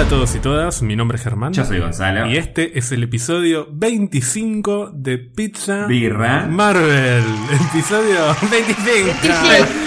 Hola a todos y todas, mi nombre es Germán. Yo soy Gonzalo. Y este es el episodio 25 de Pizza Birra. Marvel. Episodio 25.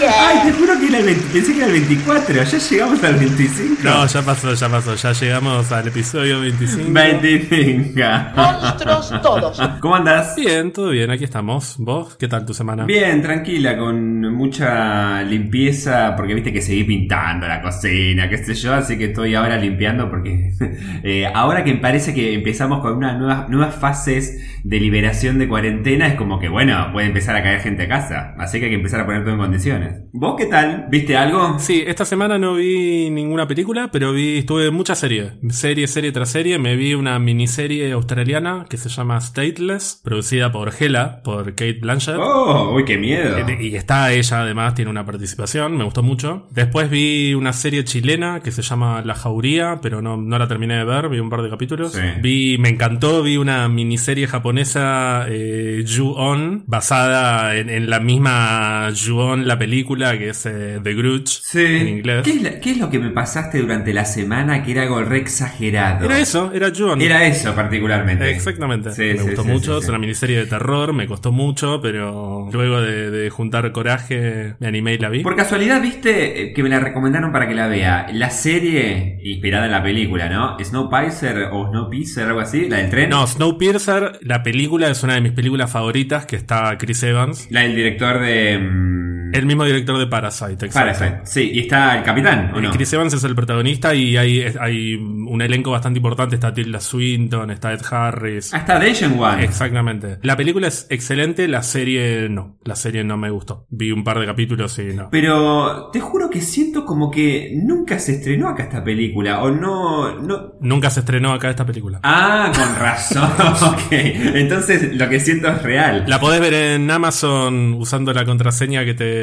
Ay, te juro que era el 20 pensé que era el 24. Ya llegamos al 25. No, ya pasó, ya pasó. Ya llegamos al episodio 25. 25. Monstruos todos. ¿Cómo andas? Bien, todo bien, aquí estamos. ¿Vos? ¿Qué tal tu semana? Bien, tranquila, con mucha limpieza, porque viste que seguí pintando la cocina, qué sé yo, así que estoy ahora limpiando porque eh, ahora que parece que empezamos con unas nuevas, nuevas fases de liberación de cuarentena, es como que bueno, puede empezar a caer gente a casa, así que hay que empezar a poner todo en condiciones. ¿Vos qué tal? ¿Viste algo? Sí, esta semana no vi ninguna película, pero vi, estuve en muchas series. Serie, serie tras serie. Me vi una miniserie australiana que se llama Stateless, producida por Hela, por Kate Blanchett. Oh, uy, qué miedo. Eh, Y está ella, además, tiene una participación, me gustó mucho. Después vi una serie chilena que se llama La Jauría, pero no, no la terminé de ver, vi un par de capítulos. Sí. Vi, me encantó, vi una miniserie japonesa, eh, Ju-On, basada en, en la misma Ju-On, la película, que es eh, The Grudge, Sí. en inglés. ¿Qué es, la- qué es lo que me pasaste durante la semana que era algo re exagerado? Era eso, era Ju-On. Era eso particularmente. Exactamente. Sí, me gustó mucho. Es una miniserie de terror. Me costó mucho, pero luego de, de juntar coraje, me animé y la vi. Por casualidad, viste eh, que me la recomendaron para que la vea. La serie inspirada en la película, ¿no? Snowpiercer o Snowpiercer, algo así, la del tren. No, Snowpiercer, la película es una de mis películas favoritas, que está Chris Evans. La del director de. mm, El mismo director de Parasite, exacto. Parasite. Sí, y está el capitán, ¿o no? Chris Evans es el protagonista y hay, hay un elenco bastante importante. Está Tilda Swinton, está Ed Harris. Ah, está Agent One. Exactamente. La película es excelente, la serie no. La serie no me gustó. Vi un par de capítulos y no. Pero te juro que siento como que nunca se estrenó acá esta película. O no. no... Nunca se estrenó acá esta película. Ah, con razón. ok. Entonces lo que siento es real. La podés ver en Amazon usando la contraseña que te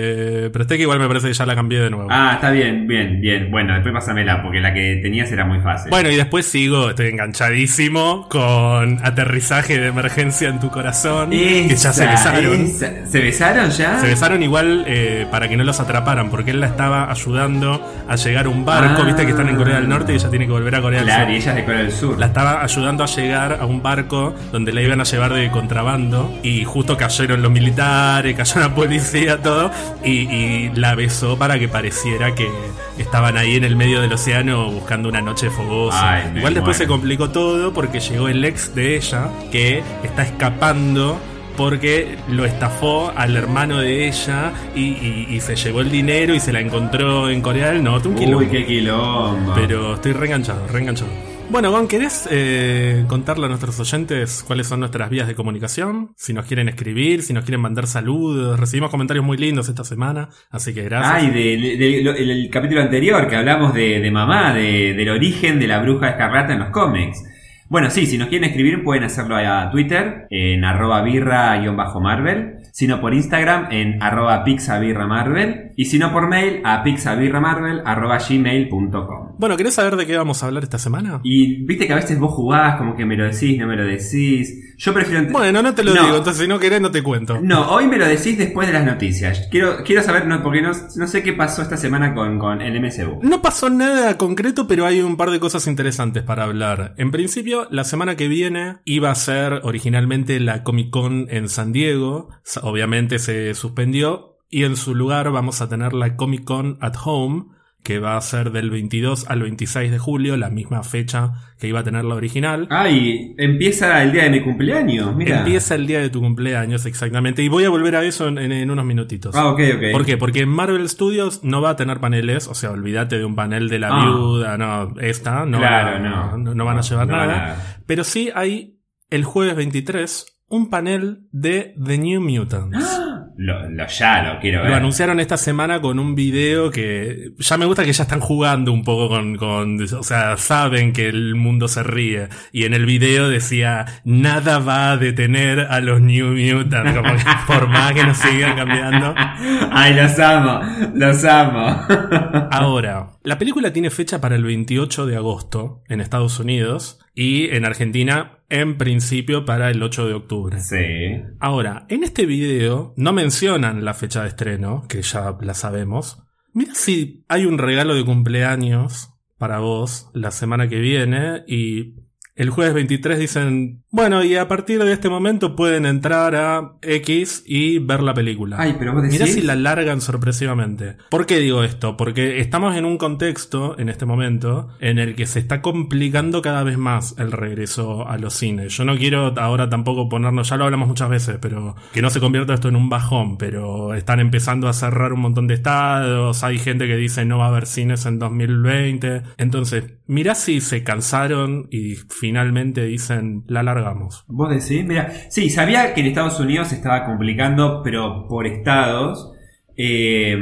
presté, que igual me parece que ya la cambié de nuevo. Ah, está bien, bien, bien. Bueno, después pásamela, porque la que tenías era muy fácil. Bueno, y después sigo, estoy enganchadísimo con aterrizaje de emergencia en tu corazón. que ya se Esa, besaron. esa. ¿Se besaron ya? Se besaron igual eh, para que no los atraparan, porque él la estaba ayudando a llegar a un barco, Ah. viste que están en Corea del Norte y ella tiene que volver a Corea Claro, y del Sur. ella es de Corea del Sur. La estaba ayudando a llegar a un barco donde la iban a llevar de contrabando y justo cayeron los militares, cayó la policía, todo, y, y la besó para que pareciera que estaban ahí en el medio del océano buscando una noche fogosa. Ay, Igual después se complicó todo porque llegó el ex de ella que está escapando porque lo estafó al hermano de ella y, y- y se llevó el dinero y se la encontró en Corea del Norte. Un Uy, quilombo. qué quilombo. Pero estoy reenganchado, reenganchado. Bueno, Gon, ¿querés eh, contarle a nuestros oyentes cuáles son nuestras vías de comunicación? Si nos quieren escribir, si nos quieren mandar saludos. Recibimos comentarios muy lindos esta semana, así que gracias. Ay, de- de- el, el capítulo anterior que hablamos de, de mamá, de- del origen de la bruja escarlata en los cómics. Bueno, sí, si nos quieren escribir pueden hacerlo a Twitter en arroba birra-marvel, si no por Instagram en arroba pixabirramarvel y si no por mail a pixabirramarvel arroba gmail.com. Bueno, ¿querés saber de qué vamos a hablar esta semana? Y viste que a veces vos jugás como que me lo decís, no me lo decís. Yo prefiero... Bueno, no te lo No. digo, entonces si no querés no te cuento. No, hoy me lo decís después de las noticias. Quiero, quiero saber, no, porque no, no sé qué pasó esta semana con, con el MCU. No pasó nada concreto, pero hay un par de cosas interesantes para hablar. En principio, la semana que viene iba a ser originalmente la Comic Con en San Diego. Obviamente se suspendió. Y en su lugar vamos a tener la Comic Con at Home, que va a ser del 22 al 26 de julio, la misma fecha que iba a tener la original. Ay, empieza el día de mi cumpleaños, mira. Empieza el día de tu cumpleaños, exactamente. Y voy a volver a eso en, en- en unos minutitos. Ah, ok, ok. ¿Por qué? Porque Marvel Studios no va a tener paneles, o sea, olvídate de un panel de la Ah. viuda, no, esta, no, Claro, van no. no, no van a llevar No, nada. nada. Pero sí hay el jueves 23 un panel de The New Mutants. Lo, lo ya lo quiero ver. Lo anunciaron esta semana con un video que ya me gusta que ya están jugando un poco con, con, o sea, saben que el mundo se ríe. Y en el video decía, nada va a detener a los New Mutants, como que por más que nos sigan cambiando. Ay, los amo, los amo. Ahora, la película tiene fecha para el 28 de agosto en Estados Unidos y en Argentina en principio para el 8 de octubre. sí. Ahora, en este video no mencionan la fecha de estreno, que ya la sabemos. Mira si hay un regalo de cumpleaños para vos la semana que viene y el jueves 23 dicen, bueno, y a partir de este momento pueden entrar a X y ver la película. Ay, pero vos decís... Mirá si la largan sorpresivamente. ¿Por qué digo esto? Porque estamos en un contexto, en este momento, en el que se está complicando cada vez más el regreso a los cines. Yo no quiero ahora tampoco ponernos, ya lo hablamos muchas veces, pero que no se convierta esto en un bajón, pero están empezando a cerrar un montón de estados, hay gente que dice no va a haber cines en 2020. Entonces, mirá si se cansaron y finalmente dicen la Vos decís, mira, sí, sabía que en Estados Unidos se estaba complicando, pero por estados. Eh,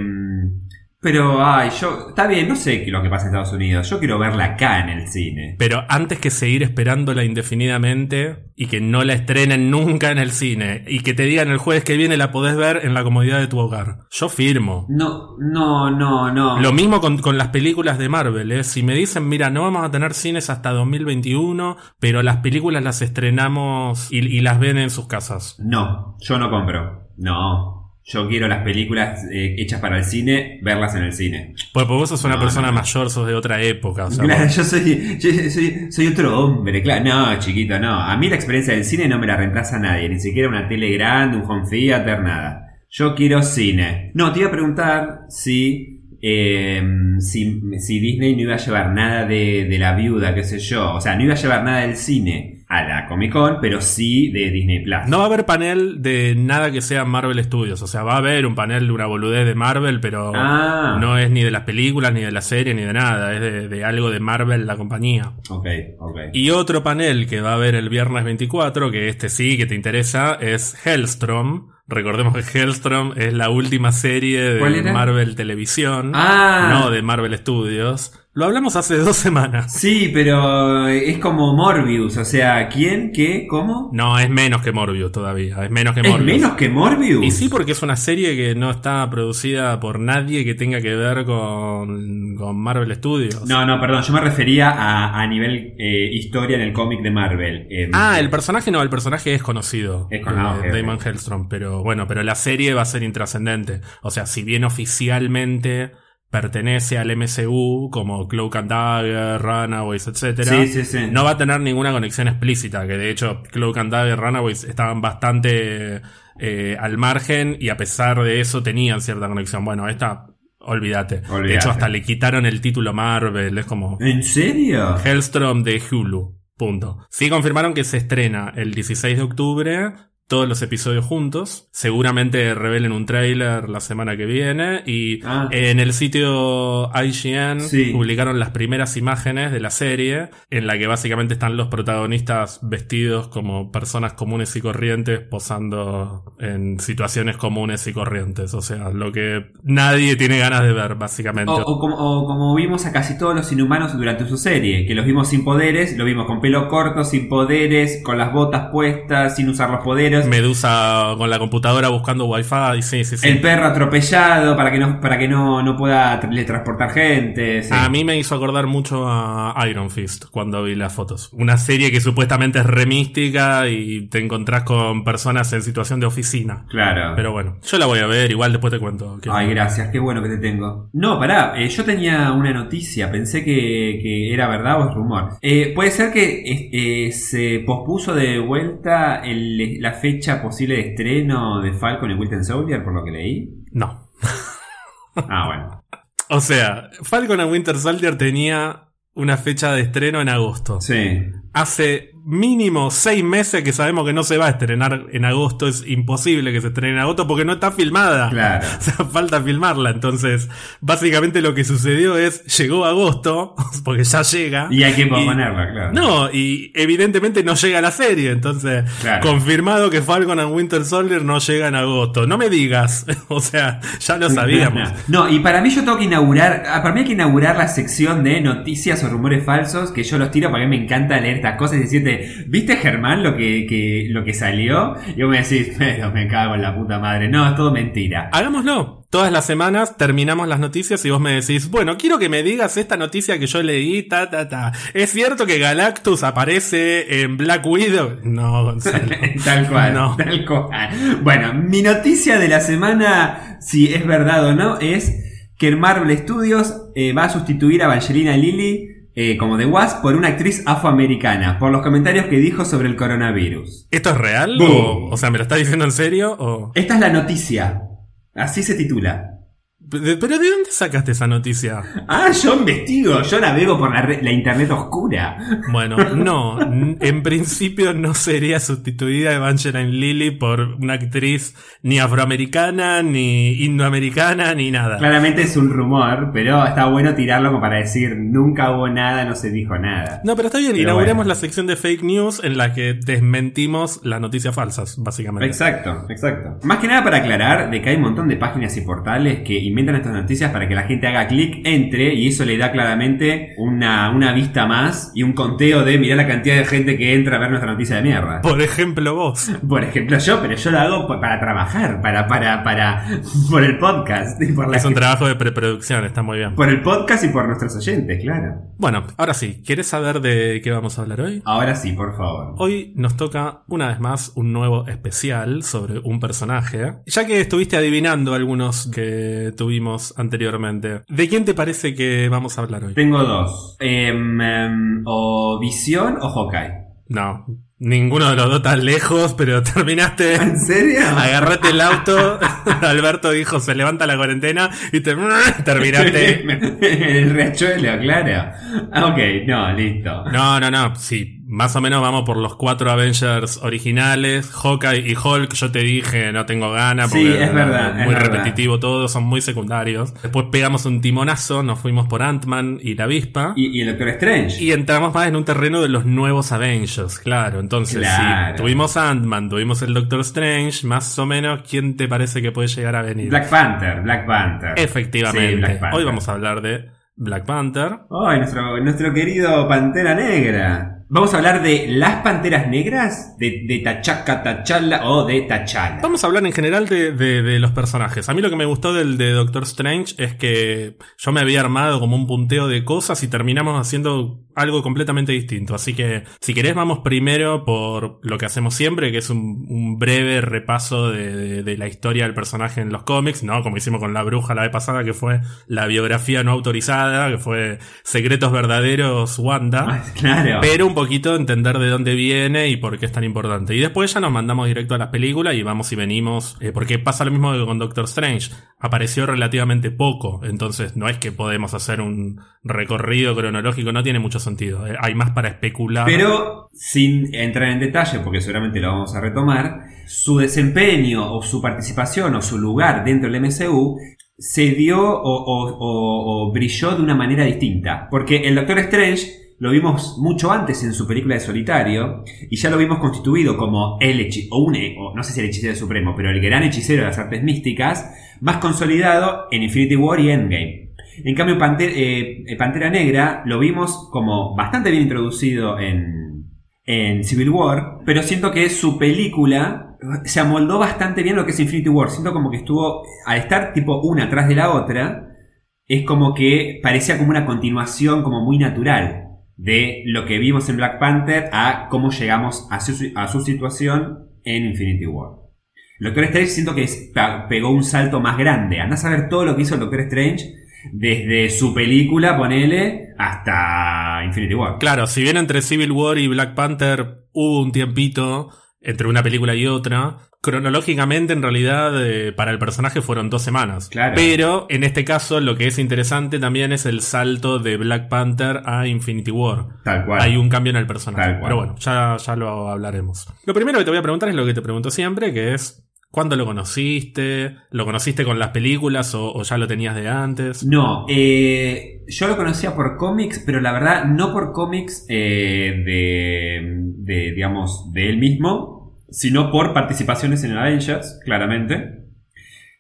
pero, ay, yo, está bien, no sé qué es lo que pasa en Estados Unidos. Yo quiero verla acá en el cine. Pero antes que seguir esperándola indefinidamente y que no la estrenen nunca en el cine y que te digan el jueves que viene la podés ver en la comodidad de tu hogar. Yo firmo. No, no, no, no. Lo mismo con, con las películas de Marvel, ¿eh? Si me dicen, mira, no vamos a tener cines hasta 2021, pero las películas las estrenamos y, y las ven en sus casas. No, yo no compro. No. Yo quiero las películas eh, hechas para el cine, verlas en el cine. Pues, pues vos sos una No, persona no, mayor, sos de otra época. o sea, Claro, vos- yo soy, yo soy, soy otro hombre, claro. No, chiquito, no. A mí la experiencia del cine no me la reemplaza nadie, ni siquiera una tele grande, un home theater, nada. Yo quiero cine. No, te iba a preguntar si, eh, si, si Disney no iba a llevar nada de, de la viuda, qué sé yo. O sea, no iba a llevar nada del cine a la Comic Con, pero sí de Disney Plus. No va a haber panel de nada que sea Marvel Studios. O sea, va a haber un panel de una boludez de Marvel, pero Ah. no es ni de las películas, ni de la serie, ni de nada. Es de, de algo de Marvel, la compañía. Ok, ok. Y otro panel que va a haber el viernes 24, que este sí que te interesa, es Hellstrom. Recordemos que Hellstrom es la última serie ¿Cuál de? Marvel Televisión, Ah. no de Marvel Studios. Lo hablamos hace dos semanas. Sí, pero es como Morbius, o sea, ¿quién? ¿Qué? ¿Cómo? No, es menos que Morbius todavía. Es menos que ¿Es Morbius. menos que Morbius? Y sí, porque es una serie que no está producida por nadie que tenga que ver con, con Marvel Studios. No, no, perdón, yo me refería a, a nivel eh, historia en el cómic de Marvel. Eh, Ah, el personaje no, el personaje es conocido. Es con- ah, eh, Damon. Hellstrom, pero bueno, pero la serie va a ser intrascendente. O sea, si bien oficialmente pertenece al MCU, como Cloak and Dagger, Runaways, etcétera, Sí, sí, sí. no va a tener ninguna conexión explícita, que de hecho Cloak and Dagger, Runaways estaban bastante eh, al margen y a pesar de eso tenían cierta conexión. Bueno, esta, olvídate. De hecho, hasta le quitaron el título Marvel, es como... ¿En serio? Hellstrom de Hulu. Punto. Sí confirmaron que se estrena el 16 de octubre, todos los episodios juntos. Seguramente revelen un tráiler la semana que viene. Y Ah. en el sitio IGN Sí. publicaron las primeras imágenes de la serie, en la que básicamente están los protagonistas vestidos como personas comunes y corrientes, posando en situaciones comunes y corrientes. O sea, lo que nadie tiene ganas de ver, básicamente. O, o como, o como vimos a casi todos los inhumanos durante su serie, que los vimos sin poderes, lo vimos con pelo corto, sin poderes, con las botas puestas, sin usar los poderes. Medusa con la computadora buscando wifi, sí, sí, sí. El perro atropellado para que no, para que no, no pueda teletransportar gente. sí. A mí me hizo acordar mucho a Iron Fist cuando vi las fotos. Una serie que supuestamente es remística y te encontrás con personas en situación de oficina. Claro. Pero bueno, yo la voy a ver, igual después te cuento. Ay, gracias, qué bueno que te tengo. No, pará, eh, yo tenía una noticia, pensé que, que era verdad o es rumor. Eh, Puede ser que eh, eh, se pospuso de vuelta el- la fecha posible de estreno de Falcon y Winter Soldier, por lo que leí. No. Ah, bueno. O sea, Falcon and Winter Soldier tenía una fecha de estreno en agosto. Sí. Hace mínimo seis meses que sabemos que no se va a estrenar en agosto. Es imposible que se estrene en agosto porque no está filmada. Claro. O sea, falta filmarla. Entonces, básicamente lo que sucedió es, llegó agosto, porque ya llega. Y hay que posponerla, claro. No, y evidentemente no llega la serie. Entonces, Claro. confirmado que Falcon and Winter Soldier no llega en agosto. No me digas. o sea, ya lo sabíamos. No, y para mí yo tengo que inaugurar, ah, para mí hay que inaugurar la sección de noticias o rumores falsos, que yo los tiro porque a mí me encanta leer estas cosas y decirte, ¿viste Germán lo que, que- lo que salió? Y vos me decís, pero me cago en la puta madre, no, es todo mentira. Hagámoslo. Todas las semanas terminamos las noticias y vos me decís, bueno, quiero que me digas esta noticia que yo leí, ta, ta, ta. ¿Es cierto que Galactus aparece en Black Widow? No, Gonzalo. tal cual, No. tal cual. Bueno, mi noticia de la semana, si es verdad o no, es que en Marvel Studios eh, va a sustituir a Evangelina Lilly eh, como de Wasp por una actriz afroamericana, por los comentarios que dijo sobre el coronavirus. ¿Esto es real? O sea, ¿me lo estás diciendo en serio? O... Esta es la noticia. Así se titula. ¿Pero de dónde sacaste esa noticia? Ah, yo investigo, yo navego por la, internet oscura. Bueno, no, en principio no sería sustituida Evangeline Lilly por una actriz ni afroamericana, ni indoamericana, ni nada. Claramente es un rumor, pero está bueno tirarlo como para decir nunca hubo nada, no se dijo nada. No, pero está bien, Pero inauguremos bueno. la sección de fake news en la que desmentimos las noticias falsas, básicamente. Exacto, exacto. Más que nada para aclarar de que hay un montón de páginas y portales que inventan estas noticias para que la gente haga clic, entre y eso le da claramente una, una vista más y un conteo de mirar la cantidad de gente que entra a ver nuestra noticia de mierda. Por ejemplo, vos. Por ejemplo, yo, pero yo lo hago pa- para trabajar, para, para, para, por el podcast. Y por, la- Es un trabajo de preproducción, está muy bien. por el podcast y por nuestros oyentes, claro. Bueno, ahora sí, ¿quieres saber de qué vamos a hablar hoy? Ahora sí, por favor. Hoy nos toca una vez más un nuevo especial sobre un personaje. Ya que estuviste adivinando algunos que tuvimos anteriormente, ¿de quién te parece que vamos a hablar hoy? Tengo dos. Em, em, o Visión o Hawkeye. No, ninguno de los dos tan lejos, pero terminaste. ¿En serio? Agarrate el auto, Alberto dijo se levanta la cuarentena y te terminaste. el riachuelo, claro. Ok, no, listo. No, no, no, sí, más o menos vamos por los cuatro Avengers originales, Hawkeye y Hulk, yo te dije, no tengo ganas Sí, porque es verdad, es muy verdad. repetitivo todo, son muy secundarios. Después pegamos un timonazo, nos fuimos por Ant-Man y la avispa. Y, Y, y el Doctor Strange. entramos más en un terreno de los nuevos Avengers, claro. Entonces, Claro. si tuvimos Ant-Man, tuvimos el Doctor Strange, más o menos, ¿quién te parece que puede llegar a venir? Black Panther, Black Panther. Efectivamente. Sí, Black Panther. Hoy vamos a hablar de Black Panther. Ay, nuestro, nuestro querido Pantera Negra. Vamos a hablar de las Panteras Negras, de, de Tachaca Tachala o de Tachala. Vamos a hablar en general de, de- de los personajes. A mí lo que me gustó del de Doctor Strange es que yo me había armado como un punteo de cosas y terminamos haciendo algo completamente distinto. Así que, si querés, vamos primero por lo que hacemos siempre, que es un, un breve repaso de, la historia del personaje en los cómics, ¿no? Como hicimos con la bruja la vez pasada, que fue la biografía no autorizada, que fue Secretos Verdaderos Wanda. Ay, claro. Pero un poquito entender de dónde viene y por qué es tan importante. Y después ya nos mandamos directo a las películas y vamos y venimos. eh, porque pasa lo mismo que con Doctor Strange. Apareció relativamente poco. Entonces no es que podemos hacer un recorrido cronológico. No tiene mucho sentido. eh, hay más para especular. Pero sin entrar en detalle, porque seguramente lo vamos a retomar, su desempeño o su participación o su lugar dentro del MCU se dio o, brilló de una manera distinta. Porque el Doctor Strange lo vimos mucho antes en su película de solitario y ya lo vimos constituido como el hechicero, o un, o no sé si el hechicero supremo, pero el gran hechicero de las artes místicas, más consolidado en Infinity War y Endgame. En cambio, Pantera, Pantera Negra lo vimos como bastante bien introducido en, en Civil War, pero siento que su película se amoldó bastante bien lo que es Infinity War. Siento como que estuvo, al estar tipo una atrás de la otra, es como que parecía como una continuación como muy natural de lo que vimos en Black Panther a cómo llegamos a su, situación en Infinity War. El Doctor Strange siento que pegó un salto más grande. Andás a ver todo lo que hizo el Doctor Strange desde su película, ponele, hasta Infinity War. Claro, si bien entre Civil War y Black Panther hubo un tiempito entre una película y otra, cronológicamente en realidad eh, para el personaje fueron dos semanas. Claro. Pero en este caso lo que es interesante también es el salto de Black Panther a Infinity War. Tal cual. Hay un cambio en el personaje. Pero bueno, ya, ya lo hablaremos. Lo primero que te voy a preguntar es lo que te pregunto siempre, que es ¿cuándo lo conociste? ¿Lo conociste con las películas o, o ya lo tenías de antes? No, eh, yo lo conocía por cómics, pero la verdad no por cómics eh, de, de, digamos, de él mismo, sino por participaciones en Avengers, claramente.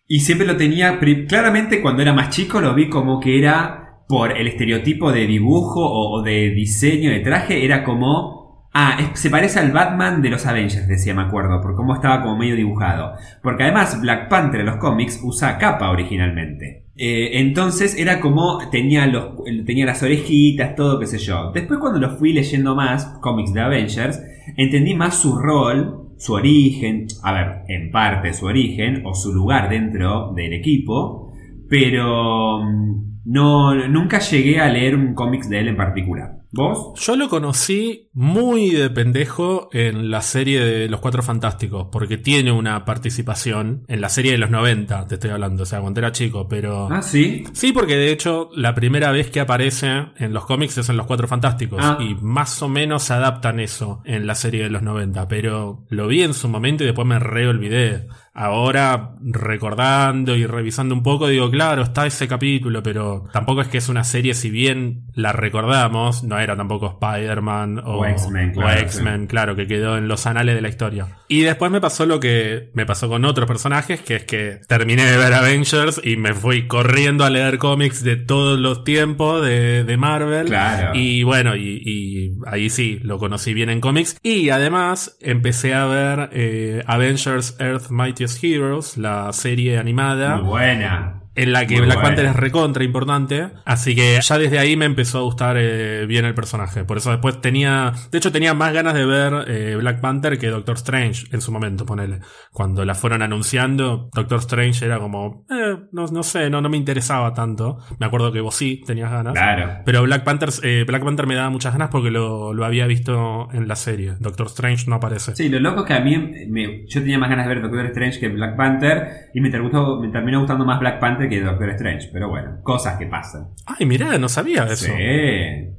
Y siempre lo tenía, claramente cuando era más chico lo vi como que era por el estereotipo de dibujo o, de diseño de traje, era como... Ah, se parece al Batman de los Avengers, decía, me acuerdo, por cómo estaba como medio dibujado. Porque además Black Panther en los cómics usa capa originalmente. Eh, entonces era como tenía, los, tenía las orejitas, todo, qué sé yo. Después cuando lo fui leyendo más, cómics de Avengers, entendí más su rol, su origen, a ver, en parte su origen o su lugar dentro del equipo, pero mm, no, nunca llegué a leer un cómics de él en particular. ¿Vos? Yo lo conocí muy de pendejo en la serie de Los Cuatro Fantásticos, porque tiene una participación en la serie de los 90, te estoy hablando, o sea, cuando era chico, pero... Ah, sí. Sí, porque de hecho la primera vez que aparece en los cómics es en Los Cuatro Fantásticos, Ah. y más o menos adaptan eso en la serie de los 90, pero lo vi en su momento y después me reolvidé. Ahora, recordando y revisando un poco, digo, claro, está ese capítulo, pero tampoco es que es una serie, si bien la recordamos, no era tampoco Spider-Man o, O X-Men, claro, que quedó en los anales de la historia. Y después me pasó lo que me pasó con otros personajes, que es que terminé de ver Avengers y me fui corriendo a leer cómics de todos los tiempos de, de Marvel. Claro. Y bueno, y, y ahí sí, lo conocí bien en cómics. Y además empecé a ver eh, Avengers Earth Mightiest Heroes, la serie animada. Buena. En la que Muy Black. Panther es recontra importante. Así que ya desde ahí me empezó a gustar eh, bien el personaje. Por eso después tenía. De hecho, tenía más ganas de ver eh, Black Panther que Doctor Strange en su momento, ponele. Cuando la fueron anunciando, Doctor Strange era como. eh, no, no sé, no, no me interesaba tanto. Me acuerdo que vos sí tenías ganas. Claro. Pero Black Panther, eh, Black Panther me daba muchas ganas porque lo, lo había visto en la serie. Doctor Strange no aparece. Sí, lo loco es que a mí me- yo tenía más ganas de ver Doctor Strange que Black Panther y me, terminó- me terminó gustando más Black Panther que Doctor Strange. Pero bueno, cosas que pasan. Ay, mirá, no sabía eso. Sí.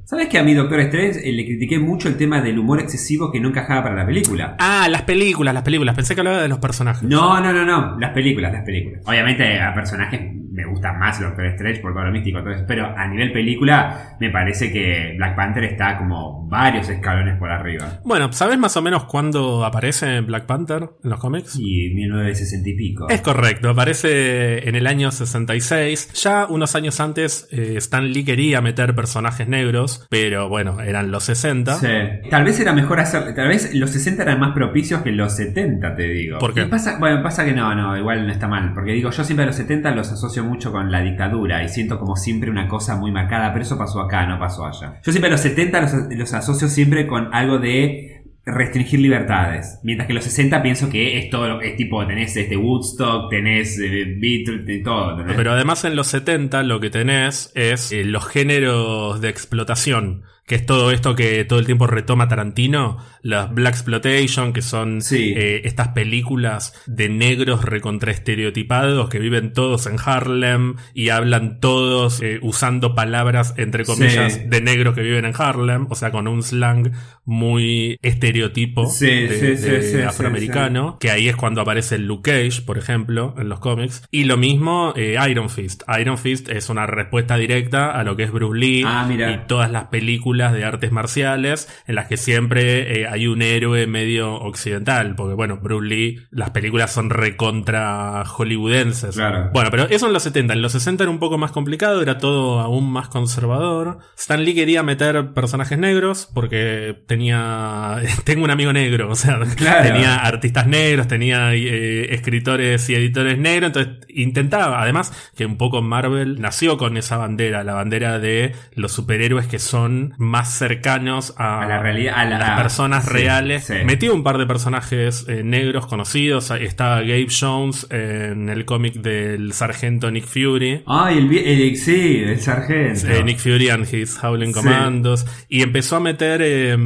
¿Sabes que a mi Doctor Strange eh, le critiqué mucho el tema del humor excesivo que no encajaba para la película? Ah, las películas, las películas. Pensé que hablaba de los personajes. No, no, no, no. Las películas, las películas. Obviamente a personajes me gusta más el Doctor Strange por todo lo místico, eso, pero a nivel película me parece que Black Panther está como varios escalones por arriba. Bueno, ¿sabes más o menos cuándo aparece Black Panther en los cómics? Y 1960 y pico. Es correcto, aparece en el año 66. Ya unos años antes, eh, Stan Lee quería meter personajes negros, pero bueno, eran los 60. Sí. Tal vez era mejor hacer. Tal vez los 60 eran más propicios que los 70, te digo. ¿Por qué? Y Pasa, bueno, pasa que no, no, igual no está mal. Porque digo, yo siempre a los 70 los asocio mucho con la dictadura y siento como siempre una cosa muy marcada, pero eso pasó acá, no pasó allá. Yo siempre a los 70 los, asocio siempre con algo de restringir libertades. Mientras que los 60 pienso que es todo lo que es tipo, tenés este Woodstock, tenés eh, Beatles, de todo. Pero además en los 70 lo que tenés es eh, los géneros de explotación, que es todo esto que todo el tiempo retoma Tarantino, las Black Exploitation, que son Sí. eh, estas películas de negros recontraestereotipados que viven todos en Harlem y hablan todos eh, usando palabras entre comillas Sí. de negros que viven en Harlem, o sea, con un slang muy estereotipo Sí, de, sí, sí, de sí, sí, afroamericano, que ahí es cuando aparece Luke Cage, por ejemplo, en los cómics. Y lo mismo eh, Iron Fist. Iron Fist es una respuesta directa a lo que es Bruce Lee Ah, y todas las películas de artes marciales en las que siempre eh, hay un héroe medio occidental, porque bueno, Bruce Lee, las películas son recontra hollywoodenses. Claro. Bueno, pero eso en los 70, en los 60 era un poco más complicado, era todo aún más conservador. Stan Lee quería meter personajes negros porque tenía tengo un amigo negro, o sea, Claro. tenía artistas negros, tenía eh, escritores y editores negros, entonces intentaba, además que un poco Marvel nació con esa bandera, la bandera de los superhéroes que son más cercanos a, A la realidad, a la- las personas sí, reales. sí. Metió un par de personajes eh, negros conocidos, estaba Gabe Jones en el cómic del sargento Nick Fury. Ay, el, el- sí, el sargento. Eh, Nick Fury and his Howling Sí. Commandos. Y empezó a meter eh,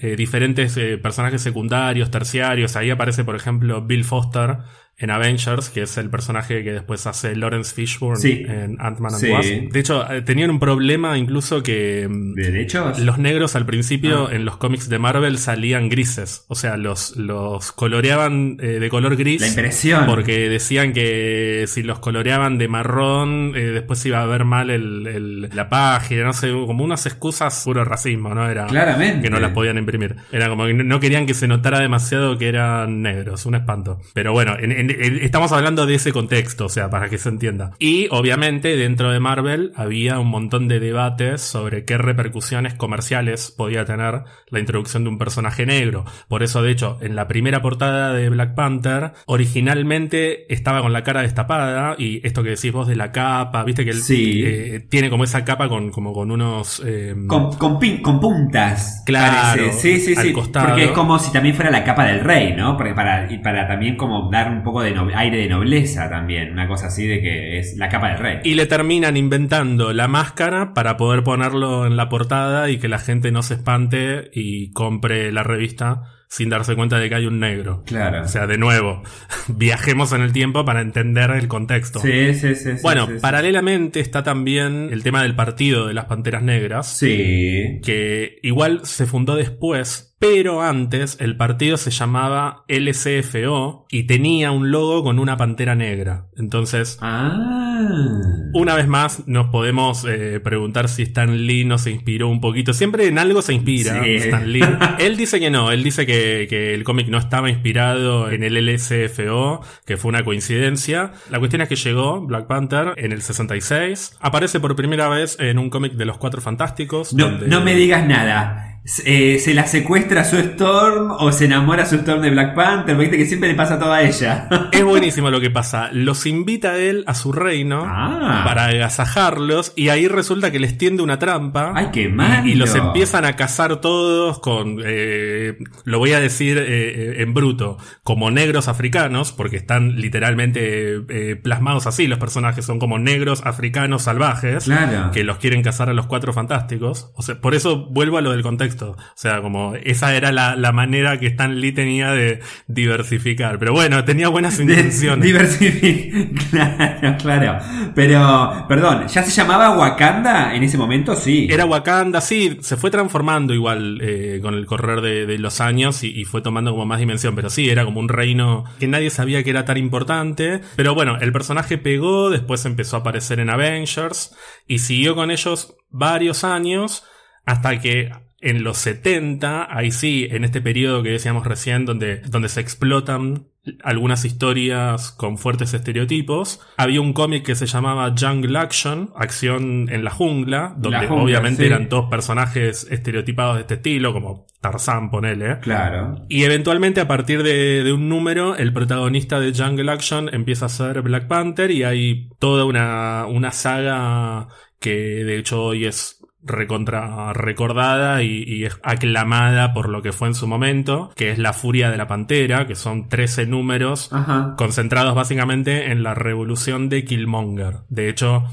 eh, diferentes eh, personajes secundarios, terciarios. Ahí aparece, por ejemplo, Bill Foster en Avengers, que es el personaje que después hace Lawrence Fishburne Sí. en Ant-Man and Sí. Wasp. De hecho, eh, tenían un problema incluso que mm, ¿De derechos? los negros al principio Ah. en los cómics de Marvel salían grises. O sea, los, los coloreaban eh, de color gris. La impresión. Porque decían que si los coloreaban de marrón, eh, después iba a ver mal el, el- la página, no sé, como unas excusas puro racismo, ¿no? Era Claramente. que no las podían imprimir. Era como que no- no querían que se notara demasiado que eran negros, un espanto. Pero bueno, en- en- en- estamos hablando de ese contexto, o sea, para que se entienda. Y obviamente dentro de Marvel había un montón de debates sobre qué repercusiones comerciales podía tener la introducción de un personaje negro. Por eso, de hecho, en la primera portada de Black Panther, originalmente estaba con la cara destapada y esto que decís vos de la capa, viste que él Sí. eh, tiene como esa capa con, como con unos... eh, Con, con, pin- con puntas. Claro, parece. Sí, sí, sí. costado. Porque es como si también fuera la capa del rey, ¿no? Porque para, y para también como dar un poco poco de no- aire de nobleza también, una cosa así de que es la capa del rey. Y le terminan inventando la máscara para poder ponerlo en la portada y que la gente no se espante y compre la revista sin darse cuenta de que hay un negro. Claro. O sea, de nuevo, viajemos en el tiempo para entender el contexto. sí, sí, sí, bueno, sí, sí. paralelamente está también el tema del partido de las Panteras Negras, Sí. que igual se fundó después, pero antes el partido se llamaba LCFO y tenía un logo con una pantera negra. Entonces, Ah. una vez más nos podemos eh, preguntar si Stan Lee no se inspiró un poquito. Siempre en algo se inspira Sí. Stan Lee. Él dice que no, él dice que, que el cómic no estaba inspirado en el LSFO, que fue una coincidencia. La cuestión es que llegó Black Panther en el 66. Aparece por primera vez en un cómic de los Cuatro Fantásticos. No, donde- no me digas nada. Eh, ¿Se la secuestra su Storm o se enamora su Storm de Black Panther? Viste que siempre le pasa todo a ella. Es buenísimo lo que pasa. Los invita a él a su reino Ah. para agasajarlos y ahí resulta que les tiende una trampa. Ay, qué y, los empiezan a cazar todos con, eh, lo voy a decir eh, en bruto, como negros africanos, porque están literalmente plasmados así. Los personajes son como negros africanos salvajes Claro. que los quieren cazar a los cuatro fantásticos. O sea, por eso vuelvo a lo del contexto. O sea, como esa era la, la manera que Stan Lee tenía de diversificar. Pero bueno, tenía buenas intenciones. diversifi- claro, claro. Pero, perdón, ¿ya se llamaba Wakanda en ese momento? Sí. Era Wakanda, sí, se fue transformando igual eh, con el correr de, de los años y, y fue tomando como más dimensión, pero sí, era como un reino que nadie sabía que era tan importante. Pero bueno, el personaje pegó, después empezó a aparecer en Avengers y siguió con ellos varios años hasta que en los 70, ahí sí, en este periodo que decíamos recién, donde, donde se explotan algunas historias con fuertes estereotipos, había un cómic que se llamaba Jungle Action, Acción en la Jungla, donde jungla, obviamente sí. eran todos personajes estereotipados de este estilo, como Tarzán, ponele. Claro. Y eventualmente a partir de, de un número, el protagonista de Jungle Action empieza a ser Black Panther y hay toda una, una saga que de hecho hoy es recontra recordada y, aclamada por lo que fue en su momento, que es La Furia de la Pantera, que son 13 números Ajá. concentrados básicamente en la revolución de Killmonger. De hecho,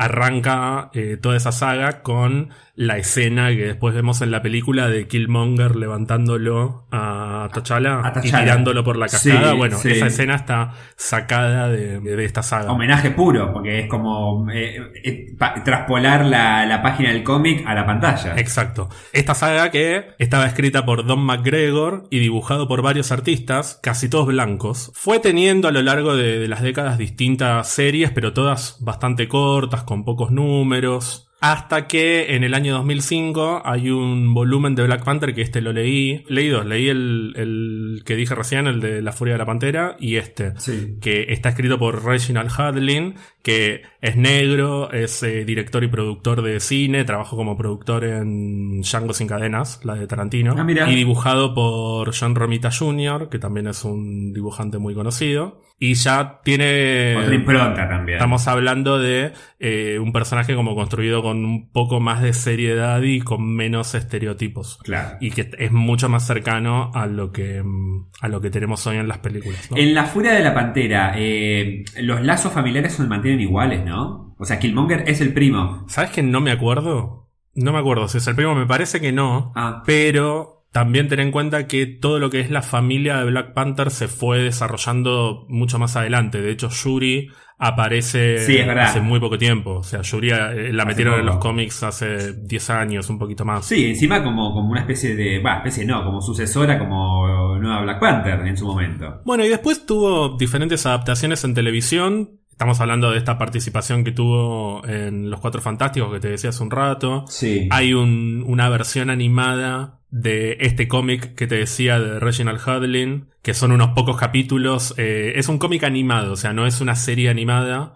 arranca eh, toda esa saga con la escena que después vemos en la película de Killmonger levantándolo a T'Challa A y tirándolo por la cascada. Sí, bueno, sí. esa escena está sacada de, de esta saga. Homenaje puro, porque es como eh, eh, pa- traspolar la, la página del cómic a la pantalla. Exacto. Esta saga que estaba escrita por Don McGregor y dibujado por varios artistas, casi todos blancos, fue teniendo a lo largo de, de las décadas distintas series, pero todas bastante cortas, con pocos números. Hasta que en el año 2005 hay un volumen de Black Panther que este lo leí. Leí dos. Leí el, el que dije recién, el de La Furia de la Pantera, y este Sí. que está escrito por Reginald Hudlin, que es negro, es eh, director y productor de cine, trabajó como productor en Django sin cadenas, la de Tarantino, Ah, y dibujado por John Romita Jr., que también es un dibujante muy conocido, y ya tiene... Otra impronta también. Estamos hablando de eh, un personaje como construido con un poco más de seriedad y con menos estereotipos. Claro. Y que es mucho más cercano a lo que, mm, a lo que tenemos hoy en las películas. ¿no? En la furia de la pantera, eh, los lazos familiares se mantienen iguales, ¿no? O sea, Killmonger es el primo. ¿Sabes que no me acuerdo? No me acuerdo si es el primo, me parece que no. Ah. Pero también ten en cuenta que todo lo que es la familia de Black Panther se fue desarrollando mucho más adelante. De hecho, Yuri aparece Sí, hace muy poco tiempo. O sea, Yuri eh, la Hace metieron en los cómics hace 10 años, un poquito más. Sí, encima como, como una especie de. Va, especie no, como sucesora, como nueva Black Panther en su momento. Bueno, y después tuvo diferentes adaptaciones en televisión. Estamos hablando de esta participación que tuvo en Los Cuatro Fantásticos que te decía hace un rato. Sí. Hay un- una versión animada de este cómic que te decía de Reginald Hudlin, que son unos pocos capítulos. eh, es un cómic animado, o sea, no es una serie animada,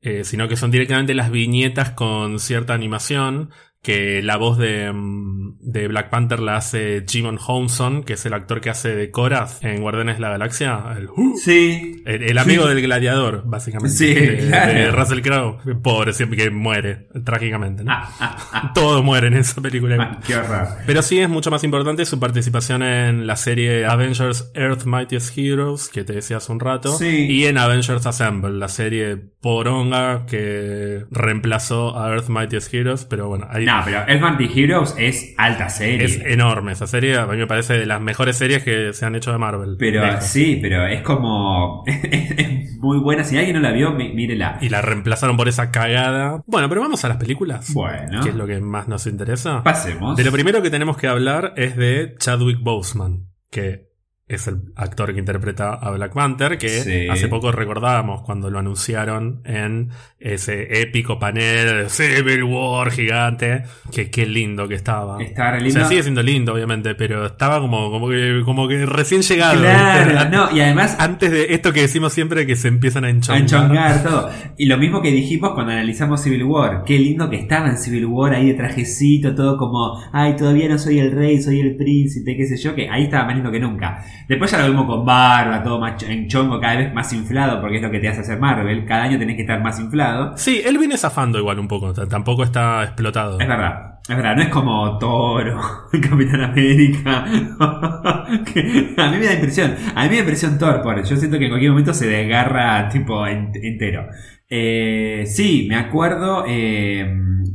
eh, sino que son directamente las viñetas con cierta animación que la voz de, mm, de Black Panther la hace Jimon Hounson, que es el actor que hace de Korath en Guardianes de la Galaxia. El, Sí. el- el amigo del gladiador, básicamente. Sí, de, claro. de Russell Crowe. Pobre, siempre que muere, trágicamente. ¿no? Ah, ah, ah, Todos mueren en esa película. ah, qué horror. Pero sí es mucho más importante su participación en la serie Avengers Earth Mightiest Heroes, que te decía hace un rato, Sí. y en Avengers Assemble, la serie poronga que reemplazó a Earth Mightiest Heroes, pero bueno, ahí No, pero Earthbound the Heroes es alta serie. es enorme esa serie, a mí me parece de las mejores series que se han hecho de Marvel. Pero sí, pero es como. es muy buena. Si alguien no la vio, mí- mírela. Y la reemplazaron por esa cagada. Bueno, pero vamos a las películas. Bueno. Que es lo que más nos interesa. Pasemos. De lo primero que tenemos que hablar es de Chadwick Boseman, que es el actor que interpreta a Black Panther, que Sí. hace poco recordábamos cuando lo anunciaron en ese épico panel de Civil War gigante, que qué lindo que estaba. Está re O lindo. sea, sigue siendo lindo, obviamente, pero estaba como, como, que, como que recién llegado. Claro, no, y además Antes de esto que decimos siempre que se empiezan a a enchongar. enchongar todo. Y lo mismo que dijimos cuando analizamos Civil War. Qué lindo que estaba en Civil War ahí de trajecito, todo como, ay, todavía no soy el rey, soy el príncipe, qué sé yo, que ahí estaba más lindo que nunca. Después ya lo vimos con barba, todo más en chongo, cada vez más inflado, porque es lo que te hace hacer Marvel. Cada año tenés que estar más inflado. Sí, él viene zafando igual un poco, tampoco está explotado. Es verdad, es verdad, no es como Toro, Capitán América. Que a mí me da impresión, a mí me da impresión Thor, por yo siento que en cualquier momento se desgarra tipo en- entero. Eh, sí, me acuerdo, eh,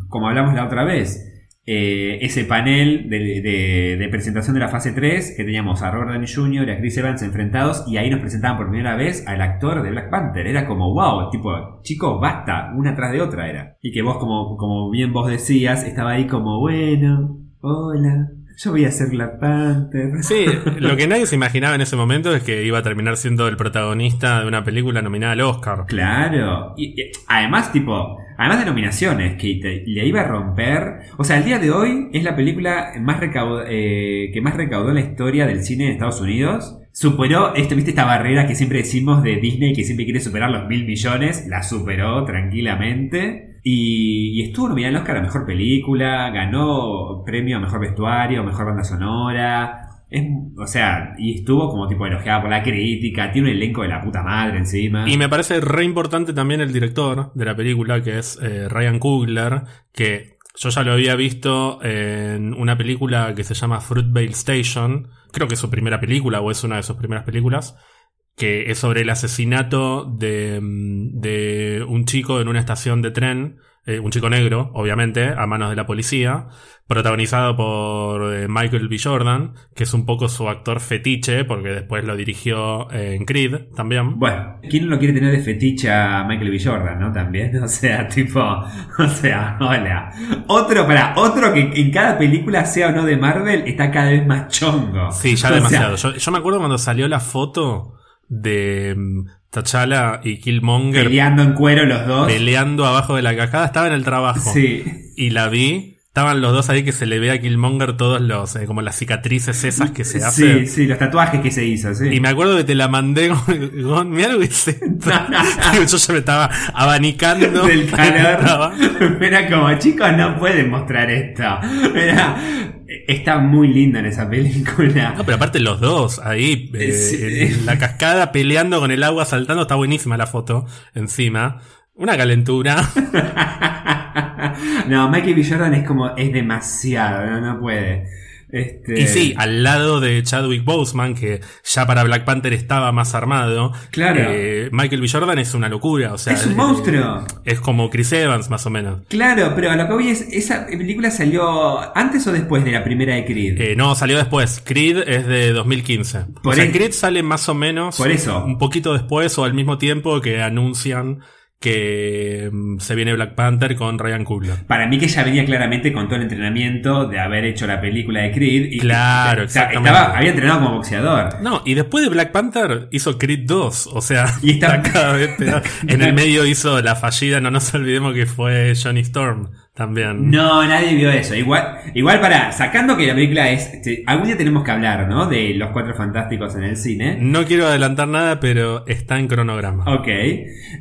como hablamos la otra vez, eh, ese panel de, de- de presentación de la fase 3 que teníamos a Robert Downey Jr. y a Chris Evans enfrentados y ahí nos presentaban por primera vez al actor de Black Panther. Era como, wow, tipo, chicos, basta, una tras de otra era. Y que vos, como, como bien vos decías, estaba ahí como, bueno, hola, yo voy a ser Black Panther. Sí, lo que nadie se imaginaba en ese momento es que iba a terminar siendo el protagonista de una película nominada al Oscar. Claro. Y, y además, tipo, además de nominaciones, que le iba a romper. O sea, el día de hoy es la película más eh, que más recaudó en la historia del cine en Estados Unidos. Superó, esto, viste, esta barrera que siempre decimos de Disney, que siempre quiere superar los mil millones. La superó tranquilamente. Y, y estuvo nominada al Oscar a mejor película. Ganó premio a mejor vestuario, mejor banda sonora. Es, o sea, y estuvo como tipo elogiada por la crítica. Tiene un elenco de la puta madre encima. Y me parece re importante también el director de la película, que es eh, Ryan Coogler, que yo ya lo había visto en una película que se llama Fruitvale Station. Creo que es su primera película o es una de sus primeras películas. Que es sobre el asesinato de, mm, de un chico en una estación de tren. Eh, un chico negro, obviamente, a manos de la policía. Protagonizado por eh, Michael B. Jordan, que es un poco su actor fetiche, porque después lo dirigió eh, en Creed también. Bueno, ¿quién no lo quiere tener de fetiche a Michael B. Jordan, no? También, o sea, tipo, o sea, hola. Otro, para, otro que en cada película, sea o no de Marvel, está cada vez más chongo. Sí, ya O sea, demasiado. Yo, yo me acuerdo cuando salió la foto de mm, T'Challa y Killmonger peleando en cuero los dos. peleando abajo de la cascada. Estaba en el trabajo. Sí. Y la vi. Estaban los dos ahí que se le ve a Killmonger todos los, eh, como las cicatrices esas que se Sí, hacen. sí, los tatuajes que se hizo, sí. Y me acuerdo que te la mandé con, con mira lo que es esto. Yo ya me estaba abanicando. del calor. Era como, chicos, no pueden mostrar esto. Está muy lindo en esa película. No, pero aparte los dos ahí eh, Sí. en la cascada peleando con el agua saltando, está buenísima la foto encima. Una calentura. no, Michael B. Jordan es como, es demasiado, no, no puede. Este, Y sí, al lado de Chadwick Boseman, que ya para Black Panther estaba más armado. Claro. eh, Michael B. Jordan es una locura, o sea. es un eh, monstruo. Es como Chris Evans, más o menos. Claro, pero a lo que voy es, ¿esa película salió antes o después de la primera de Creed? Eh, no, salió después. Creed es de 2015. Por o sea, Creed sale más o menos. Por eso. Un poquito después o al mismo tiempo que anuncian que mm, se viene Black Panther con Ryan Coogler. Para mí que ya venía claramente con todo el entrenamiento de haber hecho la película de Creed. Y Claro, exactamente. estaba- había entrenado como boxeador. No, y después de Black Panther hizo Creed 2, o sea, Y está- está cada vez peor. En el medio hizo la fallida, no nos olvidemos que fue Johnny Storm también. No, nadie vio eso. Igual, igual para, sacando que la película es. este, algún día tenemos que hablar, ¿no? De los cuatro fantásticos en el cine. No quiero adelantar nada, pero está en cronograma. Ok.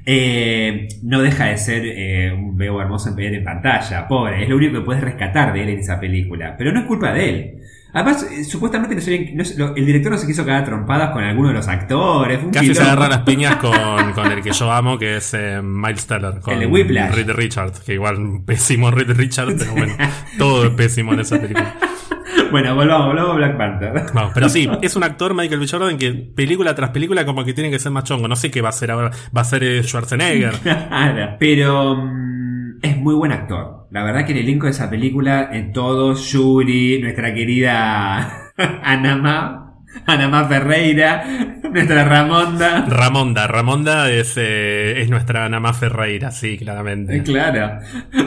Eh, no deja de ser eh, un veo hermoso en en pantalla. Pobre, es lo único que puedes rescatar de él en esa película. Pero no es culpa de él. Además, eh, supuestamente no se- no lo- el director no se quiso a trompadas con alguno de los actores. Fue un Casi se quilombo. agarra las piñas con, con el que yo amo, que es eh, Miles Teller. Con El de Whiplash. Reed Richards, que igual pésimo Reed Richards, pero bueno, todo es pésimo en esa película. Bueno, volvamos, volvamos a Black Panther. Vamos, pero sí, es un actor, Michael B. Jordan, que película tras película como que tiene que ser más chongo. No sé qué va a ser ahora. Va a ser eh, Schwarzenegger. Claro. Pero mm, es muy buen actor. La verdad que el elenco de esa película, en todos, Yuri, nuestra querida Anama, Anama Ferreira, nuestra Ramonda. Ramonda. Ramonda es, eh, es nuestra Nama Ferreira, sí, claramente. Claro.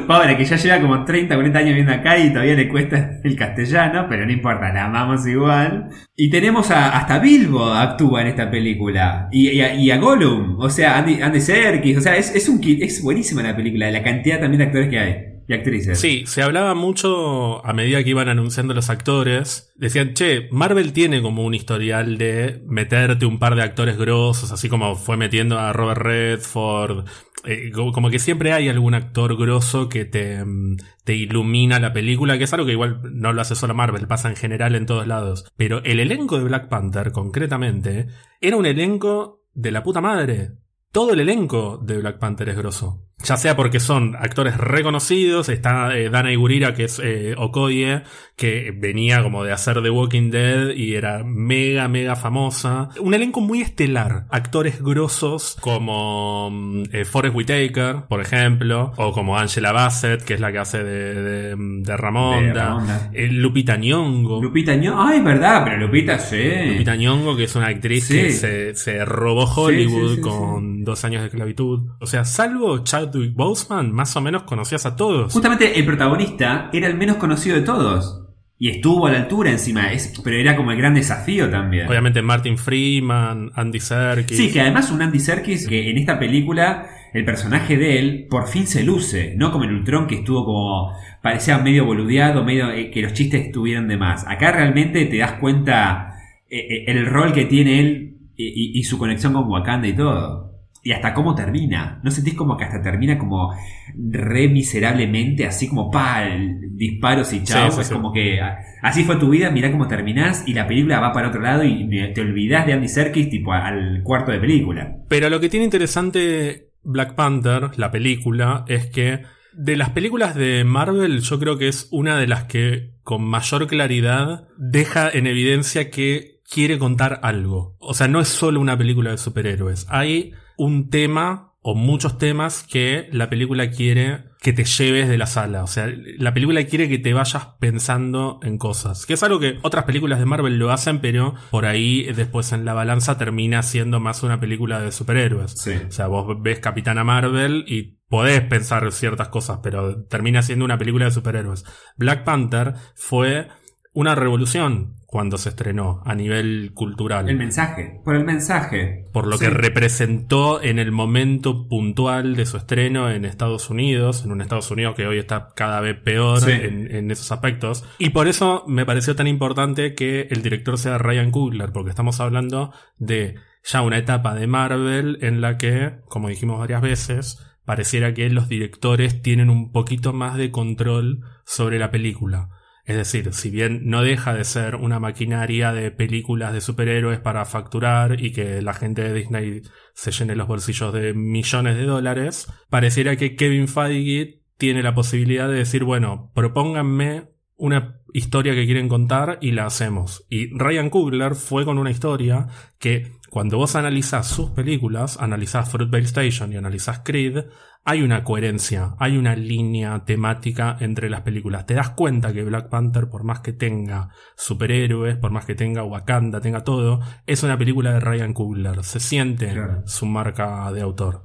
Pobre, que ya lleva como 30, 40 años viviendo acá y todavía le cuesta el castellano, pero no importa, la amamos igual. Y tenemos a, hasta Bilbo actúa en esta película. Y, y a, y a Gollum, o sea, Andy, Andy Serkis, o sea, es, es, un, es buenísima la película, la cantidad también de actores que hay y actrices. Sí, se hablaba mucho a medida que iban anunciando los actores. Decían, che, Marvel tiene como un historial de meterte un par de actores grosos, así como fue metiendo a Robert Redford. Eh, como que siempre hay algún actor grosso que te, mm, te ilumina la película, que es algo que igual no lo hace solo Marvel, pasa en general en todos lados. Pero el elenco de Black Panther, concretamente, era un elenco de la puta madre. Todo el elenco de Black Panther es grosso. Ya sea porque son actores reconocidos, está eh, Dana Igurira, que es eh, Okoye, que venía como de hacer The Walking Dead y era mega, mega famosa. Un elenco muy estelar. Actores grosos como mm, eh, Forrest Whitaker, por ejemplo, o como Angela Bassett, que es la que hace de, de, de Ramonda. De Ramonda. Eh, Lupita Nyong'o. Lupita Nyong'o, ay, es verdad, pero Lupita sí. Lupita Nyong'o, que es una actriz Sí. que se, se robó Hollywood sí, sí, con dos años de esclavitud. O sea, salvo Chadwick Boseman, más o menos conocías a todos. Justamente el protagonista era el menos conocido de todos. Y estuvo a la altura encima, es, pero era como el gran desafío también. Obviamente Martin Freeman, Andy Serkis. Sí, que además un Andy Serkis que en esta película el personaje de él por fin se luce, no como en Ultron que estuvo como parecía medio boludeado, medio eh, que los chistes estuvieron de más. Acá realmente te das cuenta eh, eh, el rol que tiene él y, y- y su conexión con Wakanda y todo. Y hasta cómo termina. ¿No sentís como que hasta termina como re miserablemente, así como pa, el- disparos y chao? Sí, sí, es sí. como que ah, así fue tu vida, mirá cómo terminás y la película va para otro lado y te olvidás de Andy Serkis tipo al cuarto de película. Pero lo que tiene interesante Black Panther, la película, es que de las películas de Marvel, yo creo que es una de las que con mayor claridad deja en evidencia que quiere contar algo. O sea, no es solo una película de superhéroes. Hay un tema o muchos temas que la película quiere que te lleves de la sala. O sea, la película quiere que te vayas pensando en cosas. Que es algo que otras películas de Marvel lo hacen, pero por ahí después en la balanza termina siendo más una película de superhéroes. Sí. O sea, vos ves Capitana Marvel y podés pensar ciertas cosas, pero termina siendo una película de superhéroes. Black Panther fue una revolución cuando se estrenó a nivel cultural. El mensaje, por el mensaje. por lo Sí. que representó en el momento puntual de su estreno en Estados Unidos, en un Estados Unidos que hoy está cada vez peor Sí. en, en esos aspectos. Y por eso me pareció tan importante que el director sea Ryan Coogler, porque estamos hablando de ya una etapa de Marvel en la que, como dijimos varias veces, pareciera que los directores tienen un poquito más de control sobre la película. Es decir, si bien no deja de ser una maquinaria de películas de superhéroes para facturar y que la gente de Disney se llene los bolsillos de millones de dólares, pareciera que Kevin Feige tiene la posibilidad de decir, bueno, propónganme una historia que quieren contar y la hacemos. Y Ryan Coogler fue con una historia que cuando vos analizás sus películas, analizás Fruitvale Station y analizás Creed, hay una coherencia, hay una línea temática entre las películas. Te das cuenta que Black Panther, por más que tenga superhéroes, por más que tenga Wakanda, tenga todo, es una película de Ryan Coogler. Se siente Claro. su marca de autor.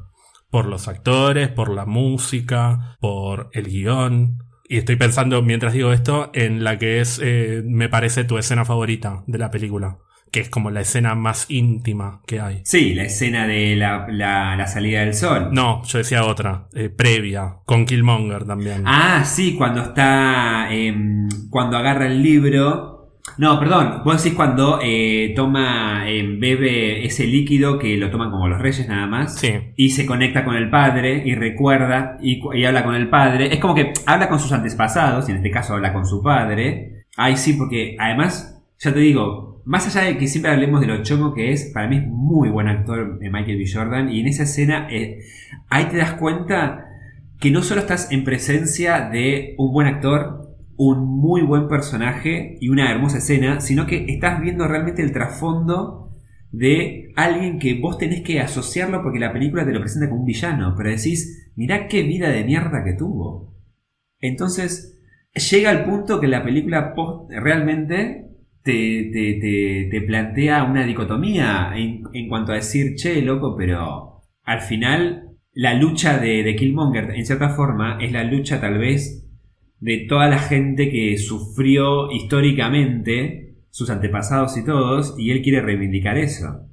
Por los actores, por la música, por el guion. Y estoy pensando, mientras digo esto, en la que es, eh, me parece, tu escena favorita de la película. que es como la escena más íntima que hay. Sí, la escena de la, la- la salida del sol. No, yo decía otra, eh, previa, con Killmonger también. Ah, sí, cuando está. em, cuando agarra el libro. No, perdón, vos decís cuando eh, toma, em, bebe ese líquido que lo toman como los reyes nada más. Sí. Y se conecta con el padre y recuerda y, cu- y habla con el padre. Es como que habla con sus antepasados, y en este caso habla con su padre. Ay, sí, porque además, ya te digo, más allá de que siempre hablemos de lo chongo que es, para mí es muy buen actor eh, Michael B. Jordan. Y en esa escena, eh, ahí te das cuenta que no solo estás en presencia de un buen actor, un muy buen personaje y una hermosa escena, sino que estás viendo realmente el trasfondo de alguien que vos tenés que asociarlo porque la película te lo presenta como un villano, pero decís, mirá qué vida de mierda que tuvo. Entonces, llega al punto que la película realmente te, te- te- te plantea una dicotomía en, en cuanto a decir, che, loco, pero al final la lucha de, de Killmonger, en cierta forma, es la lucha tal vez de toda la gente que sufrió históricamente, sus antepasados y todos, y él quiere reivindicar eso.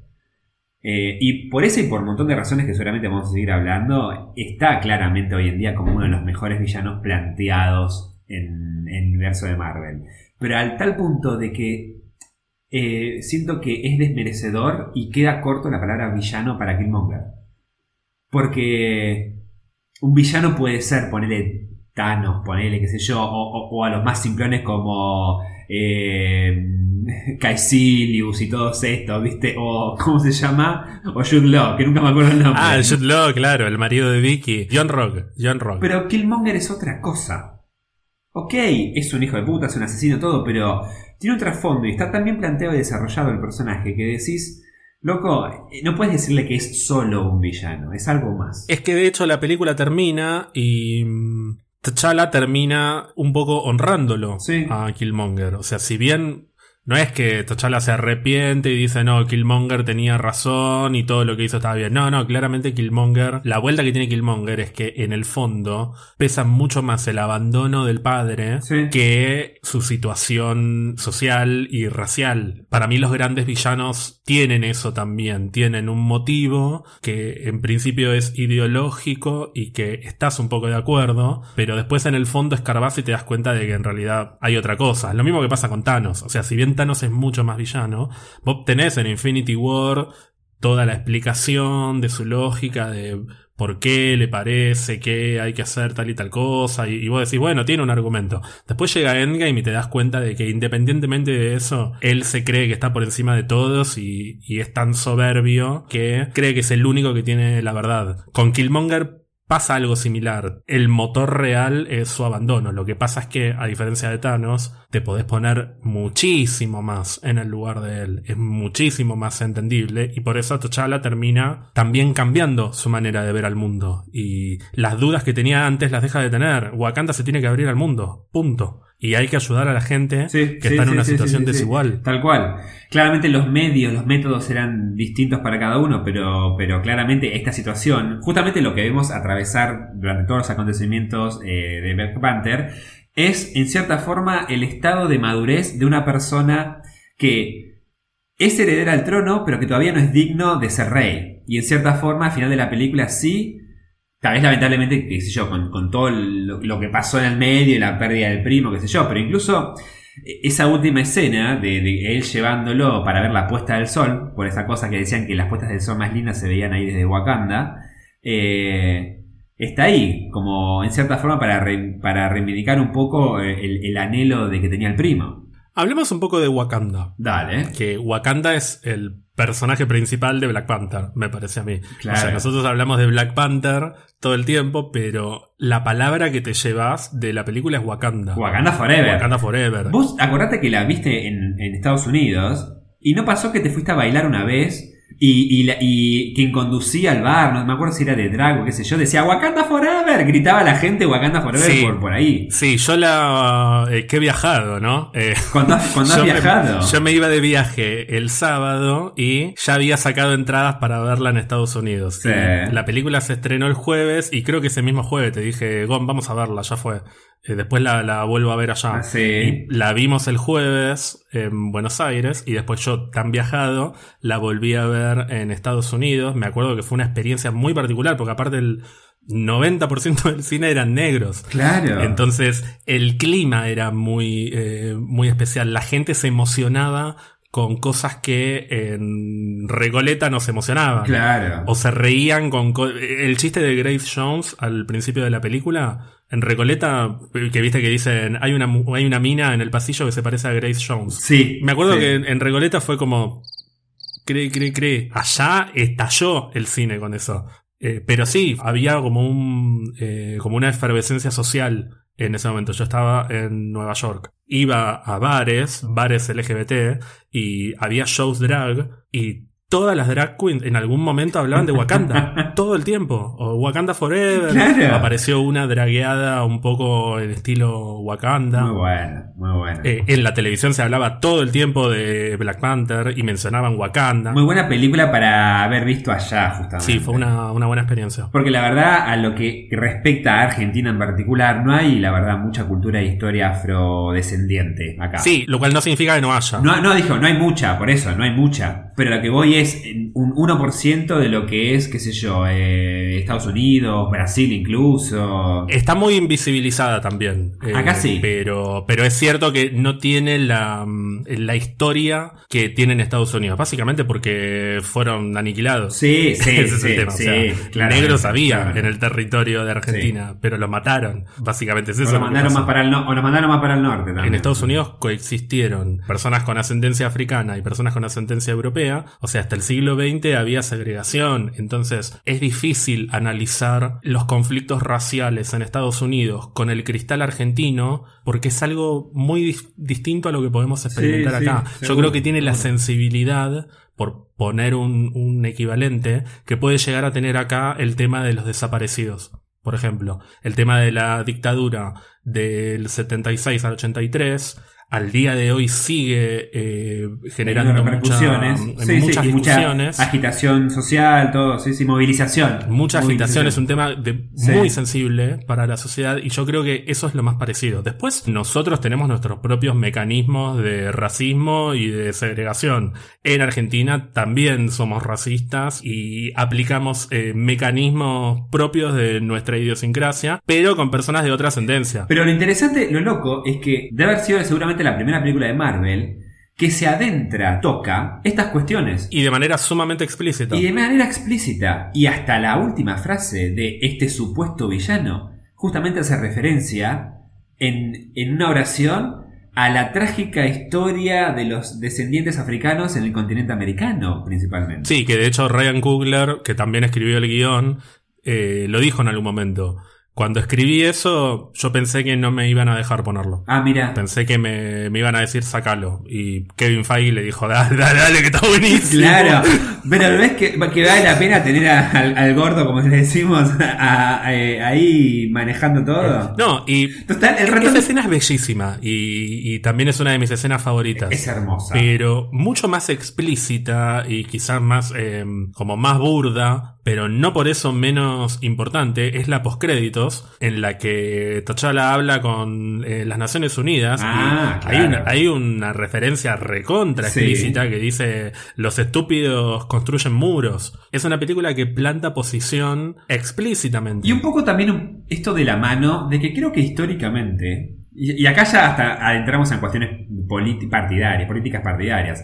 Eh, y por eso y por un montón de razones que seguramente vamos a seguir hablando, está claramente hoy en día como uno de los mejores villanos planteados en, el universo de Marvel. Pero al tal punto de que eh, siento que es desmerecedor y queda corto la palabra villano para Killmonger. Porque un villano puede ser, ponerle Thanos, ponerle, qué sé yo, o, o- o a los más simplones como eh, Caecilius y todos estos, ¿viste? O, ¿cómo se llama? O Jude Law, que nunca me acuerdo el nombre. Ah, el Jude Law, claro, el marido de Vicky. John Rock, John Rock. Pero Killmonger es otra cosa. Ok, es un hijo de puta, es un asesino, todo, pero tiene un trasfondo y está tan bien planteado y desarrollado el personaje que decís, loco, eh, no puedes decirle que es solo un villano, es algo más. Es que de hecho la película termina y mm, T'Challa termina un poco honrándolo Sí. a Killmonger. O sea, si bien no es que T'Challa se arrepiente y dice, no, Killmonger tenía razón y todo lo que hizo estaba bien. No, no, claramente Killmonger, la vuelta que tiene Killmonger es que en el fondo pesa mucho más el abandono del padre Sí. que su situación social y racial. Para mí los grandes villanos tienen eso también, tienen un motivo que en principio es ideológico y que estás un poco de acuerdo, pero después en el fondo escarbas y te das cuenta de que en realidad hay otra cosa. Lo mismo que pasa con Thanos, o sea, si bien Thanos es mucho más villano, vos tenés en Infinity War toda la explicación de su lógica de por qué le parece que hay que hacer tal y tal cosa, y, y vos decís, bueno, tiene un argumento. Después llega Endgame y te das cuenta de que independientemente de eso, él se cree que está por encima de todos y, y es tan soberbio que cree que es el único que tiene la verdad. Con Killmonger pasa algo similar. El motor real es su abandono. Lo que pasa es que, a diferencia de Thanos, te podés poner muchísimo más en el lugar de él. Es muchísimo más entendible y por eso T'Challa termina también cambiando su manera de ver al mundo. Y las dudas que tenía antes las deja de tener. Wakanda se tiene que abrir al mundo. Punto. Y hay que ayudar a la gente Sí, que sí, está en sí, una situación desigual. Tal cual. Claramente los medios, los métodos eran distintos para cada uno, pero, pero claramente esta situación, justamente lo que vemos atravesar durante todos los acontecimientos eh, de Black Panther, es en cierta forma el estado de madurez de una persona que es heredera al trono, pero que todavía no es digno de ser rey. Y en cierta forma, al final de la película sí, Tal vez lamentablemente, qué sé yo, con, con todo lo, que pasó en el medio y la pérdida del primo, qué sé yo, pero incluso eh, esa última escena de, él llevándolo para ver la puesta del sol, por esa cosa que decían que las puestas del sol más lindas se veían ahí desde Wakanda, eh, está ahí, como en cierta forma para, para reivindicar un poco eh, el anhelo de que tenía el primo. Hablemos un poco de Wakanda. Dale. Que Wakanda es el personaje principal de Black Panther, me parece a mí. Claro. O sea, nosotros hablamos de Black Panther todo el tiempo, pero la palabra que te llevas de la película es Wakanda. Wakanda Forever. Wakanda Forever. Vos acordate que la viste en, en Estados Unidos y no pasó que te fuiste a bailar una vez y, y, la- y quien conducía al bar, no me acuerdo si era de drag o qué sé yo, decía Wakanda Forever, gritaba la gente Wakanda Forever Sí. por, por ahí. Sí, yo la... eh, que he viajado, ¿no? Eh, Cuando, has- cuando has yo me- viajado. yo me iba de viaje el sábado y ya había sacado entradas para verla en Estados Unidos. Sí. La película se estrenó el jueves y creo que ese mismo jueves te dije, Gon, vamos a verla, ya fue. Eh, después la, la vuelvo a ver allá. Ah, sí. Y la vimos el jueves en Buenos Aires y después yo, tan viajado, la volví a ver en Estados Unidos. Me acuerdo que fue una experiencia muy particular porque aparte el 90% del cine eran negros. Claro. Entonces el clima era muy, eh, muy especial. La gente se emocionaba con cosas que en Regoleta no se emocionaban. Claro. O se reían con... co- El chiste de Grace Jones al principio de la película, en Recoleta, que viste que dicen, hay una, hay una mina en el pasillo que se parece a Grace Jones. Sí. Me acuerdo sí. que en, en Regoleta fue como... Cree, cree, cree. Allá estalló el cine con eso. Eh, pero sí, había como un eh, como una efervescencia social en ese momento. Yo estaba en Nueva York. Iba a bares, bares LGBT, y había shows drag, y todas las drag queens en algún momento hablaban de Wakanda. todo el tiempo. O Wakanda Forever. Claro. Apareció una dragueada un poco en estilo Wakanda. Muy bueno, muy bueno. Eh, en la televisión se hablaba todo el tiempo de Black Panther y mencionaban Wakanda. Muy buena película para haber visto allá, justamente. Sí, fue una, una buena experiencia. Porque la verdad, a lo que respecta a Argentina en particular, no hay, la verdad, mucha cultura e historia afrodescendiente acá. Sí, lo cual no significa que no haya. No, no, dijo, no hay mucha, por eso, no hay mucha. Pero lo que voy es un 1% de lo que es, qué sé yo, eh, Estados Unidos, Brasil incluso. Está muy invisibilizada también. eh, Acá sí. Pero, pero es cierto que no tiene la, mm, la historia que tiene en Estados Unidos. Básicamente porque fueron aniquilados. Sí, sí, Ese es el tema. sí, o sea, negros había en el territorio de Argentina, pero los mataron. Básicamente es O eso. lo lo que mandaron más para el no- o lo mandaron más para el norte también. En Estados Unidos coexistieron personas con ascendencia africana y personas con ascendencia europea. O sea, hasta el siglo XX había segregación. Entonces, es difícil analizar los conflictos raciales en Estados Unidos con el cristal argentino porque es algo muy dis- distinto a lo que podemos experimentar sí, acá. Yo seguro, creo que tiene la sensibilidad por poner un, un equivalente que puede llegar a tener acá el tema de los desaparecidos. Por ejemplo, el tema de la dictadura del 76 al 83, al día de hoy sigue eh, generando mucha- repercusiones. Sí, sí, muchas mucha discusiones. agitación social, todo, sí, sí, movilización. Mucha agitación es un tema de- Sí. muy sensible para la sociedad y yo creo que eso es lo más parecido. Después nosotros tenemos nuestros propios mecanismos de racismo y de segregación. En Argentina también somos racistas y aplicamos eh, mecanismos propios de nuestra idiosincrasia, pero con personas de otra ascendencia. Pero lo interesante, lo loco, es que debe haber sido seguramente la primera película de Marvel que se adentra, toca estas cuestiones. Y de manera sumamente explícita. Y de manera explícita. Y hasta la última frase de este supuesto villano justamente hace referencia en, en una oración a la trágica historia de los descendientes africanos en el continente americano, principalmente. Sí, que de hecho Ryan Coogler, que también escribió el guion, eh, lo dijo en algún momento. Cuando escribí eso, yo pensé que no me iban a dejar ponerlo. Ah, mira. Pensé que me, me iban a decir sacalo. Y Kevin Feige le dijo, dale, dale, dale, que está buenísimo. Claro, pero ves que, que vale la pena tener a- al, al gordo, como le decimos, a- a- eh, ahí manejando todo. No, y Total, el ratón esa es, escena es bellísima y, y también es una de mis escenas favoritas. es hermosa. pero mucho más explícita y quizás más eh, como más burda, pero no por eso menos importante, es la postcréditos en la que T'Challa habla con eh, las Naciones Unidas. Ah, y hay, claro. una, hay una referencia recontra Sí. explícita que dice los estúpidos construyen muros. Es una película que planta posición explícitamente. Y un poco también esto de la mano, de que creo que históricamente, y, y acá ya hasta adentramos en cuestiones partidarias, políticas partidarias,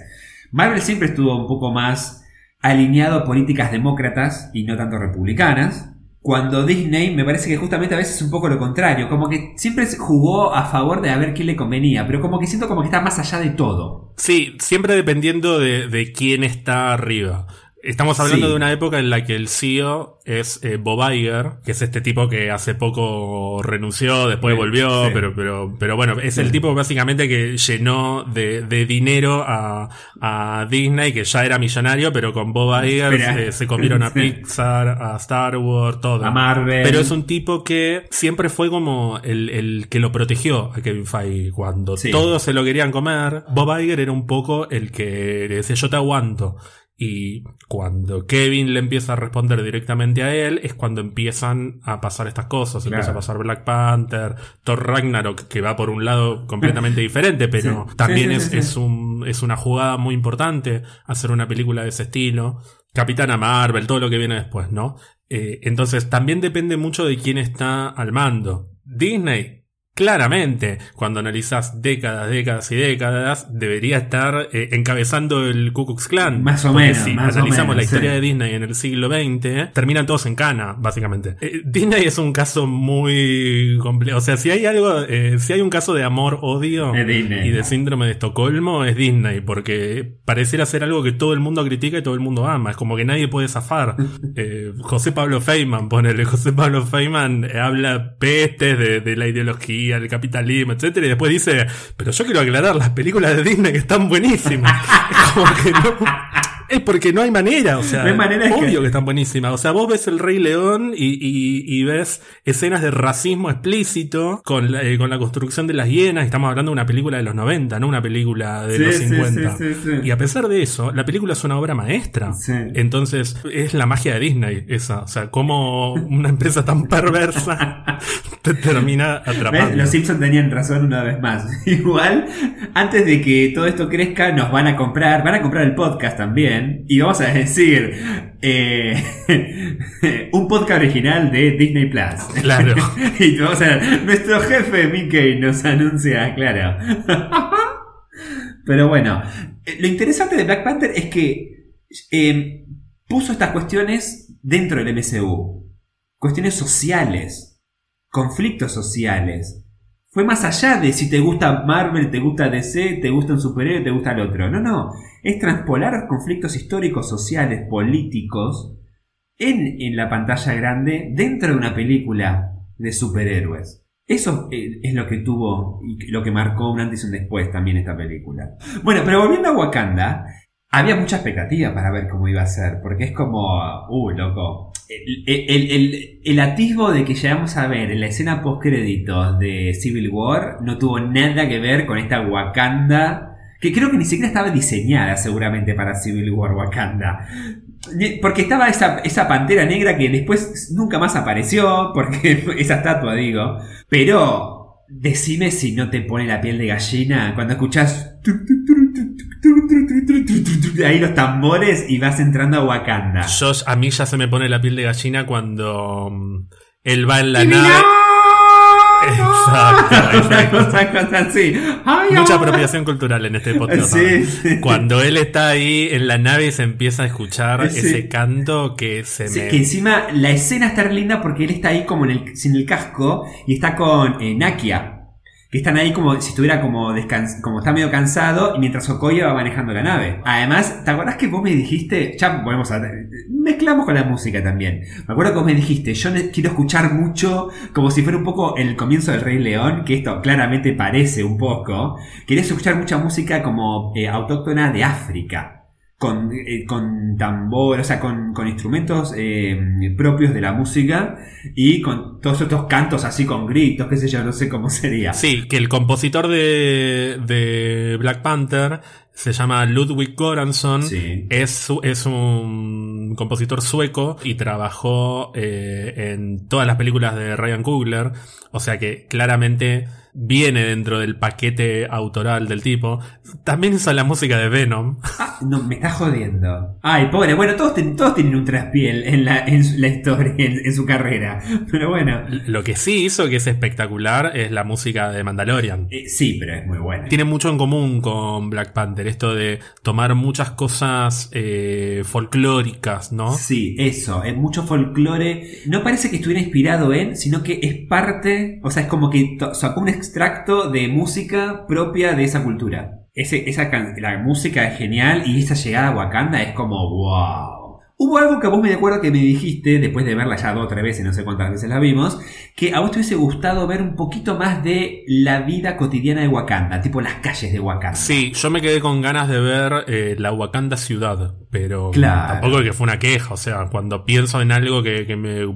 Marvel siempre estuvo un poco más alineado a políticas demócratas y no tanto republicanas. Cuando Disney me parece que justamente a veces es un poco lo contrario, como que siempre jugó a favor de a ver quién le convenía, pero como que siento como que está más allá de todo. Sí, siempre dependiendo de, de quién está arriba. Estamos hablando Sí. de una época en la que el CEO es eh, Bob Iger, que es este tipo que hace poco renunció, después Sí, volvió, sí. pero, pero, pero bueno, es el tipo básicamente que llenó de, de dinero a, a Disney, que ya era millonario, pero con Bob Iger eh, se comieron a. Pixar, a Star Wars, todo. A Marvel. Pero es un tipo que siempre fue como el, el que lo protegió a Kevin Feige. Cuando todos se lo querían comer, Bob Iger era un poco el que le decía yo te aguanto. Y cuando Kevin le empieza a responder directamente a él, es cuando empiezan a pasar estas cosas. Empieza a pasar Black Panther, Thor Ragnarok, que va por un lado completamente diferente, pero Sí. también Sí, sí, es, es un, es una jugada muy importante hacer una película de ese estilo. Capitana Marvel, todo lo que viene después, ¿no? Eh, entonces también depende mucho de quién está al mando. Disney, claramente, cuando analizas décadas, décadas y décadas, debería estar eh, encabezando el Ku Klux Klan. Más o menos, Si más o analizamos menos, la historia sí. de Disney en el siglo XX, terminan todos en cana, básicamente. Eh, Disney es un caso muy complejo. O sea, si hay algo, eh, si hay un caso de amor-odio y de síndrome de Estocolmo, es Disney, porque pareciera ser algo que todo el mundo critica y todo el mundo ama. Es como que nadie puede zafar. José Pablo Feynman, ponele, José Pablo Feynman habla pestes de, de la ideología, del capitalismo, etcétera, y después dice, pero yo quiero aclarar, las películas de Disney que están buenísimas. como que no. Es porque no hay manera, o sea, No hay manera obvio que- que... están buenísimas. O sea, vos ves el Rey León y, y- y ves escenas de racismo explícito con la, eh, con la construcción de las hienas. Estamos hablando de una película de los 90, no una película de Sí, los sí, 50. sí, sí, sí. Y a pesar de eso, la película es una obra maestra. Entonces, es la magia de Disney esa. O sea, como una empresa tan perversa te termina ¿Ves? atrapando. Los Simpsons tenían razón una vez más. Igual, antes de que todo esto crezca, nos van a comprar, van a comprar el podcast también. Y vamos a decir, eh, un podcast original de Disney Plus. Claro. y vamos a nuestro jefe Mickey nos anuncia, claro. Pero bueno, eh, lo interesante de Black Panther es que eh, puso estas cuestiones dentro del MCU. Cuestiones sociales, conflictos sociales. Fue más allá de si te gusta Marvel, te gusta DC, te gusta un superhéroe, te gusta el otro. No, no. Es transpolar conflictos históricos, sociales, políticos en, en la pantalla grande dentro de una película de superhéroes. Eso eh, es lo que tuvo y lo que marcó un antes y un después también esta película. Bueno, pero volviendo a Wakanda, había mucha expectativa para ver cómo iba a ser, porque es como, uh, loco. El, el- el- el atisbo de que llegamos a ver en la escena post créditos de Civil War no tuvo nada que ver con esta Wakanda, que creo que ni siquiera estaba diseñada seguramente para Civil War Wakanda. Porque estaba esa, esa pantera negra que después nunca más apareció, porque esa estatua digo, pero decime si no te pone la piel de gallina cuando escuchás ahí los tambores y vas entrando a Wakanda. Yo, a mí ya se me pone la piel de gallina cuando mm, él va en la ¡Y nave. Exacto, exacto. cosa, cosa así. Ay, Mucha apropiación cultural en este podcast. Sí, sí. Cuando él está ahí en la nave y se empieza a escuchar Sí. ese canto que se Sí, me... que encima la escena está linda porque él está ahí como en el, sin el casco y está con eh, Nakia. Que están ahí como si estuviera como como está medio cansado y mientras Okoye va manejando la nave. Además, ¿te acordás que vos me dijiste? Ya volvemos a. Mezclamos con la música también. Me acuerdo que vos me dijiste, yo quiero escuchar mucho, como si fuera un poco el comienzo del Rey León, que esto claramente parece un poco. Querías escuchar mucha música como eh, autóctona de África con, eh, con tambor, o sea, con, con instrumentos eh, propios de la música y con todos estos cantos así con gritos, qué sé yo, no sé cómo sería. Sí, que el compositor de, de Black Panther se llama Ludwig Göransson. Sí. Es, es un compositor sueco y trabajó eh, en todas las películas de Ryan Coogler. O sea que claramente viene dentro del paquete autoral del tipo. También hizo la música de Venom. Ah, no, me está jodiendo. Ay, pobre, bueno, todos, ten- todos tienen un traspiel en la, en la historia, en, en su carrera. Pero bueno, Lo que sí hizo, que es espectacular, es la música de Mandalorian. eh, sí, pero es muy buena. Tiene mucho en común con Black Panther, esto de tomar muchas cosas eh, folclóricas, ¿no? Sí, eso, es mucho folclore. No parece que estuviera inspirado en, sino que es parte, o sea, es como que sacó un extracto de música propia de esa cultura. Ese, esa la música es genial y esa llegada a Wakanda es como wow. Hubo algo que a vos me acuerdo que me dijiste, después de verla ya dos o tres veces, no sé cuántas veces la vimos, que a vos te hubiese gustado ver un poquito más de la vida cotidiana de Wakanda, tipo las calles de Wakanda. Sí, yo me quedé con ganas de ver eh, la Wakanda ciudad, pero Claro. tampoco es que fue una queja, o sea, cuando pienso en algo que, que me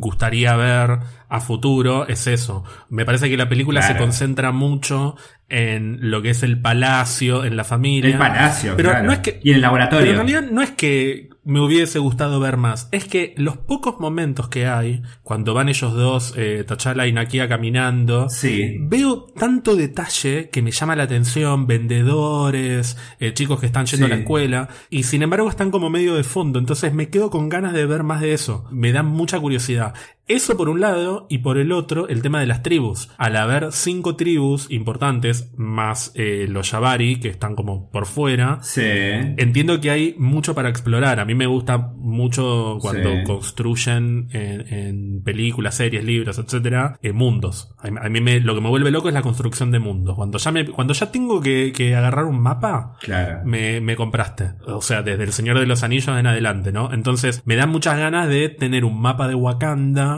gustaría ver a futuro es eso. Me parece que la película se concentra mucho en lo que es el palacio, en la familia. El palacio, Pero claro. no es que y el pero laboratorio. en realidad no es que me hubiese gustado ver más, es que los pocos momentos que hay, cuando van ellos dos, eh, T'Challa y Nakia caminando, Sí. veo tanto detalle que me llama la atención, vendedores, eh, chicos que están yendo Sí. a la escuela, y sin embargo están como medio de fondo, entonces me quedo con ganas de ver más de eso, me da mucha curiosidad. Eso por un lado, y por el otro, el tema de las tribus. Al haber cinco tribus importantes, más eh, los Yabari, que están como por fuera, Sí. Entiendo que hay mucho para explorar. A mí me gusta mucho cuando Sí. construyen en, en películas, series, libros, etcétera, eh, mundos. A mí, me, lo que me vuelve loco es la construcción de mundos. Cuando ya me, cuando ya tengo que, que agarrar un mapa, Claro. me, me compraste. O sea, desde el Señor de los Anillos en adelante, ¿no? Entonces, me dan muchas ganas de tener un mapa de Wakanda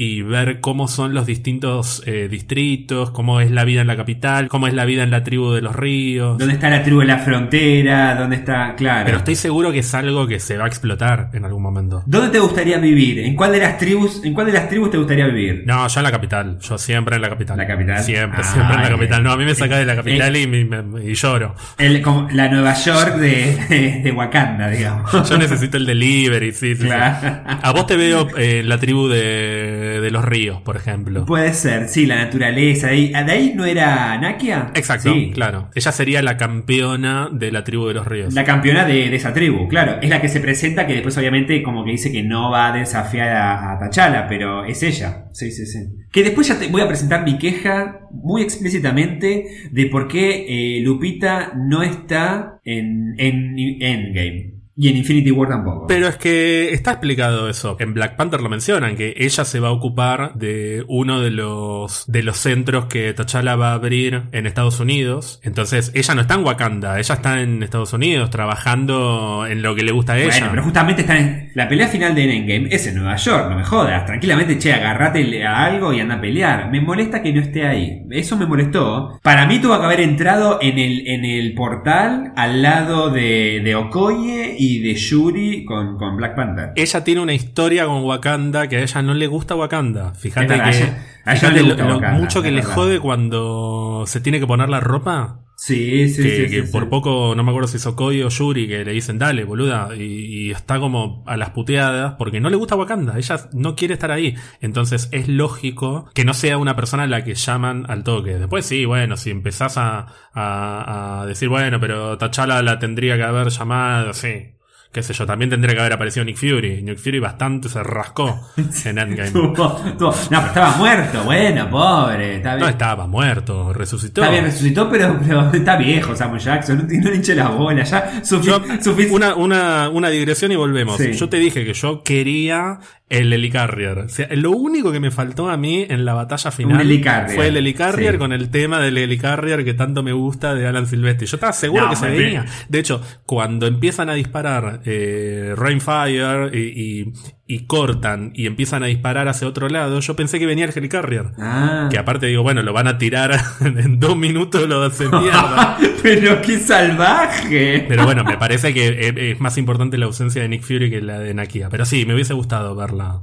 y ver cómo son los distintos eh, distritos, cómo es la vida en la capital, cómo es la vida en la tribu de los ríos. ¿Dónde está la tribu en la frontera? ¿Dónde está? Claro. Pero estoy seguro que es algo que se va a explotar en algún momento. ¿Dónde te gustaría vivir? ¿En cuál de las tribus, en cuál de las tribus te gustaría vivir? No, yo en la capital. Yo siempre en la capital. ¿La capital? Siempre, Ah, siempre en la bien. capital. No, a mí me saca de la capital y, me- y lloro. El- como la Nueva York de, de, de Wakanda, digamos. Yo necesito el delivery, sí, sí, sí. Claro. A vos te veo eh, en la tribu de, de los ríos, por ejemplo. Puede ser, sí, la naturaleza. ahí- ¿De ahí no era Nakia? Exacto, Sí. claro. Ella sería la campeona de la tribu de los ríos. La campeona de, de esa tribu, claro. Es la que se presenta, que después obviamente como que dice que no va a desafiar a, a T'Challa, pero es ella. Sí, sí, sí. Que después ya te voy a presentar mi queja muy explícitamente de por qué eh, Lupita no está en, en Endgame. Y en Infinity War tampoco. Pero es que está explicado eso. En Black Panther lo mencionan, que ella se va a ocupar de uno de los, de los centros que T'Challa va a abrir en Estados Unidos. Entonces, ella no está en Wakanda, ella está en Estados Unidos trabajando en lo que le gusta a ella. Bueno, pero justamente está en la pelea final de Endgame es en Nueva York, no me jodas. Tranquilamente, che, agarrate a algo y anda a pelear. Me molesta que no esté ahí. Eso me molestó. Para mí tuvo que haber entrado en el, en el portal al lado de, de Okoye y de Yuri con, con Black Panther. Ella tiene una historia con Wakanda que a ella no le gusta Wakanda. Fíjate verdad, que a ella- a ella fíjate no le lo- gusta lo Wakanda, mucho que le jode cuando se tiene que poner la ropa. Sí, sí, que, sí. que sí, por sí. poco, no me acuerdo si es Okoye o Yuri, que le dicen, dale, boluda, y, y está como a las puteadas, porque no le gusta Wakanda, ella no quiere estar ahí. Entonces es lógico que no sea una persona a la que llaman al toque. Después sí, bueno, si empezás a, a, a decir, bueno, pero T'Challa la tendría que haber llamado, sí. Qué sé yo, también tendría que haber aparecido Nick Fury. Nick Fury bastante se rascó en Endgame. Tuvo- tuvo- No, pero estaba muerto, bueno, pobre. Está bien. No estaba muerto, resucitó. Está bien, resucitó, pero, pero está viejo Samuel Jackson, no, no le hinche las bolas, ya Yo- sufic- una, una, una digresión y volvemos. Sí. Yo te dije que yo quería el Helicarrier. O sea, lo único que me faltó a mí en la batalla final fue el Helicarrier Sí. con el tema del Helicarrier que tanto me gusta de Alan Silvestri. Yo estaba seguro No, que se venía. De hecho, cuando empiezan a disparar eh, Rainfire y, y, y cortan y empiezan a disparar hacia otro lado, yo pensé que venía el Helicarrier. Ah. Que aparte digo, bueno, lo van a tirar en dos minutos, lo hacen mierda. pero qué salvaje. Pero bueno, me parece que es- es más importante la ausencia de Nick Fury que la de Nakia. Pero sí, me hubiese gustado verla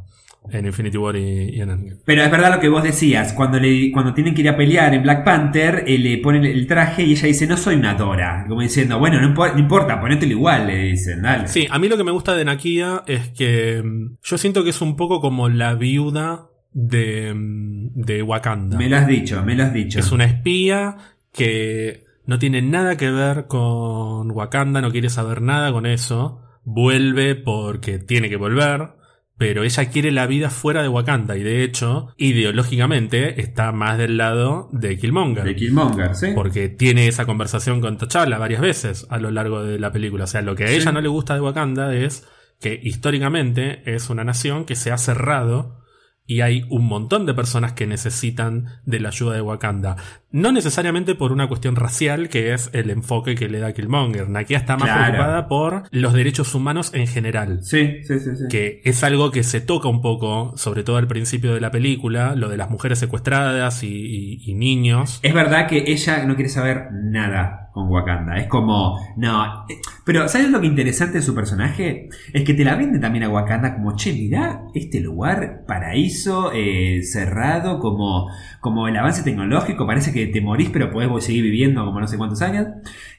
en Infinity War y, y en Endgame. Pero es verdad lo que vos decías, cuando le, cuando tienen que ir a pelear en Black Panther, eh, le ponen el traje y ella dice, no soy una Dora. Como diciendo, bueno, no, impo- no importa, ponételo igual, le dicen, dale. Sí, a mí lo que me gusta de Nakia es que mm, yo siento que es un poco como la viuda de, mm, de Wakanda. Me lo has dicho, me lo has dicho. Es una espía que no tiene nada que ver con Wakanda, no quiere saber nada con eso. Vuelve porque tiene que volver. Pero ella quiere la vida fuera de Wakanda y de hecho, ideológicamente, está más del lado de Killmonger. De Killmonger, ¿sí? Porque tiene esa conversación con T'Challa varias veces a lo largo de la película. O sea, lo que a Sí. ella no le gusta de Wakanda es que históricamente es una nación que se ha cerrado y hay un montón de personas que necesitan de la ayuda de Wakanda. No necesariamente por una cuestión racial, que es el enfoque que le da Killmonger. Nakia está más Claro. preocupada por los derechos humanos en general. Sí, sí, sí, sí. Que es algo que se toca un poco, sobre todo al principio de la película, lo de las mujeres secuestradas y, y- y niños. Es verdad que ella no quiere saber nada con Wakanda. Es como, no. eh, Pero, ¿sabes lo que interesante de su personaje? Es que te la venden también a Wakanda como, che, mirá este lugar, paraíso, eh, cerrado, como, como el avance tecnológico. Parece que te morís, pero podés seguir viviendo como no sé cuántos años.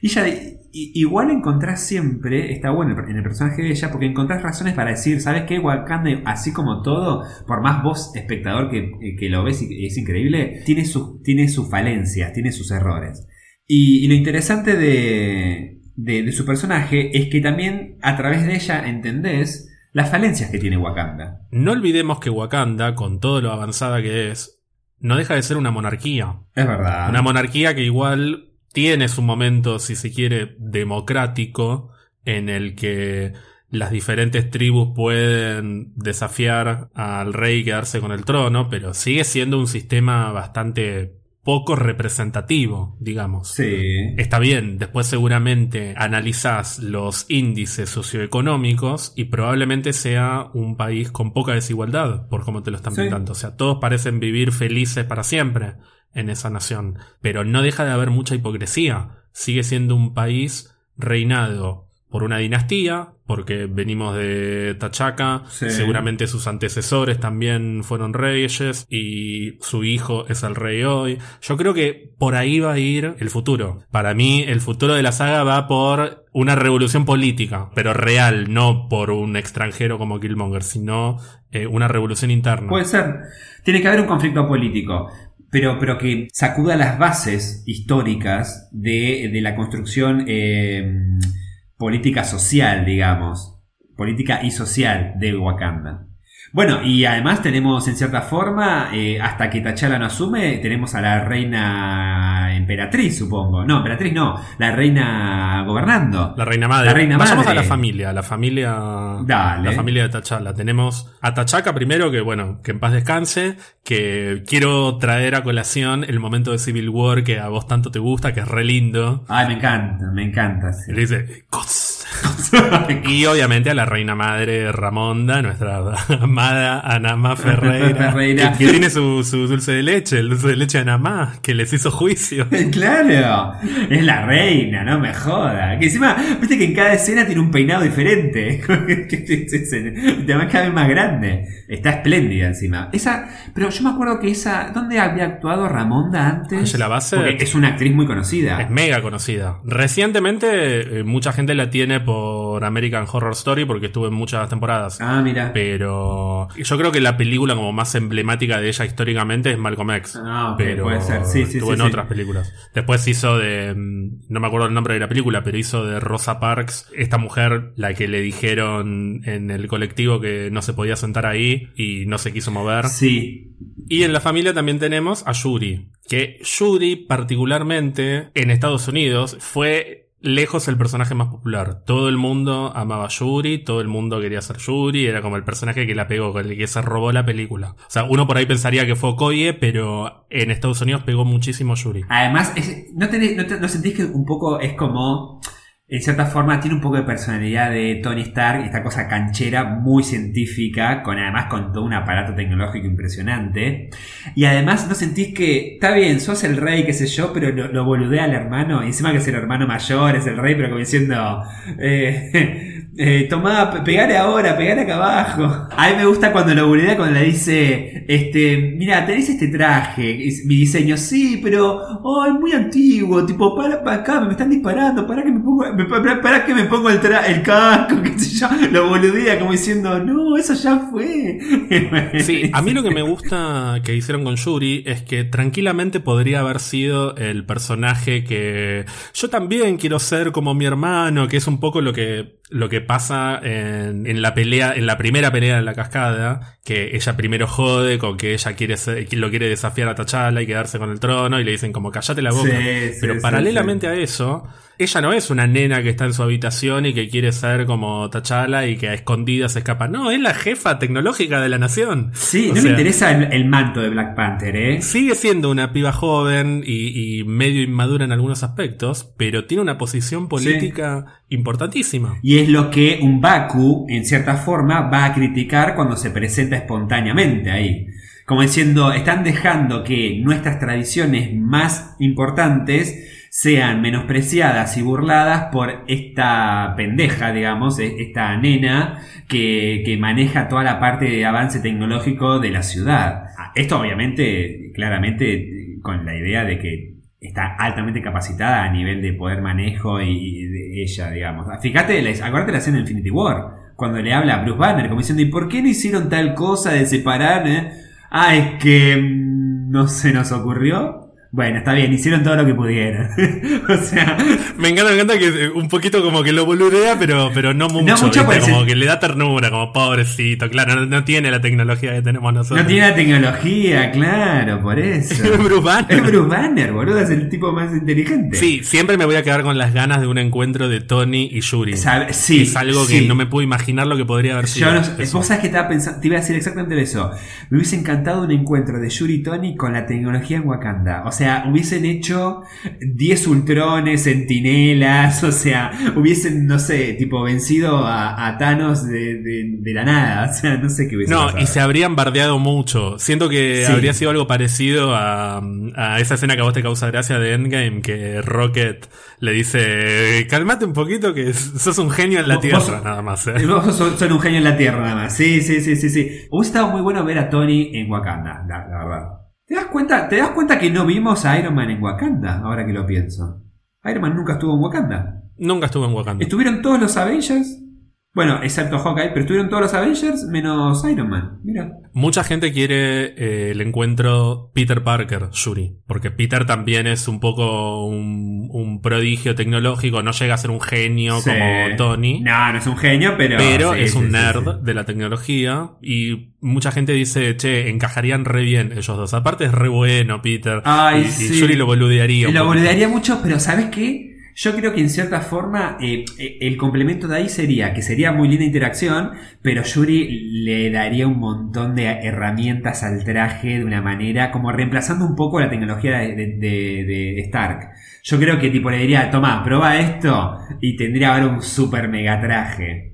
Y ella, i- igual encontrás siempre, está bueno en el personaje de ella, porque encontrás razones para decir, ¿sabes qué? Wakanda, así como todo, por más vos, espectador, que, que lo ves y es increíble, tiene sus, tiene sus falencias, tiene sus errores. Y, y lo interesante de, de, de su personaje es que también a través de ella entendés las falencias que tiene Wakanda. No olvidemos que Wakanda, con todo lo avanzada que es, no deja de ser una monarquía. Es verdad. Una monarquía que igual tiene su momento, si se quiere, democrático, en el que las diferentes tribus pueden desafiar al rey y quedarse con el trono, pero sigue siendo un sistema bastante poco representativo, digamos. Sí. Está bien, después seguramente analizás los índices socioeconómicos y probablemente sea un país con poca desigualdad, por cómo te lo están Sí. pintando. O sea, todos parecen vivir felices para siempre en esa nación, pero no deja de haber mucha hipocresía. Sigue siendo un país reinado por una dinastía, porque venimos de Tachaca, Sí. seguramente sus antecesores también fueron reyes y su hijo es el rey hoy. Yo creo que por ahí va a ir el futuro. Para mí el futuro de la saga va por una revolución política, pero real, no por un extranjero como Killmonger, sino eh, una revolución interna. Puede ser. Tiene que haber un conflicto político. Pero, pero que sacuda las bases históricas de, de la construcción eh, política social, digamos. Política y social de Wakanda. Bueno, y además tenemos en cierta forma, eh, hasta que T'Challa no asume, tenemos a la reina emperatriz, supongo. No, emperatriz no, la reina gobernando. La reina madre. La reina Vayamos madre. a la familia, la familia. Dale. La familia de T'Challa. Tenemos a T'Chaka primero, que bueno, que en paz descanse. Que quiero traer a colación el momento de Civil War que a vos tanto te gusta, que es re lindo. Ay, me encanta, me encanta. sí. Le dice, "Cos". y obviamente a la reina madre Ramonda, nuestra amada Anamá Ferreira, Ferreira. Que, que tiene su, su dulce de leche, el dulce de leche de Anamá, que les hizo juicio. Claro, es la reina, no me joda. Que encima, viste que en cada escena tiene un peinado diferente. además cada vez más grande. Está espléndida encima. Esa, pero yo me acuerdo que esa, ¿dónde había actuado Ramonda antes? Angela Bassett. Porque es una actriz muy conocida. Es mega conocida. Recientemente, eh, mucha gente la tiene por American Horror Story porque estuvo en muchas temporadas. Ah, mira. Pero yo creo que la película como más emblemática de ella históricamente es Malcolm X. Ah, pero puede ser. Sí, sí, estuvo sí, en otras películas. Después hizo de. mm, No me acuerdo el nombre de la película, pero hizo de Rosa Parks, esta mujer, la que le dijeron en el colectivo que no se podía sentar ahí y no se quiso mover. Sí. Y en la familia también tenemos a Yuri. Que Yuri, particularmente en Estados Unidos, fue lejos el personaje más popular. Todo el mundo amaba Yuri, todo el mundo quería ser Yuri, era como el personaje que la pegó, el que se robó la película. O sea, uno por ahí pensaría que fue Okoye, pero en Estados Unidos pegó muchísimo Yuri. Además, es- ¿no, tenés- no, te- no sentís que un poco es como, en cierta forma, tiene un poco de personalidad de Tony Stark, esta cosa canchera, muy científica, con además con todo un aparato tecnológico impresionante. Y además, ¿no sentís que, está bien, sos el rey, qué sé yo, pero lo, lo boludea al hermano? Encima que es el hermano mayor, es el rey, pero como diciendo, eh, eh, tomá, pe- pegale ahora, pegale acá abajo. A mí me gusta cuando lo boludea, cuando le dice, este, mira, tenés este traje, mi diseño, sí, pero, oh, es muy antiguo, tipo, para, para acá, me están disparando, para que me pongo, para, para que me pongo el, tra el casco, qué sé yo, lo boludea como diciendo, no, eso ya fue. Sí, a mí lo que me gusta que hicieron con Yuri es que tranquilamente podría haber sido el personaje que yo también quiero ser como mi hermano, que es un poco lo que lo que pasa en, en la pelea, en la primera pelea de la cascada, que ella primero jode con que ella quiere ser- lo quiere desafiar a T'Challa y quedarse con el trono y le dicen como callate la boca. Sí, Pero sí, paralelamente a eso, ella no es una nena que está en su habitación y que quiere ser como T'Challa y que a escondidas se escapa. No, es la jefa tecnológica de la nación. Sí, O no sea, me interesa el, el manto de Black Panther, ¿eh? Sigue siendo una piba joven y, y medio inmadura en algunos aspectos, pero tiene una posición política importantísima. Y es lo que un Baku, en cierta forma, va a criticar cuando se presenta espontáneamente ahí. Como diciendo, están dejando que nuestras tradiciones más importantes sean menospreciadas y burladas por esta pendeja, digamos, e- esta nena que, que maneja toda la parte de avance tecnológico de la ciudad. Esto obviamente, claramente, con la idea de que está altamente capacitada a nivel de poder manejo y, de ella, digamos. Fíjate, acuérdate la escena de Infinity War, cuando le habla a Bruce Banner, como diciendo, ¿y por qué no hicieron tal cosa de separar? eh? Ah, es que mm, no se nos ocurrió. Bueno, está bien, hicieron todo lo que pudieron. o sea, Me encanta, me encanta que eh, un poquito como que lo boludea, pero, pero no mucho. mucho, ¿viste? pues, como que le da ternura, como pobrecito. Claro, no, no tiene la tecnología que tenemos nosotros. no tiene la tecnología, claro, por eso. Es Bruce Banner. Es Bruce Banner, boludo, es el tipo más inteligente. Sí, siempre me voy a quedar con las ganas de un encuentro de Tony y Yuri. Sí, es algo sí. que no me puedo imaginar lo que podría haber sido. Yo no eso. vos sabés que estaba pensando, te iba a decir exactamente eso. Me hubiese encantado un encuentro de Yuri y Tony con la tecnología en Wakanda. O sea, hubiesen hecho 10 ultrones, sentinelas, o sea, hubiesen, no sé, tipo vencido a, a Thanos de, de- de la nada. O sea, no sé qué hubiese No, pasado. y se habrían bardeado mucho. Siento que Sí. habría sido algo parecido a, a esa escena que a vos te causa gracia de Endgame, que Rocket le dice, calmate un poquito que sos un genio en la tierra, vos- nada más. ¿eh". Vos sos, sos un genio en la tierra nada más. Sí, sí, sí, sí, sí. Hubiese estado muy bueno ver a Tony en Wakanda, la, la verdad. ¿Te das, cuenta, ¿Te das cuenta que no vimos a Iron Man en Wakanda? Ahora que lo pienso. Iron Man nunca estuvo en Wakanda. Nunca estuve en Wakanda. Estuvieron todos los Avengers. Bueno, excepto Hawkeye, pero estuvieron todos los Avengers menos Iron Man. Mira. Mucha gente quiere eh, el encuentro Peter Parker, Yuri, porque Peter también es un poco un, un prodigio tecnológico, no llega a ser un genio Sí. como Tony. No, no es un genio, pero. pero sí, es sí, un nerd de la tecnología y mucha gente dice, che, encajarían re bien ellos dos. Aparte es re bueno Peter Ay, y, y sí. Yuri lo boludearía. Lo boludearía mucho, pero ¿sabes qué? Yo creo que en cierta forma eh, eh, el complemento de ahí sería que sería muy linda interacción, pero Yuri le daría un montón de herramientas al traje de una manera como reemplazando un poco la tecnología de, de- de- de Stark. Yo creo que tipo le diría, toma, prueba esto y tendría ahora un super mega traje.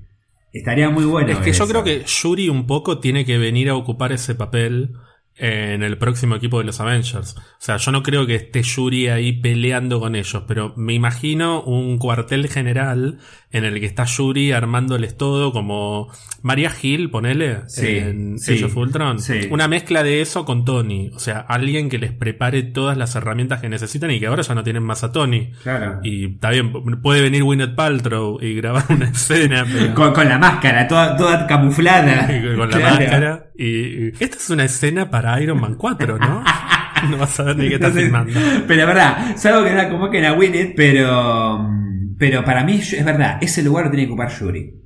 Estaría muy bueno. Es que yo eso. creo que Yuri un poco tiene que venir a ocupar ese papel en el próximo equipo de los Avengers. O sea, yo no creo que esté Yuri ahí peleando con ellos, pero me imagino un cuartel general en el que está Yuri armándoles todo como María Gil, ponele, Sí, en sí, Age of Ultron. sí. Una mezcla de eso con Tony. O sea, alguien que les prepare todas las herramientas que necesitan y que ahora ya no tienen más a Tony. Claro. Y está bien, puede venir Gwyneth Paltrow y grabar una escena, pero... Con, con la máscara, toda, toda camuflada. con la Claro. máscara. Y, y- esta es una escena para Iron Man 4, ¿no? No vas a ver ni qué está Entonces, filmando. Pero es verdad, salvo que no la convoquen a Winnet, pero. Pero para mí es verdad, ese lugar lo tiene que ocupar Yuri.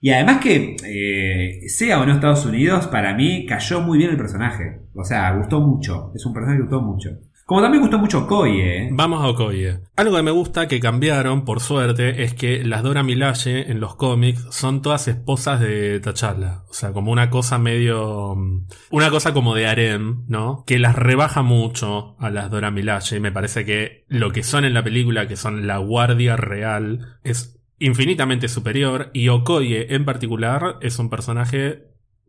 Y además que, eh, sea o no Estados Unidos, para mí cayó muy bien el personaje. O sea, gustó mucho. Es un personaje que gustó mucho. Como también gustó mucho Koye, ¿eh? Vamos a Okoye. Algo que me gusta que cambiaron, por suerte, es que las Dora Milaje en los cómics son todas esposas de T'Challa. O sea, como una cosa medio... mm, Una cosa como de harem, ¿no? Que las rebaja mucho a las Dora Milaje. Me parece que lo que son en la película, que son la guardia real, es infinitamente superior. Y Okoye, en particular, es un personaje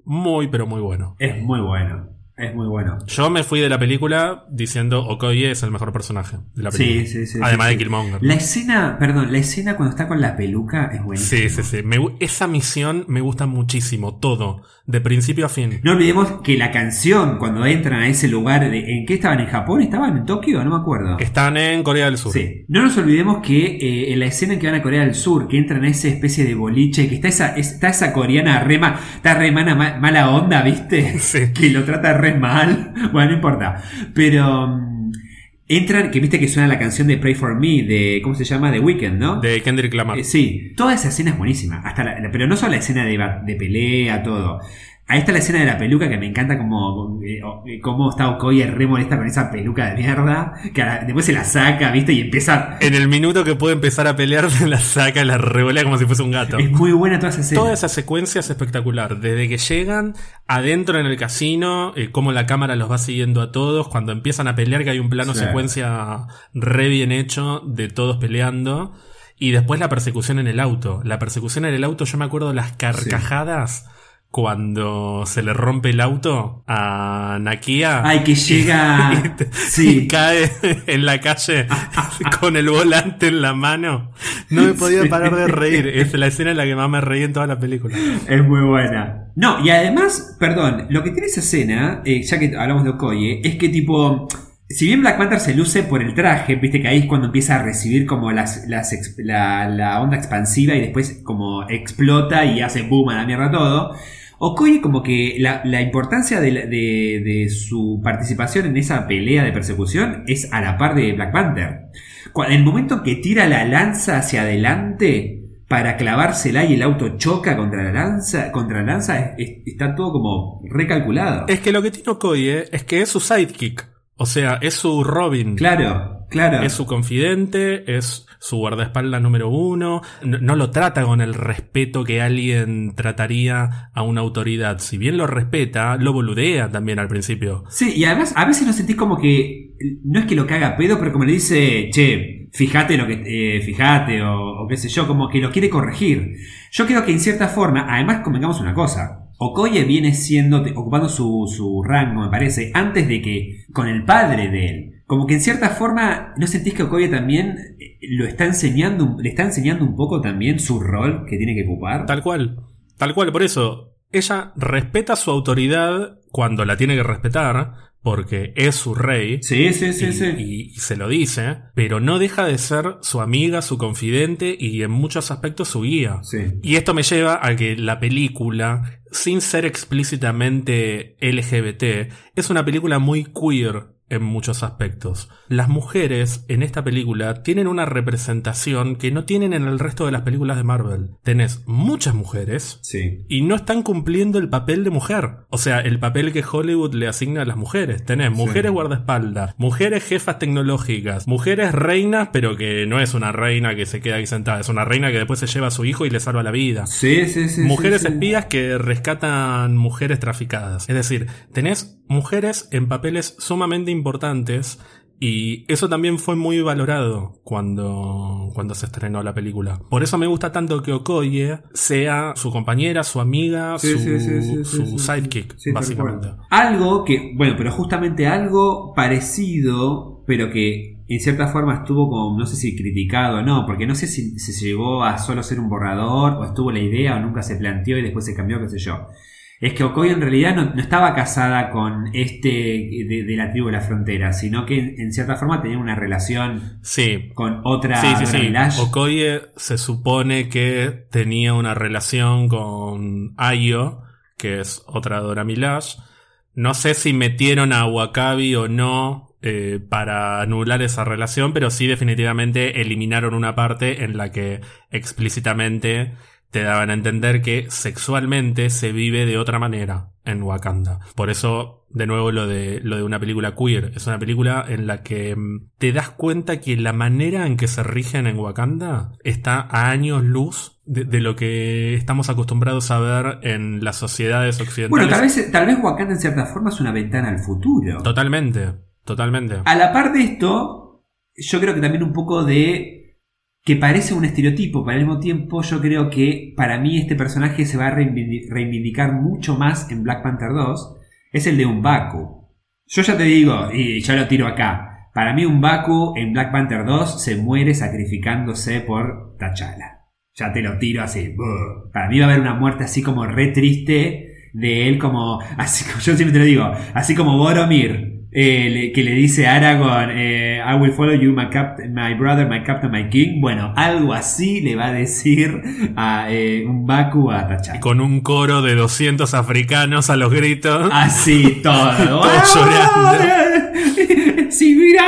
muy, pero muy bueno. Es muy bueno. Es muy bueno. Yo me fui de la película diciendo Okoye es el mejor personaje de la película. Sí, sí, sí. Además sí, de sí. Killmonger. La escena, perdón, la escena cuando está con la peluca es buenísima. Sí, sí, sí. Me esa misión me gusta muchísimo, todo, de principio a fin. No olvidemos que la canción, cuando entran a ese lugar, de, ¿en qué estaban? ¿En Japón? ¿Estaban en Tokio? No me acuerdo. Están en Corea del Sur. Sí. No nos olvidemos que eh, en la escena en que van a Corea del Sur, que entran a esa especie de boliche, que está esa, está esa coreana rema, está re mana- ma- mala onda, ¿viste? Sí. Que lo trata re mal. Bueno, no importa. Pero mm, entran, que viste que suena la canción de Pray for Me, de, ¿cómo se llama? The Weeknd, ¿no? De Kendrick Lamar. Eh, sí, toda esa escena es buenísima. Hasta la- pero no solo la escena de, de pelea, todo. Ahí está la escena de la peluca que me encanta como eh, o- eh, cómo está Okoye re molesta con esa peluca de mierda. Que después se la saca, ¿viste? Y empieza. En el minuto que puede empezar a pelear, se la saca, la revolea como si fuese un gato. Es muy buena toda esa escena. Toda esa secuencia es espectacular. Desde que llegan adentro en el casino, eh, cómo la cámara los va siguiendo a todos, cuando empiezan a pelear, que hay un plano Sí. secuencia re bien hecho de todos peleando. Y después la persecución en el auto. La persecución en el auto, yo me acuerdo las carcajadas cuando se le rompe el auto a Nakia. Ay, que llega. y sí. cae en la calle con el volante en la mano. No me podía parar de reír. Es la escena en la que más me reí en toda la película. Es muy buena. No, y además, perdón, lo que tiene esa escena, eh, ya que hablamos de Okoye, es que tipo. Si bien Black Panther se luce por el traje, viste que ahí es cuando empieza a recibir como las, las ex- la, la onda expansiva y después como explota y hace boom a la mierda todo. Okoye como que la, la importancia de, de- su participación en esa pelea de persecución es a la par de Black Panther. Cu- En el momento que tira la lanza hacia adelante para clavársela y el auto choca contra la lanza, contra la lanza es- es- está todo como recalculado. Es que lo que tiene Okoye es que es su sidekick. O sea, es su Robin. Claro, claro. Es su confidente, es su guardaespaldas número uno. No, no lo trata con el respeto que alguien trataría a una autoridad. Si bien lo respeta, lo boludea también al principio. Sí, y además a veces lo sentís como que no es que lo caga pedo, pero como le dice, che, fíjate lo que, eh, fíjate o, o qué sé yo, como que lo quiere corregir. Yo creo que en cierta forma, además convengamos una cosa, Okoye viene siendo, ocupando su, su rango, me parece, antes de que, con el padre de él. Como que en cierta forma, ¿no sentís que Okoye también eh, lo está enseñando, le está enseñando un poco también su rol que tiene que ocupar? Tal cual. Tal cual. Por eso, ella respeta su autoridad cuando la tiene que respetar, porque es su rey. Sí, sí, sí, y, sí. y- y se lo dice, pero no deja de ser su amiga, su confidente y en muchos aspectos su guía. Sí. Y esto me lleva a que la película, sin ser explícitamente LGBT, es una película muy queer en muchos aspectos. Las mujeres en esta película tienen una representación que no tienen en el resto de las películas de Marvel. Tenés muchas mujeres Sí. y no están cumpliendo el papel de mujer. O sea, el papel que Hollywood le asigna a las mujeres. Tenés mujeres guardaespaldas, mujeres jefas tecnológicas, mujeres reinas, pero que no es una reina que se queda ahí sentada, es una reina que después se lleva a su hijo y le salva la vida. Sí, sí, sí. Mujeres sí. espías que rescatan mujeres traficadas. Es decir, tenés mujeres en papeles sumamente importantes y eso también fue muy valorado cuando, cuando se estrenó la película. Por eso me gusta tanto que Okoye sea su compañera, su amiga, Sí, su, sí, sí, su sidekick, básicamente. Algo que, bueno, pero justamente algo parecido, pero que en cierta forma estuvo como, no sé si criticado o no, porque no sé si, si se llegó a solo ser un borrador, o estuvo la idea, o nunca se planteó y después se cambió, qué sé yo. Es que Okoye en realidad no, no estaba casada con este de, de la tribu de la frontera, sino que en, en cierta forma tenía una relación Sí. con otra Sí, sí, sí. Milash. Okoye se supone que tenía una relación con Ayo, que es otra Dora Milash. No sé si metieron a Wakabi o no eh, para anular esa relación, pero sí definitivamente eliminaron una parte en la que explícitamente te daban a entender que sexualmente se vive de otra manera en Wakanda. Por eso, de nuevo, lo de, lo de una película queer. Es una película en la que mm, te das cuenta que la manera en que se rigen en Wakanda está a años luz de, de lo que estamos acostumbrados a ver en las sociedades occidentales. Bueno, tal vez, tal vez Wakanda en cierta forma es una ventana al futuro. Totalmente, totalmente. A la par de esto, yo creo que también un poco de que parece un estereotipo, pero al mismo tiempo yo creo que para mí este personaje se va a reivindi- reivindicar mucho más en Black Panther 2, es el de un Baku. Yo ya te digo, y ya lo tiro acá, para mí un Baku en Black Panther 2 se muere sacrificándose por T'Challa. Ya te lo tiro así. Para mí va a haber una muerte así como re triste de él como, así como yo siempre te lo digo, así como Boromir, eh, le- que le dice a Aragorn, eh, I will follow you, my, captain, my brother, my captain, my king. Bueno, algo así le va a decir a eh, un Baku a. Con un coro de 200 africanos a los gritos. Así todo. Todos llorando. ¡Si mirá!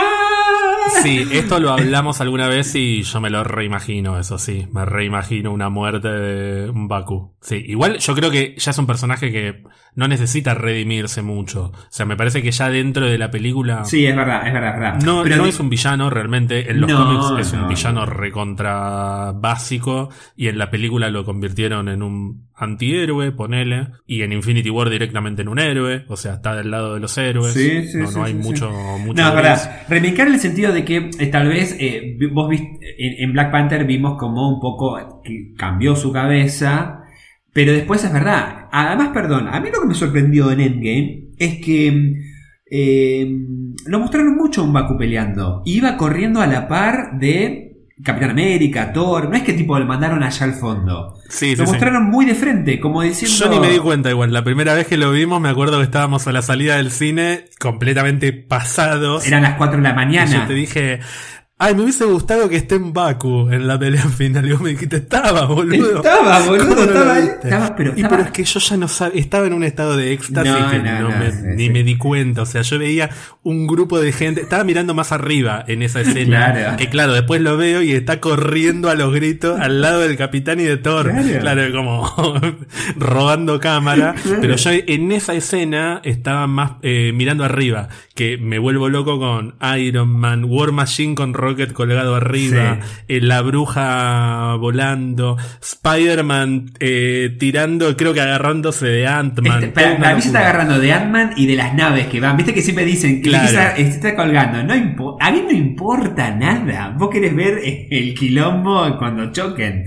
Sí, esto lo hablamos alguna vez y yo me lo reimagino, eso sí. Me reimagino una muerte de un Baku. Sí, igual yo creo que ya es un personaje que no necesita redimirse mucho. O sea, me parece que ya dentro de la película. Sí, es verdad, es verdad, es verdad. No, Pero no es un villano realmente. En los No, cómics es un no, villano no. recontra básico. Y en la película lo convirtieron en un antihéroe, ponele. Y en Infinity War directamente en un héroe. O sea, está del lado de los héroes. Sí, sí, no, sí, no hay mucho, mucho No, es verdad. En el sentido de que eh, tal vez eh, vos en, Black Panther vimos como un poco cambió su cabeza, pero después es verdad. Además, perdón, a mí lo que me sorprendió en Endgame es que eh, lo mostraron mucho un Baku peleando. Iba corriendo a la par de Capitán América, Thor. No es que tipo le mandaron allá al fondo. Sí, lo sí, sí. mostraron muy de frente, como diciendo. Yo ni me di cuenta igual. La primera vez que lo vimos me acuerdo que estábamos a la salida del cine completamente pasados. Eran las 4 de la y mañana. yo te dije, ay, me hubiese gustado que esté en Baku en la pelea final. Y vos me dijiste, estaba, boludo. Estaba, boludo, ¿Cómo no lo estaba viste? Estaba- pero y estaba- pero es que yo ya no sabía, estaba en un estado de éxtasis No, que no, me- sí, ni sí. me di cuenta. O sea, yo veía un grupo de gente, estaba mirando más arriba en esa escena. Claro. Que claro, después lo veo y está corriendo a los gritos al lado del capitán y de Thor. Claro. Claro, como robando cámara. Pero yo en esa escena estaba más eh, mirando arriba. Que me vuelvo loco con Iron Man, War Machine con Rocket colgado arriba, eh, la bruja volando, Spider-Man eh, tirando, creo que agarrándose de Ant-Man. Este, para, para mí se está agarrando de Ant-Man y de las naves que van. Viste que siempre dicen que Claro. está, está colgando. No a mí no importa nada. Vos querés ver el quilombo cuando choquen.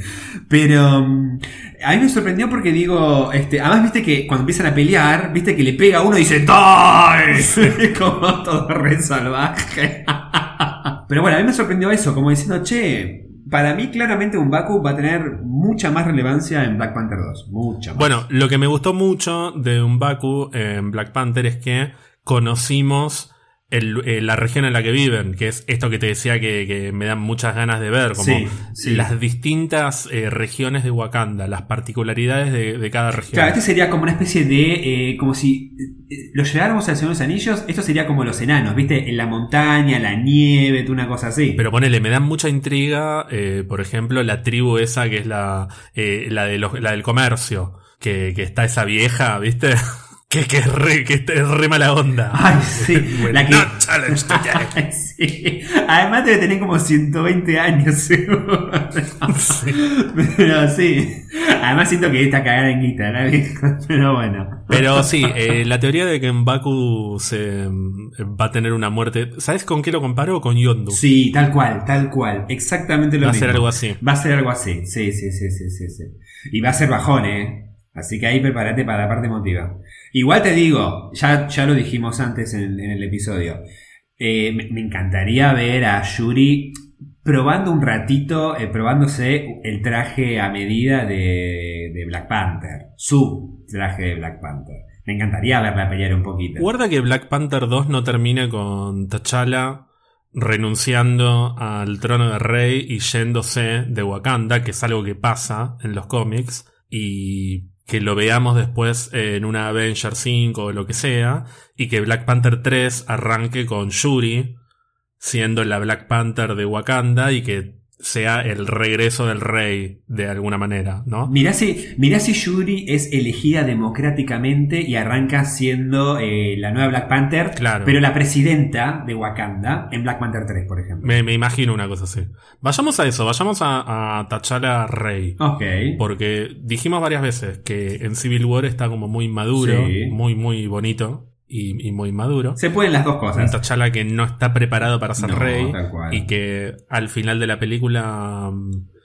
Pero mm, a mí me sorprendió porque digo, este, además viste que cuando empiezan a pelear, viste que le pega a uno y dice ¡Die! como todo re salvaje. Pero bueno, a mí me sorprendió eso, como diciendo, che, para mí claramente un Baku va a tener mucha más relevancia en Black Panther 2. Mucha más. Bueno, lo que me gustó mucho de Umbaku en Black Panther es que conocimos el- eh, la región en la que viven, que es esto que te decía que, que me dan muchas ganas de ver, como Sí, sí. las distintas eh, regiones de Wakanda, las particularidades de, de cada región. Claro, este sería como una especie de. eh, como si eh, lo lleváramos al Señor de los Anillos. Esto sería como los enanos, ¿viste? En la montaña, la nieve, una cosa así. Pero ponele, me dan mucha intriga, eh, por ejemplo, la tribu esa que es la, eh, la, de los, la del comercio, que, que está esa vieja, ¿viste? que, que es re, que es re mala onda. Ay, sí. La que. no challenge. Ay, sí. Además debe tener como 120 años, seguro. Pero sí. Además siento que está cagada en guita, la vieja. Pero bueno. Pero sí, eh, la teoría de que Mbaku se mm, va a tener una muerte. ¿Sabes con qué lo comparo? Con Yondu. Sí, tal cual, tal cual. Exactamente lo va a mismo. ser algo así. Va a ser algo así, sí, sí, sí, sí, sí, sí. Y va a ser bajón, ¿eh? Así que ahí prepárate para la parte emotiva. Igual te digo, ya, ya lo dijimos antes en, el episodio. eh, me, encantaría ver a Yuri probando un ratito, eh, probándose el traje a medida de, Black Panther. Su traje de Black Panther. Me encantaría verla pelear un poquito. Guarda que Black Panther 2 no termine con T'Challa renunciando al trono de rey y yéndose de Wakanda, que es algo que pasa en los cómics, y que lo veamos después en una Avengers 5 o lo que sea, y que Black Panther 3 arranque con Shuri siendo la Black Panther de Wakanda y que sea el regreso del rey de alguna manera, ¿no? Mirá si, mirá si Yuri es elegida democráticamente y arranca siendo eh, la nueva Black Panther, Claro. pero la presidenta de Wakanda en Black Panther 3, por ejemplo. Me, me imagino una cosa así. Vayamos a eso, vayamos a, a T'Challa rey. Ok. Porque dijimos varias veces que en Civil War está como muy maduro, Sí. muy, muy bonito y, y muy maduro. Se pueden las dos Un cosas. T'Challa que no está preparado para ser No, rey y que al final de la película mm,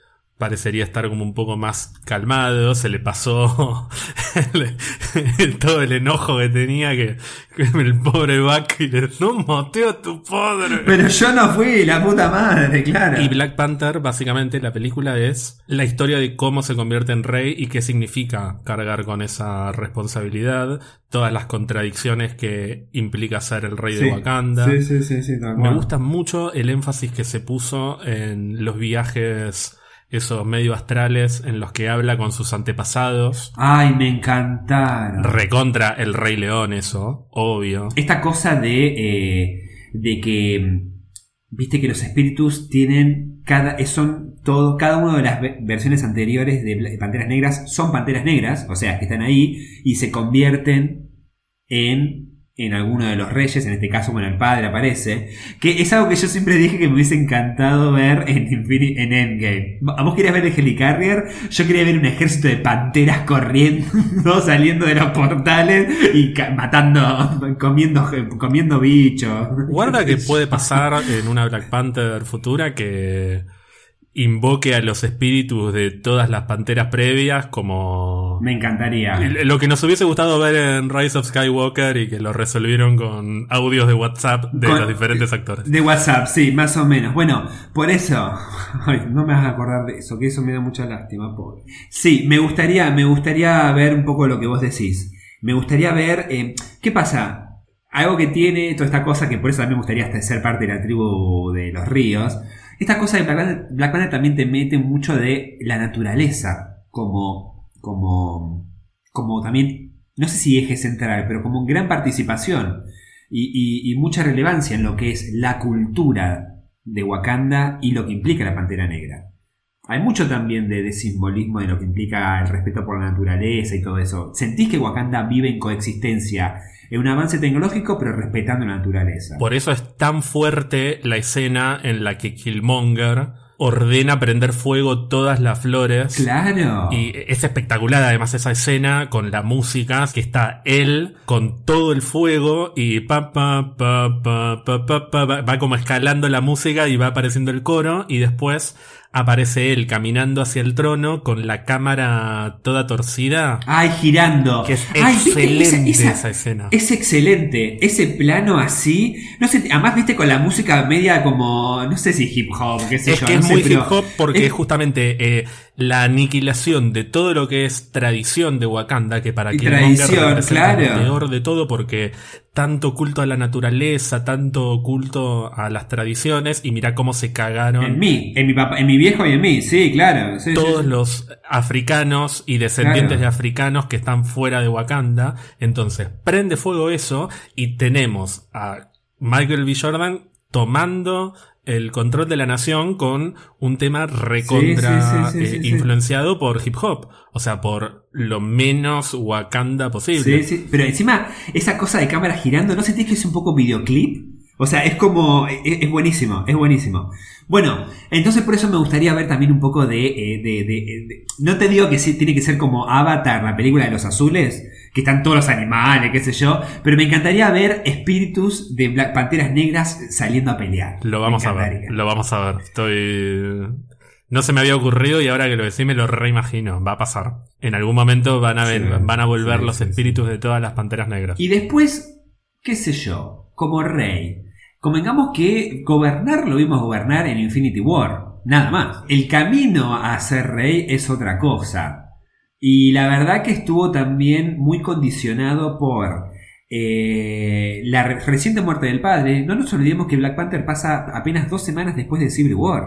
parecería estar como un poco más calmado, se le pasó el- todo el enojo que tenía que, que el pobre Buck y le no maté a tu padre. Pero yo no fui, la puta madre, claro. Y Black Panther, básicamente, la película es la historia de cómo se convierte en rey y qué significa cargar con esa responsabilidad, todas las contradicciones que implica ser el rey Sí. de Wakanda. Sí, sí, sí, sí, Me gusta mucho el énfasis que se puso en los viajes, esos medio astrales, en los que habla con sus antepasados. Ay, me encantaron. Recontra el Rey León, eso, obvio. Esta cosa de, eh, de que viste que los espíritus tienen cada eh, son todo cada una de las ve- versiones anteriores de Panteras Negras son Panteras Negras, o sea, que están ahí y se convierten en en alguno de los reyes, en este caso, bueno, el padre aparece, que es algo que yo siempre dije que me hubiese encantado ver en, en Endgame. ¿A vos querías ver el Helicarrier? Yo quería ver un ejército de panteras corriendo, saliendo de los portales y matando, comiendo, comiendo bichos. Guarda que puede pasar en una Black Panther futura que invoque a los espíritus de todas las panteras previas como Me encantaría. lo que nos hubiese gustado ver en Rise of Skywalker y que lo resolvieron con audios de WhatsApp de Con- los diferentes actores. De WhatsApp, sí, más o menos. Bueno, por eso. Ay, no me vas a acordar de eso, que eso me da mucha lástima, pobre. Sí, me gustaría, me gustaría ver un poco lo que vos decís. Me gustaría ver. eh, ¿Qué pasa? Algo que tiene toda esta cosa, que por eso mí me gustaría hasta ser parte de la tribu de los ríos. Esta cosa de Black Panther también te mete mucho de la naturaleza como. Como. como también. No sé si eje central, pero como gran participación y, y- mucha relevancia en lo que es la cultura de Wakanda y lo que implica la Pantera Negra. Hay mucho también de, de simbolismo de lo que implica el respeto por la naturaleza y todo eso. ¿Sentís que Wakanda vive en coexistencia, en un avance tecnológico, pero respetando la naturaleza? Por eso es tan fuerte la escena en la que Killmonger ordena prender fuego todas las flores. Claro. Y es espectacular además esa escena con la música que está él con todo el fuego y pa pa pa pa pa pa, pa, va- va como escalando la música y va apareciendo el coro y después aparece él caminando hacia el trono con la cámara toda torcida. Ay, girando. Que es excelente Esa- esa, esa- escena. Es excelente, ese plano así, no sé, además viste con la música media como, no sé si hip hop, qué sé Es yo, que no es sé, muy pero hip hop porque es- justamente eh, la aniquilación de todo lo que es tradición de Wakanda, que para Killmonger representa claro. lo peor de todo porque tanto culto a la naturaleza, tanto culto a las tradiciones y mira cómo se cagaron En mí, en mi papá, en mi viejo y en mí, sí, claro. sí, sí, todos sí. los africanos y descendientes Claro. de africanos que están fuera de Wakanda. Entonces, prende fuego eso y tenemos a Michael B. Jordan tomando el control de la nación con un tema recontra Sí, sí, sí, sí, eh, sí, influenciado por hip hop. O sea, por lo menos Wakanda posible. Sí, sí, pero encima esa cosa de cámara girando, ¿no sentís que es un poco videoclip? O sea, es como, es, es buenísimo, es buenísimo. Bueno, entonces por eso me gustaría ver también un poco de, eh, de- de- de- no te digo que sí, tiene que ser como Avatar, la película de los azules, que están todos los animales, qué sé yo, pero me encantaría ver espíritus de Black Panteras Negras saliendo a pelear. Lo vamos a ver, lo vamos a ver. Estoy... No se me había ocurrido y ahora que lo decís me lo reimagino. Va a pasar. En algún momento van a, ver, Sí, van a volver sí, los sí, espíritus de todas las panteras negras. Y después, qué sé yo, como rey, convengamos que gobernar lo vimos gobernar en Infinity War, nada más. El camino a ser rey es otra cosa. Y la verdad que estuvo también muy condicionado por eh, la re- reciente muerte del padre. No nos olvidemos que Black Panther pasa apenas dos semanas después de Civil War.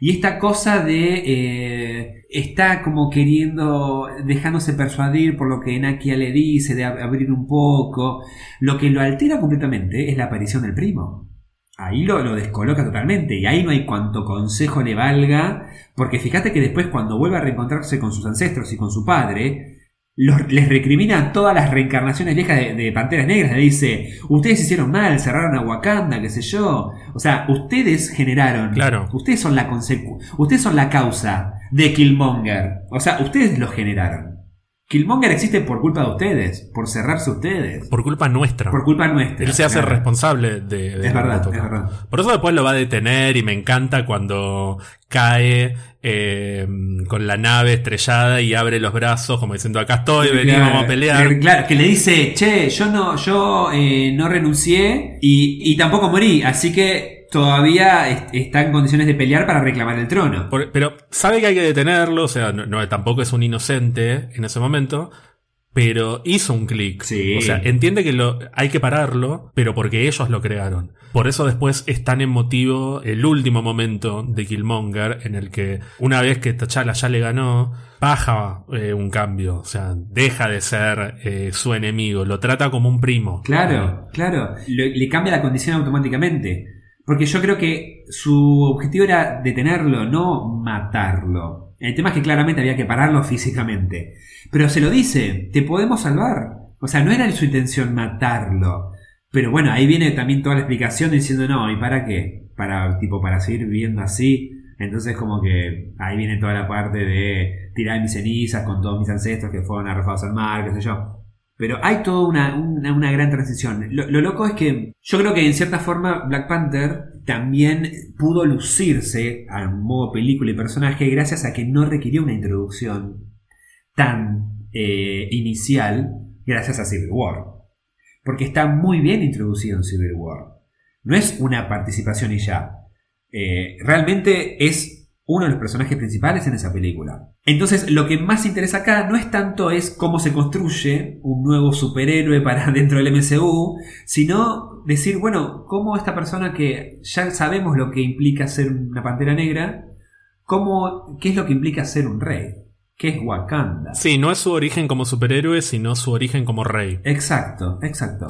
Y esta cosa de eh, está como queriendo, dejándose persuadir por lo que Nakia le dice, de ab- abrir un poco. Lo que lo altera completamente es la aparición del primo. Ahí lo, lo descoloca totalmente. Y ahí no hay cuanto consejo le valga. Porque fíjate que después cuando vuelve a reencontrarse con sus ancestros y con su padre, los- les recrimina todas las reencarnaciones viejas de, de Panteras Negras. Le dice, ustedes hicieron mal, cerraron a Wakanda, qué sé yo. O sea, ustedes generaron. Claro. Ustedes son la ustedes son la causa de Killmonger. O sea, ustedes lo generaron. Killmonger existe por culpa de ustedes, por cerrarse ustedes, por, Por culpa nuestra. culpa nuestra. Él se hace Claro. responsable de, de Es verdad, es verdad. Por eso después lo va a detener y me encanta cuando cae eh, con la nave estrellada y abre los brazos como diciendo acá estoy, vení, Claro, vamos a pelear. Claro, que le dice, che, yo no, yo eh, no renuncié y, y tampoco morí, así que todavía est- está en condiciones de pelear para reclamar el trono. Por- pero sabe que hay que detenerlo, o sea, no, no, tampoco es un inocente en ese momento, pero hizo un clic. Sí. O sea, entiende que lo, hay que pararlo, pero porque ellos lo crearon. Por eso después es tan emotivo el último momento de Killmonger, en el que una vez que T'Challa ya le ganó, baja eh, un cambio. O sea, deja de ser eh, su enemigo, lo trata como un primo. Claro, claro. Le, le cambia la condición automáticamente. Porque yo creo que su objetivo era detenerlo, no matarlo. El tema es que claramente había que pararlo físicamente. Pero se lo dice, te podemos salvar. O sea, no era su intención matarlo. Pero bueno, ahí viene también toda la explicación diciendo, no, ¿y para qué? Para, tipo, para seguir viviendo así. Entonces como que ahí viene toda la parte de tirar mis cenizas con todos mis ancestros que fueron arrojados al mar, qué sé yo. Pero hay toda una, una, gran transición. Lo, lo loco es que yo creo que en cierta forma Black Panther también pudo lucirse al modo película y personaje gracias a que no requirió una introducción tan eh, inicial gracias a Civil War. Porque está muy bien introducido en Civil War. No es una participación y ya. Eh, realmente es uno de los personajes principales en esa película. Entonces, lo que más interesa acá no es tanto es cómo se construye un nuevo superhéroe para dentro del MCU, sino decir, bueno, cómo esta persona que ya sabemos lo que implica ser una pantera negra, cómo, qué es lo que implica ser un rey, qué es Wakanda. Sí, no es su origen como superhéroe, sino su origen como rey. Exacto, exacto.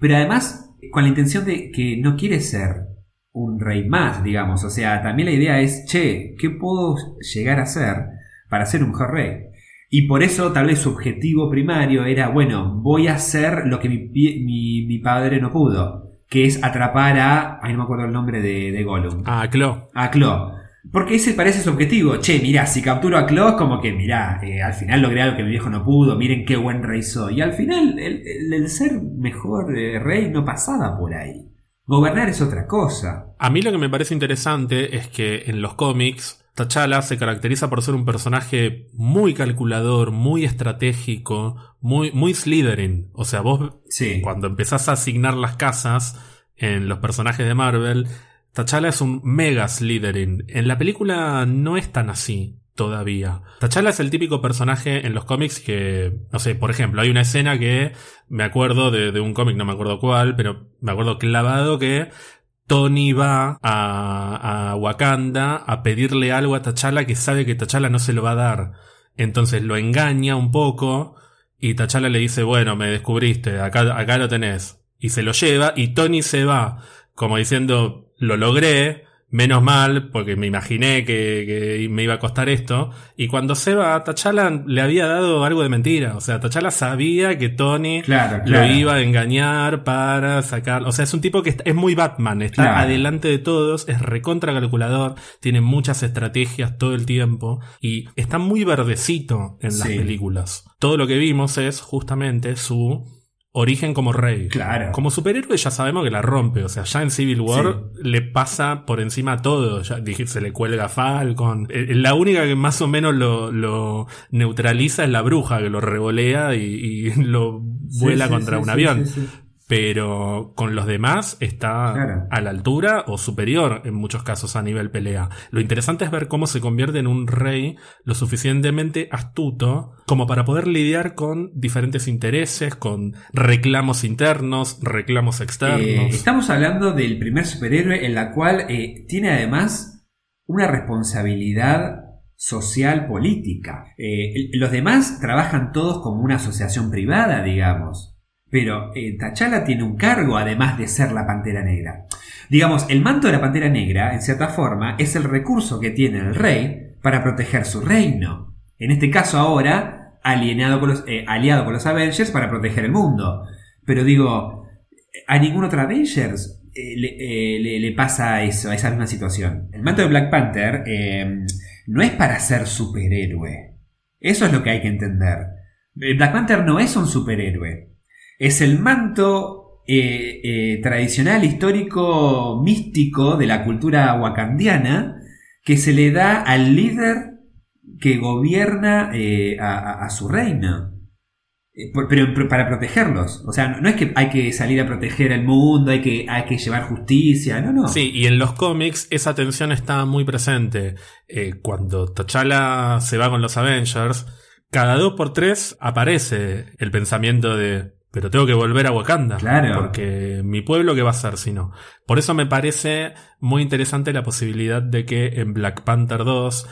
Pero además, con la intención de que no quiere ser un rey más, digamos. O sea, también la idea es, che, ¿qué puedo llegar a ser para ser un mejor rey? Y por eso tal vez su objetivo primario era, bueno, voy a hacer lo que mi, mi- mi padre no pudo, que es atrapar a... Ay, no me acuerdo el nombre de, de Gollum. Ah, Clo. A Claw. Porque ese parece su objetivo. Che, mirá, si capturo a Claw es como que, mirá, eh, al final logré algo que mi viejo no pudo, miren qué buen rey soy. Y al final, el, el- el ser mejor eh, rey no pasaba por ahí. Gobernar es otra cosa. A mí lo que me parece interesante es que en los cómics T'Challa se caracteriza por ser un personaje muy calculador, muy estratégico, muy, muy Slytherin. O sea, vos Sí. cuando empezás a asignar las casas en los personajes de Marvel, T'Challa es un mega Slytherin. En la película no es tan así todavía. T'Challa es el típico personaje en los cómics que, no sé, por ejemplo, hay una escena que me acuerdo de, un cómic, no me acuerdo cuál, pero me acuerdo clavado que Tony va a, a Wakanda a pedirle algo a T'Challa que sabe que T'Challa no se lo va a dar. Entonces lo engaña un poco y T'Challa le dice, bueno, me descubriste, acá, acá lo tenés. Y se lo lleva y Tony se va, como diciendo, lo logré, menos mal, porque me imaginé que, que me iba a costar esto. Y cuando se va, T'Challa le había dado algo de mentira. O sea, T'Challa sabía que Tony Claro, claro. lo iba a engañar para sacar. O sea, es un tipo que está- es muy Batman, está Claro. adelante de todos, es recontra calculador, tiene muchas estrategias todo el tiempo y está muy verdecito en las Sí. películas. Todo lo que vimos es justamente su origen como rey. Claro. Como superhéroe ya sabemos que la rompe, o sea, ya en Civil War le pasa por encima todo, ya dije, se le cuelga a Falcon. Eh, La única que más o menos lo, lo neutraliza es la bruja que lo revolea y, y lo vuela Sí, sí, contra un avión. Pero con los demás está Claro. a la altura o superior en muchos casos a nivel pelea. Lo interesante es ver cómo se convierte en un rey lo suficientemente astuto como para poder lidiar con diferentes intereses, con reclamos internos, reclamos Eh, externos. estamos hablando del primer superhéroe en la cual eh, tiene además una responsabilidad social política. Eh, los demás trabajan todos como una asociación privada, digamos. Pero eh, T'Challa tiene un cargo además de ser la Pantera Negra. Digamos, el manto de la Pantera Negra, en cierta forma, es el recurso que tiene el rey para proteger su reino. En este caso ahora, alienado eh, aliado con los Avengers para proteger el mundo. Pero digo, a ningún otro Avengers eh, le, eh, le- pasa eso, esa misma situación. El manto de Black Panther no es para ser superhéroe. Eso es lo que hay que entender. Black Panther no es un superhéroe. Es el manto eh, eh, tradicional, histórico, místico de la cultura wakandiana que se le da al líder que gobierna eh, a, su reino. Pero, para protegerlos. O sea, no, es que hay que salir a proteger el mundo, hay que, hay que llevar justicia, no, no. Sí, y en los cómics esa tensión está muy presente. Cuando T'Challa se va con los Avengers, cada dos por tres aparece el pensamiento de pero tengo que volver a Wakanda. Claro. Porque mi pueblo, ¿qué va a hacer si no? Por eso me parece muy interesante la posibilidad de que en Black Panther 2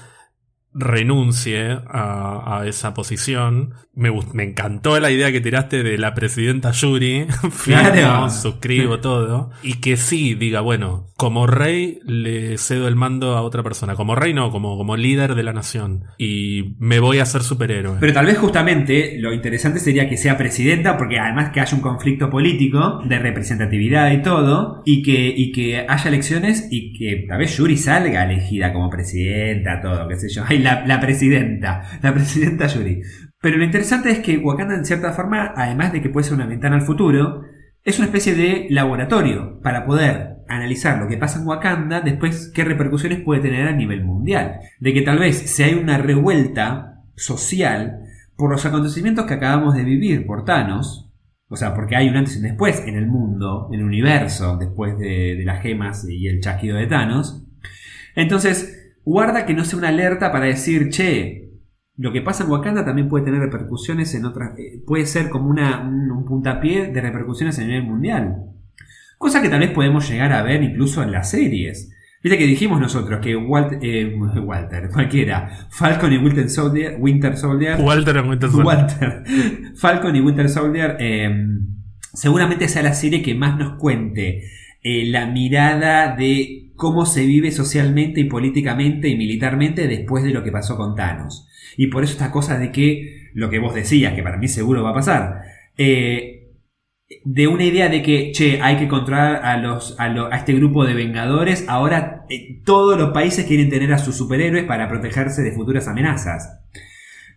renuncie a, a esa posición. Me, me encantó la idea que tiraste de la presidenta Yuri. Claro. suscribo todo. Y que sí diga, bueno, como rey le cedo el mando a otra persona. Como rey no, como, como líder de la nación. Y me voy a ser superhéroe. Pero tal vez justamente lo interesante sería que sea presidenta, porque además que haya un conflicto político de representatividad y todo, y que, y que haya elecciones y que tal vez Yuri salga elegida como presidenta, todo, qué sé yo. La, presidenta, la presidenta Yuri. Pero lo interesante es que Wakanda, en cierta forma, además de que puede ser una ventana al futuro, es una especie de laboratorio para poder analizar lo que pasa en Wakanda, después qué repercusiones puede tener a nivel mundial. De que tal vez si hay una revuelta social por los acontecimientos que acabamos de vivir por Thanos, o sea, porque hay un antes y un después en el mundo, en el universo, después de, de las gemas y el chasquido de Thanos. Entonces, guarda que no sea una alerta para decir, che, lo que pasa en Wakanda también puede tener repercusiones en otras. eh, puede ser como una, un, un puntapié de repercusiones a nivel mundial. Cosa que tal vez podemos llegar a ver incluso en las series. Viste que dijimos nosotros que Walt- eh, Walter, cualquiera, Falcon y Winter Soldier, Winter Soldier Walter en Winter Soldier. Walter, Falcon y Winter Soldier eh, seguramente sea la serie que más nos cuente eh, la mirada de cómo se vive socialmente y políticamente y militarmente después de lo que pasó con Thanos. Y por eso esta cosa de que lo que vos decías, que para mí seguro va a pasar, eh, de una idea de que, che, hay que controlar a, los, a, este grupo de vengadores, ahora eh, todos los países quieren tener a sus superhéroes para protegerse de futuras amenazas.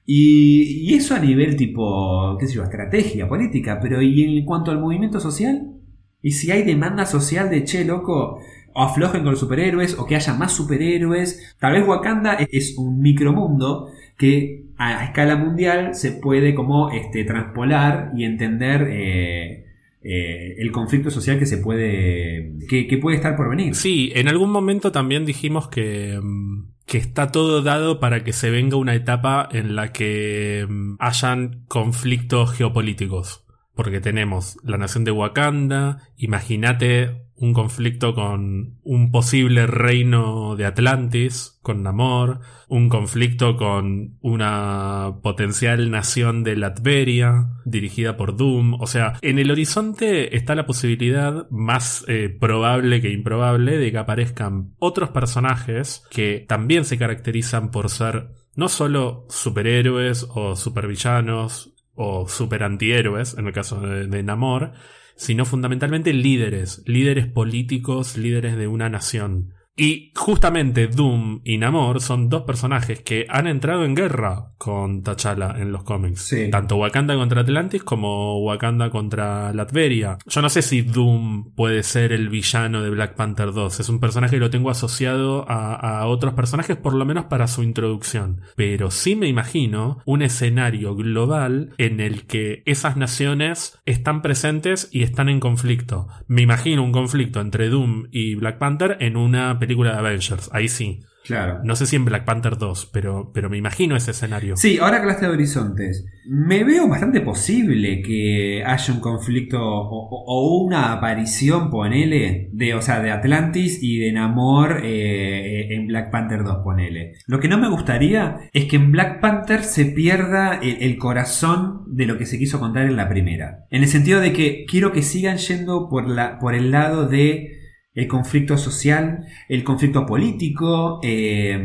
Y, y eso a nivel tipo, qué sé yo, estrategia política, pero ¿y en cuanto al movimiento social? ¿Y si hay demanda social de, che, loco, aflojen con los superhéroes, o que haya más superhéroes? Tal vez Wakanda es- es un micromundo que a escala mundial se puede como este, transpolar y entender eh, eh, el conflicto social que se puede, que, que puede estar por venir. Sí, en algún momento también dijimos que, mm, que está todo dado para que se venga una etapa en la que mm, hayan conflictos geopolíticos. Porque tenemos la nación de Wakanda, imagínate un conflicto con un posible reino de Atlantis, con Namor, un conflicto con una potencial nación de Latveria, dirigida por Doom. O sea, en el horizonte está la posibilidad más eh, probable que improbable de que aparezcan otros personajes que también se caracterizan por ser no solo superhéroes o supervillanos o super antihéroes, en el caso de, de Namor, sino fundamentalmente líderes, líderes políticos, líderes de una nación. Y justamente Doom y Namor son dos personajes que han entrado en guerra con T'Challa en los cómics. Sí. Tanto Wakanda contra Atlantis como Wakanda contra Latveria. Yo no sé si Doom puede ser el villano de Black Panther 2. Es un personaje que lo tengo asociado a, a otros personajes, por lo menos para su introducción. Pero sí me imagino un escenario global en el que esas naciones están presentes y están en conflicto. Me imagino un conflicto entre Doom y Black Panther en una película de Avengers. Ahí sí. Claro. No sé si en Black Panther 2, pero, pero me imagino ese escenario. Sí, ahora que hablaste de horizontes, me veo bastante posible que haya un conflicto o, una aparición, ponele, de, o sea, de Atlantis y de Namor eh, en Black Panther 2, ponele. Lo que no me gustaría es que en Black Panther se pierda el, el corazón de lo que se quiso contar en la primera. En el sentido de que quiero que sigan yendo por, la, por el lado de el conflicto social, el conflicto político, eh,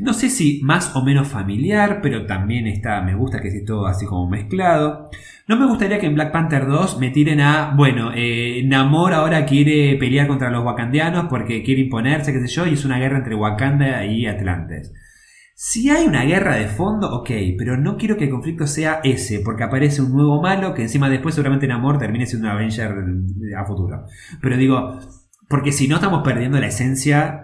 no sé si más o menos familiar, pero también está, me gusta que esté todo así como mezclado. No me gustaría que en Black Panther 2 me tiren a, bueno, eh, Namor ahora quiere pelear contra los wakandianos porque quiere imponerse, qué sé yo, y es una guerra entre Wakanda y Atlantes. Si hay una guerra de fondo, ok, pero no quiero que el conflicto sea ese, porque aparece un nuevo malo que encima después seguramente Namor termine siendo un Avenger a futuro. Pero digo, porque si no estamos perdiendo la esencia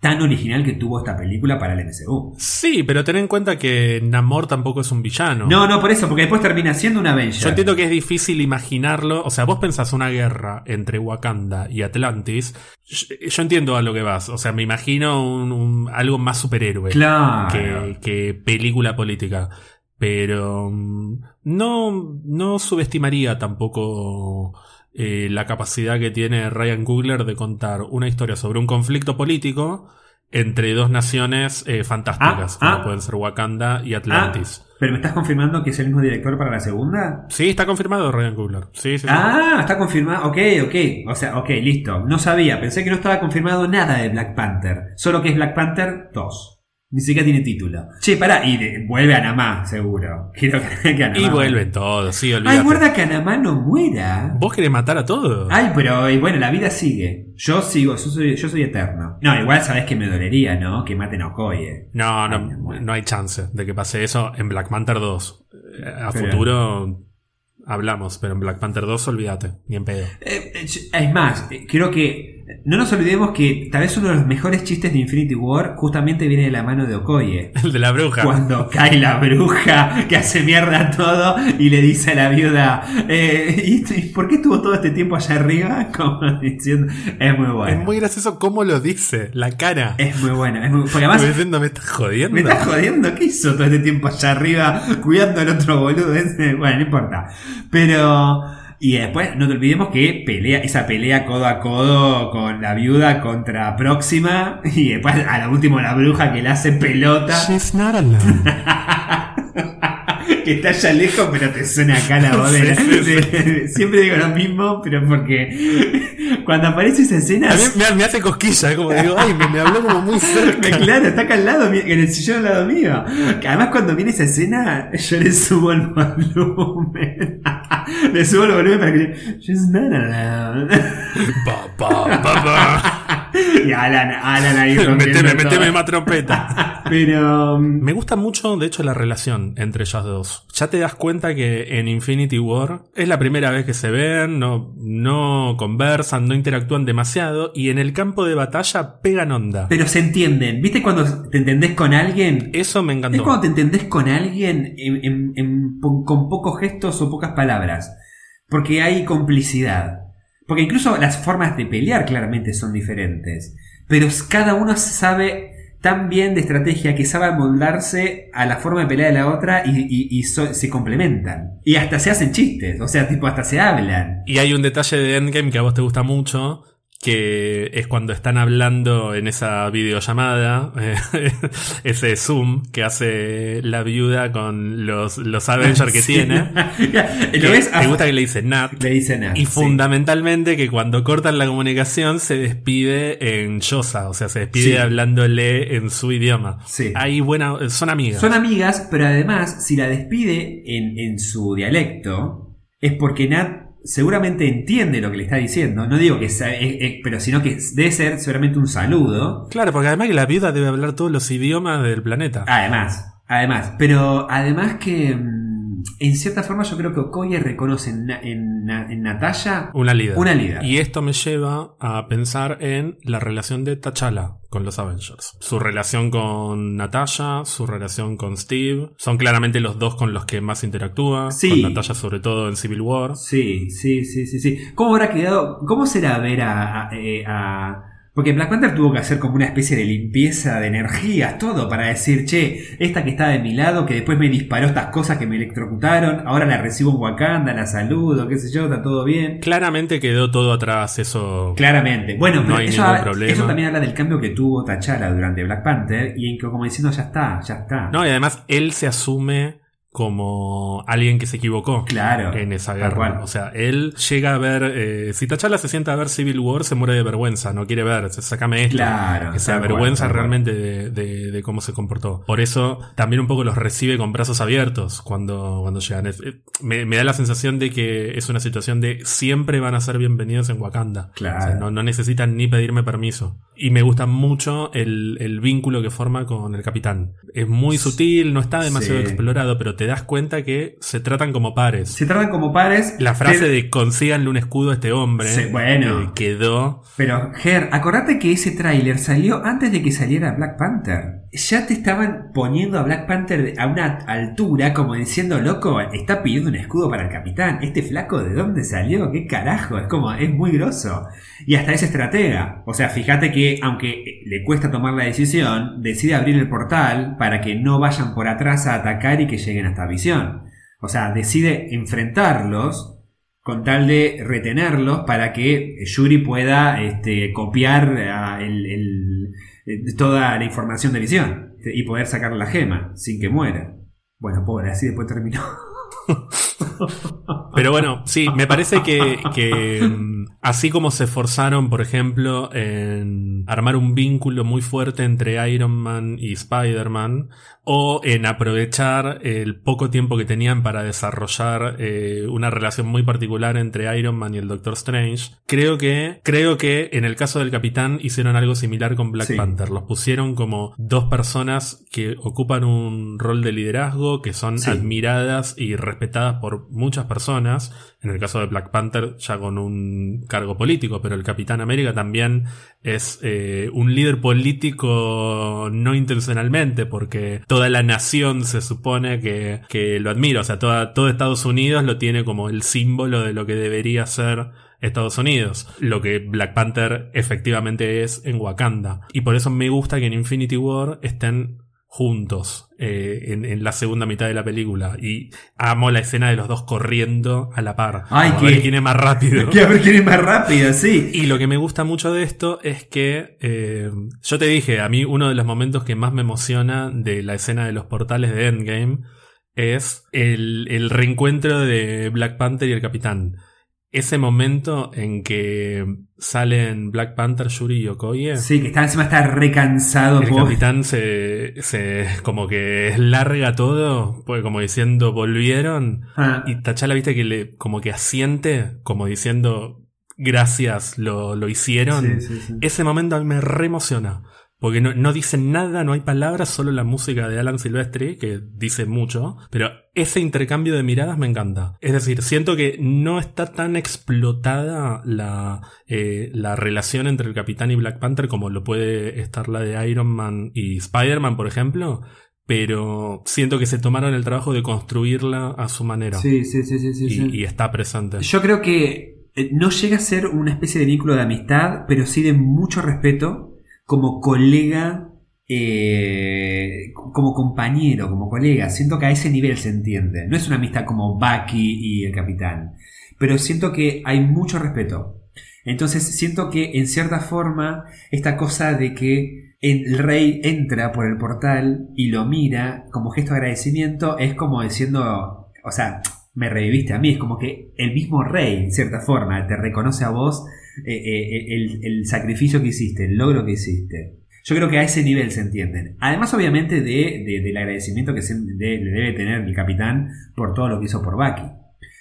tan original que tuvo esta película para el MCU. Sí, pero ten en cuenta que Namor tampoco es un villano. No, no, por eso, porque después termina siendo un Avenger. Yo entiendo que es difícil imaginarlo. O sea, vos pensás una guerra entre Wakanda y Atlantis. Yo, yo entiendo a lo que vas. O sea, me imagino un- un- algo más superhéroe Claro. que, que película política. Pero mm, no, no subestimaría tampoco eh, la capacidad que tiene Ryan Coogler de contar una historia sobre un conflicto político entre dos naciones eh, fantásticas, Ah, como ah. pueden ser Wakanda y Atlantis. Ah, ¿Pero me estás confirmando que es el mismo director para la segunda? Sí, está confirmado Ryan Coogler. Sí, sí, sí. Ah, está confirmado. Ok, ok. O sea, ok, listo. No sabía. Pensé que no estaba confirmado nada de Black Panther. Solo que es Black Panther 2. Ni siquiera tiene título. Che, pará. Y de- vuelve a Namá, seguro. Quiero que, Anamá y vuelven todos, sí, Ay, olvídate. guarda que Anamá no muera. ¿Vos querés matar a todos? Ay, pero y bueno, la vida sigue. Yo sigo, yo soy, yo soy eterno. No, igual sabés que me dolería, ¿no? Que maten a Okoye. No, Ay, no, no hay chance de que pase eso en Black Panther 2. Eh, A Pero- futuro hablamos, pero en Black Panther 2 olvídate, ni en pedo. Eh, eh, es más, creo que no nos olvidemos que tal vez uno de los mejores chistes de Infinity War justamente viene de la mano de Okoye. El de la bruja. Cuando cae la bruja que hace mierda todo y le dice a la viuda, eh, ¿y, por qué estuvo todo este tiempo allá arriba? Como diciendo, es muy bueno. Es muy gracioso cómo lo dice, la cara. Es muy bueno. es muy- porque además me estás jodiendo. ¿Me estás jodiendo? ¿Qué hizo todo este tiempo allá arriba cuidando al otro boludo? Bueno, no importa. Pero. Y después no te olvidemos que pelea, esa pelea codo a codo con la viuda contra Próxima. Y después a lo último la bruja que le hace pelota. She's not alone. que está allá lejos, pero te suena acá la voz. de- sí, de- Siempre digo lo mismo, pero porque cuando aparece esa escena. A mí me, me hace cosquilla, como digo, ay, me, me habló como muy cerca. Claro, está acá al lado, en el sillón al lado mío. Que Además, cuando viene esa escena, yo le subo el volumen. le subo el volumen para que. She's not alone. Pa, pa, pa, pa. y Alan, Alan ahí meteme, meteme más trompeta. Pero. mm, Me gusta mucho, de hecho, la relación entre ellas dos. Ya te das cuenta que en Infinity War es la primera vez que se ven, no, no conversan, no interactúan demasiado y en el campo de batalla pegan onda. Pero se entienden. ¿Viste cuando te entendés con alguien? Eso me Es encantó. cuando te entendés con alguien en- en- en- con con pocos gestos o pocas palabras. Porque hay complicidad. Porque incluso las formas de pelear claramente son diferentes. Pero cada uno sabe tan bien de estrategia que sabe moldarse a la forma de pelear de la otra y, y- y so- se complementan. Y hasta se hacen chistes. O sea, tipo, hasta se hablan. Y hay un detalle de Endgame que a vos te gusta mucho, que es cuando están hablando en esa videollamada, eh, ese Zoom que hace la viuda con los, los Avengers que Sí. tiene. ¿Lo ves? ¿Te gusta que le dice Nat? Le dicen nada. Y fundamentalmente que cuando cortan la comunicación se despide en Yosa, o sea, se despide Sí. hablándole en su idioma. Sí. Hay buena, son amigas. Son amigas, pero además, si la despide en, en su dialecto, es porque Nat seguramente entiende lo que le está diciendo. No digo que sea, es- es- pero sino que debe ser seguramente un saludo. Claro, porque además que la viuda debe hablar todos los idiomas del planeta. Además, además, pero además que mm, en cierta forma yo creo que Okoye reconoce en, en, Na- en Natalia Una líder. una líder. Y esto me lleva a pensar en la relación de T'Challa con los Avengers. Su relación con Natasha, su relación con Steve. Son claramente los dos con los que más interactúa. Sí. Con Natasha sobre todo en Civil War. Sí, sí, sí, sí, sí. ¿Cómo habrá quedado? ¿Cómo será ver a, a- eh, a- Porque Black Panther tuvo que hacer como una especie de limpieza de energías, todo, para decir, che, esta que está de mi lado, que después me disparó estas cosas que me electrocutaron, ahora la recibo en Wakanda, la saludo, qué sé yo, está todo bien. Claramente quedó todo atrás, eso. Claramente. Bueno, No pero hay eso, ningún problema. eso también habla del cambio que tuvo T'Challa durante Black Panther y en que como diciendo, ya está, ya está. No, y además él se asume como alguien que se equivocó. Claro. en esa guerra. O sea, él llega a ver. eh, si T'Challa se sienta a ver Civil War, se muere de vergüenza, no quiere ver, se sacame esto. Claro, cual, tal cual. realmente de, de- de cómo se comportó. Por eso también un poco los recibe con brazos abiertos cuando, cuando llegan. Es- eh, me, me da la sensación de que es una situación de siempre van a ser bienvenidos en Wakanda. Claro. O sea, no, no necesitan ni pedirme permiso. Y me gusta mucho el, el vínculo que forma con el capitán. Es muy sutil, no está demasiado Sí. explorado, pero te das cuenta que se tratan como pares. Se tratan como pares. La frase de consíganle un escudo a este hombre bueno. eh, quedó. Pero, Ger, acordate que ese tráiler salió antes de que saliera Black Panther. Ya te estaban poniendo a Black Panther a una altura como diciendo, loco, está pidiendo un escudo para el capitán. Este flaco, ¿de dónde salió? ¿Qué carajo? Es como, es muy grosso. Y hasta es estratega. O sea, fíjate que, aunque le cuesta tomar la decisión, decide abrir el portal para que no vayan por atrás a atacar y que lleguen hasta Visión. O sea, decide enfrentarlos con tal de retenerlos para que Yuri pueda este, copiar ah, el- eh, toda la información de visión y poder sacar la gema sin que muera. Bueno, pobre, así después terminó. Pero bueno, sí, me parece que, que, mm, así como se esforzaron, por ejemplo, en armar un vínculo muy fuerte entre Iron Man y Spider-Man, o en aprovechar el poco tiempo que tenían para desarrollar eh, una relación muy particular entre Iron Man y el Doctor Strange, creo que, creo que en el caso del Capitán hicieron algo similar con Black Sí. Panther. Los pusieron como dos personas que ocupan un rol de liderazgo, que son Sí. admiradas y respetadas por muchas personas. En el caso de Black Panther, ya con un cargo político, pero el Capitán América también es eh, un líder político no intencionalmente, porque toda la nación se supone que, que lo admira. O sea, toda, todo Estados Unidos lo tiene como el símbolo de lo que debería ser Estados Unidos, lo que Black Panther efectivamente es en Wakanda. Y por eso me gusta que en Infinity War estén juntos eh, en, en la segunda mitad de la película. Y amo la escena de los dos corriendo a la par. Ay, a ver quién es más rápido. Que a ver quién es más rápido, sí. Y lo que me gusta mucho de esto es que eh, yo te dije, a mí uno de los momentos que más me emociona de la escena de los portales de Endgame es el, el reencuentro de Black Panther y el Capitán. Ese momento en que salen Black Panther, Yuri y Okoye. Sí, que está encima está recansado. El pobre. capitán se, se como que larga todo, pues como diciendo volvieron Ah, y T'Challa viste que le como que asiente, como diciendo gracias, lo, lo hicieron. sí, sí, sí. Ese momento a mí me re emociona. Porque no, no dicen nada, no hay palabras, solo la música de Alan Silvestri, que dice mucho. Pero ese intercambio de miradas me encanta. Es decir, siento que no está tan explotada la, eh, la relación entre el Capitán y Black Panther como lo puede estar la de Iron Man y Spider-Man, por ejemplo. Pero siento que se tomaron el trabajo de construirla a su manera. Sí, sí, sí, sí, sí, y, sí. y está presente. Yo creo que eh, no llega a ser una especie de vínculo de amistad, pero sí de mucho respeto como colega, eh, como compañero, como colega. Siento que a ese nivel se entiende. No es una amistad como Bucky y el capitán, pero siento que hay mucho respeto. Entonces siento que en cierta forma esta cosa de que el rey entra por el portal y lo mira como gesto de agradecimiento es como diciendo, o sea, me reviviste a mí, es como que el mismo rey, en cierta forma, te reconoce a vos eh, eh, el, el sacrificio que hiciste, el logro que hiciste. Yo creo que a ese nivel se entienden. Además, obviamente, de, de- del agradecimiento que se- de- le debe tener el capitán por todo lo que hizo por Bucky.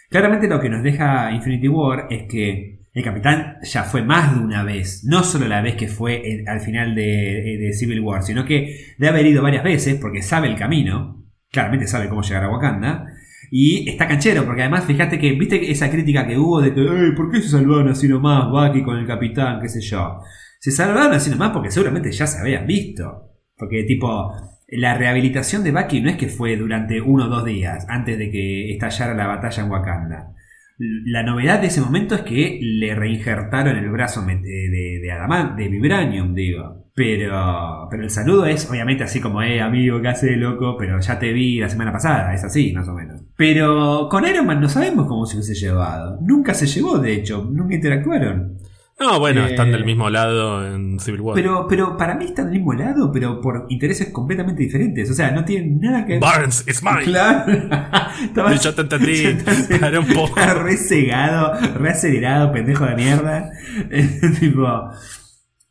Claramente lo que nos deja Infinity War es que el capitán ya fue más de una vez, no solo la vez que fue al final de, de Civil War, sino que debe haber ido varias veces porque sabe el camino, claramente sabe cómo llegar a Wakanda, y está canchero, porque además fíjate que, viste esa crítica que hubo de que, "Ey, ¿por qué se salvaron así nomás Bucky con el capitán? qué sé yo. Se salvaron así nomás porque seguramente ya se habían visto. Porque tipo, la rehabilitación de Bucky no es que fue durante uno o dos días antes de que estallara la batalla en Wakanda. La novedad de ese momento es que le reinjertaron el brazo met- de, de, de adamant, de vibranium, digo. Pero, pero el saludo es obviamente así como, eh, amigo, ¿qué hace, loco? Pero ya te vi la semana pasada, es así, más o menos. Pero con Iron Man no sabemos cómo se hubiese llevado. Nunca se llevó, de hecho, nunca interactuaron. No, bueno, Eh, están del mismo lado en Civil War. Pero, pero para mí están del mismo lado, pero por intereses completamente diferentes. O sea, no tienen nada que ver. Barnes is mine. Claro. Yo te entendí. Paré un poco. Re cegado, re acelerado, pendejo de mierda. tipo.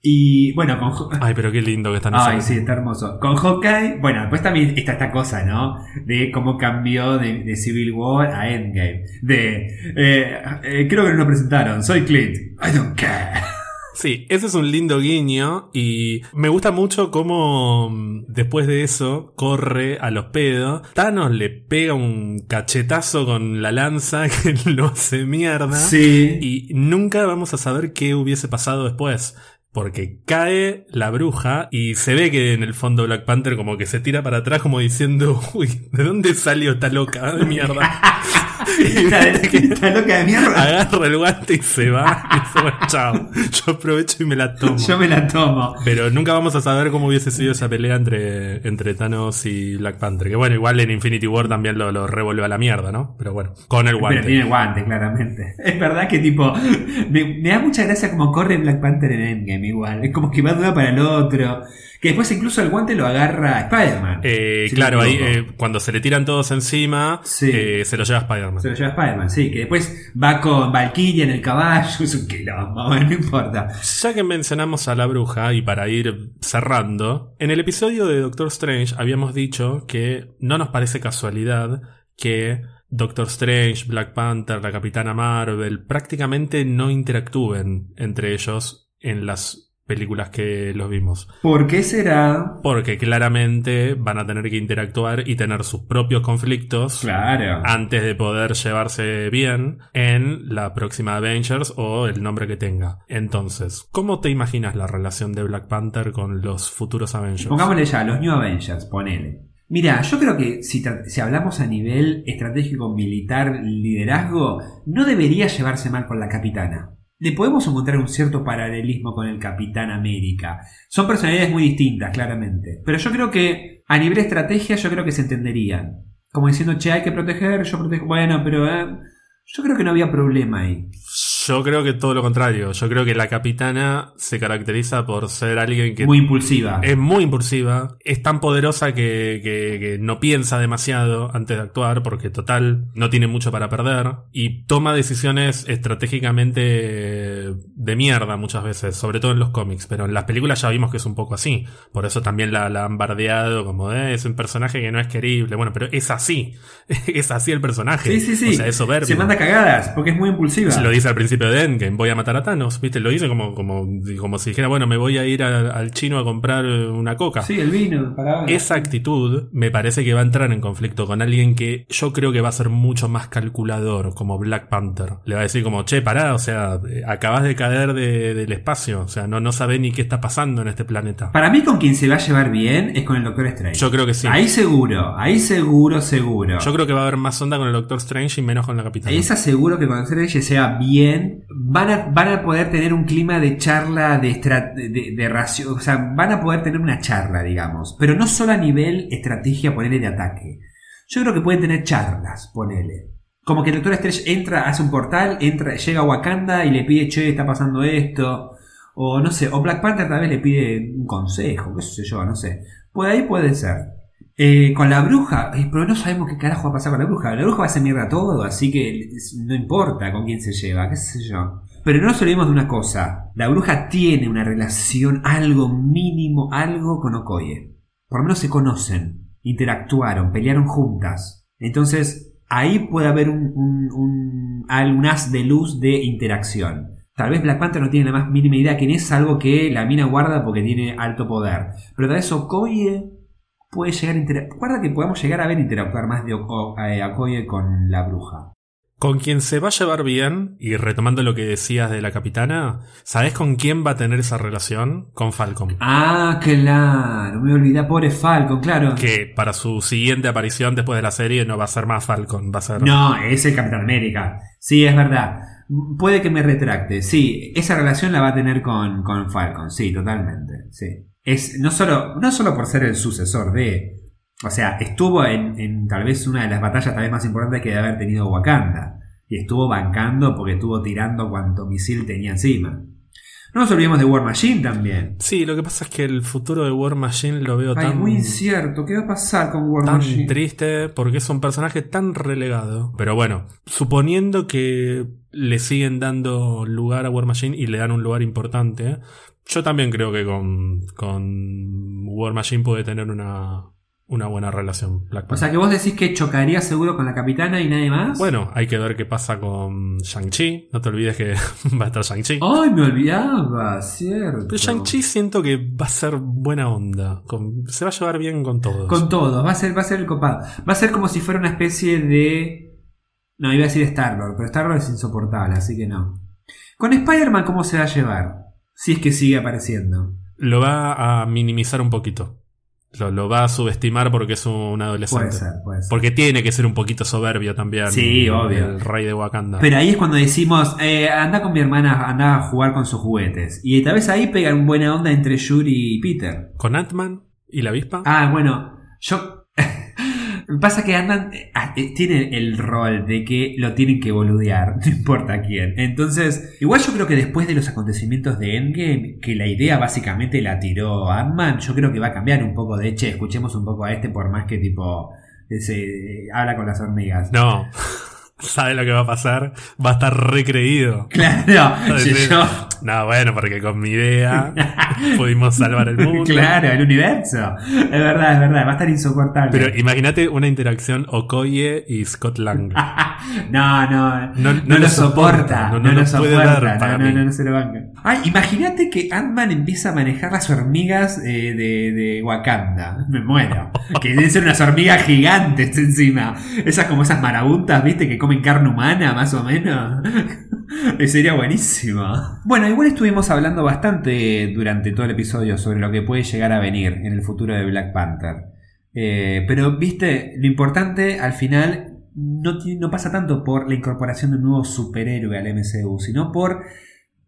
Y bueno, con. Ho- Ay, pero qué lindo que están Ay, sí, está hermoso. Con Hawkeye, bueno, después también está esta cosa, ¿no? De cómo cambió de, de Civil War a Endgame. De, eh, eh, creo que no lo presentaron, soy Clint. I don't care. Sí, ese es un lindo guiño y me gusta mucho cómo mm, después de eso corre a los pedos. Thanos le pega un cachetazo con la lanza que lo hace mierda. Sí. Y nunca vamos a saber qué hubiese pasado después. Porque cae la bruja y se ve que en el fondo Black Panther como que se tira para atrás como diciendo, uy, ¿de dónde salió esta loca de mierda? Está, está loca de mierda. Agarra el guante y se va. Y dice, bueno, chao. Yo aprovecho y me la tomo. Yo me la tomo. Pero nunca vamos a saber cómo hubiese sido esa pelea entre, entre Thanos y Black Panther. Que bueno, igual en Infinity War también lo, lo revolvió a la mierda, ¿no? Pero bueno, con el Pero guante. tiene guante, claramente. Es verdad que tipo. Me, me da mucha gracia como corre Black Panther en Endgame igual. Es como que va de uno para el otro. Que después incluso el guante lo agarra Spider-Man. Eh, Si claro, ahí eh, cuando se le tiran todos encima, Sí. eh, se lo lleva Spider-Man. Se lo lleva Spider-Man, sí. Que después va con Valkyria en el caballo. Es un quilombo, no importa. Ya que mencionamos a la bruja, y para ir cerrando, en el episodio de Doctor Strange habíamos dicho que no nos parece casualidad que Doctor Strange, Black Panther, la Capitana Marvel prácticamente no interactúen entre ellos en las películas que los vimos. ¿Por qué será? Porque claramente van a tener que interactuar y tener sus propios conflictos Claro. antes de poder llevarse bien en la próxima Avengers o el nombre que tenga. Entonces, ¿cómo te imaginas la relación de Black Panther con los futuros Avengers? Pongámosle ya, los New Avengers, ponele. Mira, yo creo que si, si hablamos a nivel estratégico, militar, liderazgo, no debería llevarse mal con la capitana. Le podemos encontrar un cierto paralelismo con el Capitán América. Son personalidades muy distintas, claramente. Pero yo creo que a nivel estrategia, yo creo que se entenderían. Como diciendo, che, hay que proteger, yo protejo. Bueno, pero eh, yo creo que no había problema ahí. Yo creo que todo lo contrario. Yo creo que la capitana se caracteriza por ser alguien que Muy impulsiva. es muy impulsiva, es tan poderosa que, que- que no piensa demasiado antes de actuar porque total no tiene mucho para perder y toma decisiones estratégicamente de mierda muchas veces, sobre todo en los cómics, pero en las películas ya vimos que es un poco así, por eso también la, la han bardeado como "Eh, es un personaje que no es querible, bueno, pero es así, es así el personaje, Sí, sí, sí. o sea, es soberbio. Se manda cagadas porque es muy impulsiva. Se lo dice al principio de Endgame, voy a matar a Thanos, ¿viste? Lo dice como, como, como si dijera, bueno, me voy a ir a- al chino a comprar eh, una coca. Sí, el vino, para. Esa actitud me parece que va a entrar en conflicto con alguien que yo creo que va a ser mucho más calculador, como Black Panther. Le va a decir como, che, pará, o sea, eh, acabas de caer de- del espacio, o sea, no, no sabés ni qué está pasando en este planeta. Para mí con quien se va a llevar bien es con el Doctor Strange. Yo creo que sí. Ahí seguro, ahí seguro, seguro. Yo creo que va a haber más onda con el Doctor Strange y menos con la Capitana. Es aseguro que cuando el Strange se va van a, van a poder tener un clima de charla, de, de, o sea, van a poder tener una charla, digamos. Pero no solo a nivel estrategia, ponele de ataque. Yo creo que pueden tener charlas, ponele. Como que el Doctor Strange entra, hace un portal, entra, llega a Wakanda y le pide, che, está pasando esto. O no sé, o Black Panther tal vez le pide un consejo, qué sé yo, no sé. Por ahí puede ser. Eh, con la bruja, eh, pero no sabemos qué carajo va a pasar con la bruja. La bruja va a hacer mierda todo, así que no importa con quién se lleva, qué sé yo. Pero no nos olvidemos de una cosa. La bruja tiene una relación, algo mínimo, algo con Okoye. Por lo menos se conocen, interactuaron, pelearon juntas. Entonces, ahí puede haber un, haz de luz de interacción. Tal vez Black Panther no tiene la más mínima idea quién es, algo que la mina guarda porque tiene alto poder. Pero tal vez Okoye puede llegar a inter- Guarda que podemos llegar a ver interactuar más de Oko- eh, Okoye con la bruja. Con quien se va a llevar bien, y retomando lo que decías de la capitana, ¿sabés con quién va a tener esa relación? Con Falcon. Ah, claro, me olvidé, pobre Falcon, claro. Que para su siguiente aparición después de la serie no va a ser más Falcon, va a ser... No, es el Capitán América. Sí, es verdad. Puede que me retracte. Sí, esa relación la va a tener con, con Falcon. Sí, totalmente. Sí. Es no solo, no solo por ser el sucesor de. O sea, estuvo en, en tal vez una de las batallas tal vez más importantes que debe haber tenido Wakanda. Y estuvo bancando porque estuvo tirando cuanto misil tenía encima. No nos olvidemos de War Machine también. Sí, lo que pasa es que el futuro de War Machine lo veo Ay, tan... muy incierto. ¿Qué va a pasar con War tan Machine? triste porque es un personaje tan relegado. Pero bueno, suponiendo que le siguen dando lugar a War Machine y le dan un lugar importante, yo también creo que con, con War Machine puede tener una, una buena relación. Black O sea que vos decís que chocaría seguro con la capitana y nadie más. bueno, hay que ver qué pasa con Shang-Chi. No te olvides que va a estar Shang-Chi. Ay, me olvidaba, cierto. Pero Shang-Chi siento que va a ser buena onda. con- se va a llevar bien con todos. Con todos, va a ser, va a ser el copado. Va a ser como si fuera una especie de. No, iba a decir Star-Lord, pero Star-Lord es insoportable, así que no. Con Spider-Man, ¿cómo se va a llevar? Si es que sigue apareciendo. Lo va a minimizar un poquito. Lo, lo va a subestimar porque es un adolescente. Puede ser, puede ser. Porque tiene que ser un poquito soberbio también. Sí, obvio. El rey de Wakanda. Pero ahí es cuando decimos, eh, anda con mi hermana, anda a jugar con sus juguetes. Y tal vez ahí pegan buena onda entre Yuri y Peter. ¿Con Ant-Man y la avispa? Ah, bueno, yo... Pasa que Ant-Man eh, ah, eh, tiene el rol de que lo tienen que boludear, no importa quién. Entonces, igual yo creo que después de los acontecimientos de Endgame, que la idea básicamente la tiró Ant-Man, yo creo que va a cambiar un poco de, che, escuchemos un poco a este por más que tipo... Se, habla con las hormigas. No. ¿Sabe lo que va a pasar? Va a estar recreído. Claro, si decir, yo... No, bueno, porque con mi idea pudimos salvar el mundo. Claro, el universo. Es verdad, es verdad, va a estar insoportable. Pero imagínate una interacción Okoye y Scott Lang. no, no, No- no, no lo soporta, soporta, no, no- lo lo puede soporta, dar para no, no, mí. no, no se lo banca. Ay, imagínate que Ant-Man empieza a manejar las hormigas eh, de, de Wakanda. Me muero. Que deben ser unas hormigas gigantes encima. Esas como esas marabuntas, viste, que comen carne humana, más o menos. Eh, Sería buenísimo. Bueno, igual estuvimos hablando bastante durante todo el episodio sobre lo que puede llegar a venir en el futuro de Black Panther. Eh, pero, viste, lo importante al final no, no pasa tanto por la incorporación de un nuevo superhéroe al MCU, sino por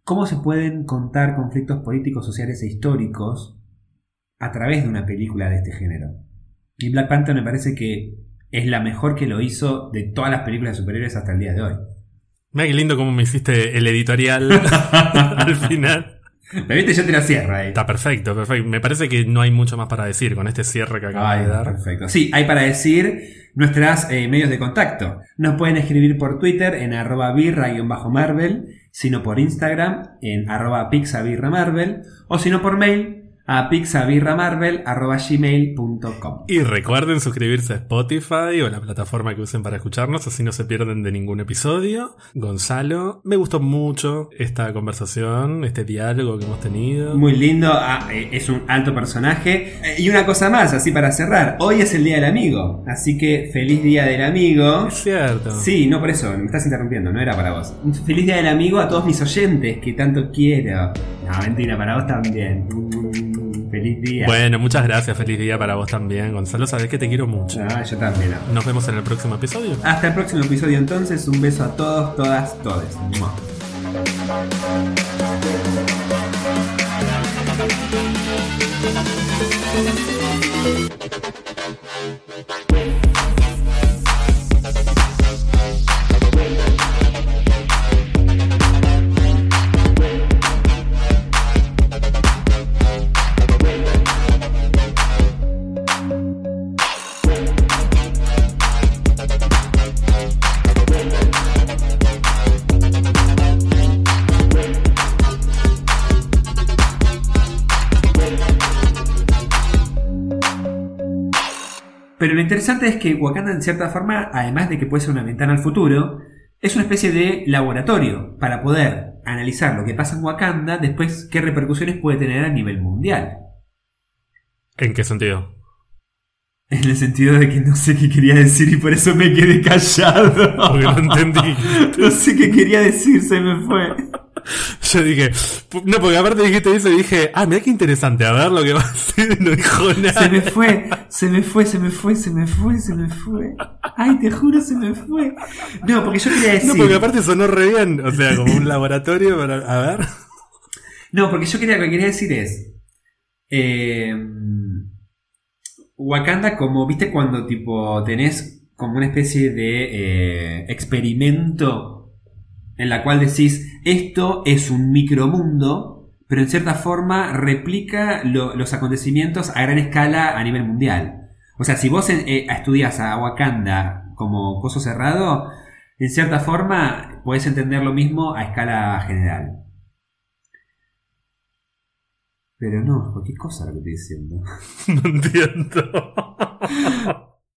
cómo se pueden contar conflictos políticos, sociales e históricos a través de una película de este género. Y Black Panther me parece que es la mejor que lo hizo de todas las películas de superhéroes hasta el día de hoy. Mira qué lindo cómo me hiciste el editorial al final. ¿Me viste? Yo te cierro ahí. Está perfecto, perfecto. Me parece que no hay mucho más para decir con este cierre que acabas de dar. perfecto. Sí, hay para decir nuestras eh, medios de contacto. Nos pueden escribir por Twitter en arroba birra-marvel, sino por Instagram en arroba pixabirramarvel, o sino por mail a pixabirramarvel arroba gmail.com. Y recuerden suscribirse a Spotify o la plataforma que usen para escucharnos, así no se pierden de ningún episodio. Gonzalo, me gustó mucho esta conversación, este diálogo que hemos tenido. Muy lindo, ah, eh, es un alto personaje. Eh, y una cosa más, así para cerrar, hoy es el Día del Amigo, así que feliz Día del Amigo. Es cierto. Sí, no por eso, me estás interrumpiendo, no era para vos. Feliz día del amigo a todos mis oyentes que tanto quiero. No, mentira, para vos también. Feliz día. Bueno, muchas gracias, feliz día para vos también, Gonzalo. Sabés que te quiero mucho. Ah, yo también. Nos vemos en el próximo episodio. Hasta el próximo episodio entonces, un beso a todos, todas, todes. Mua. Pero lo interesante es que Wakanda, en cierta forma, además de que puede ser una ventana al futuro, es una especie de laboratorio para poder analizar lo que pasa en Wakanda, después qué repercusiones puede tener a nivel mundial. ¿En qué sentido? En el sentido de que no sé qué quería decir y por eso me quedé callado. Porque no entendí. No sé qué quería decir, se me fue. Yo dije, no, porque aparte dijiste eso y dije, ah, mira qué interesante, a ver lo que va a hacer no dijo nada. Se me fue, se me fue, se me fue, se me fue, se me fue. Ay, te juro, se me fue. No, porque yo quería decir. No, porque aparte sonó re bien, o sea, como un laboratorio para, a ver. No, porque yo quería, lo que quería decir es. eh, Wakanda, como viste, cuando tipo tenés como una especie de eh, experimento en la cual decís esto es un micromundo, pero en cierta forma replica lo- los acontecimientos a gran escala a nivel mundial. O sea, si vos eh, estudias a Wakanda como coso cerrado, en cierta forma podés entender lo mismo a escala general. Pero no, ¿qué cosa lo que estoy diciendo? No entiendo.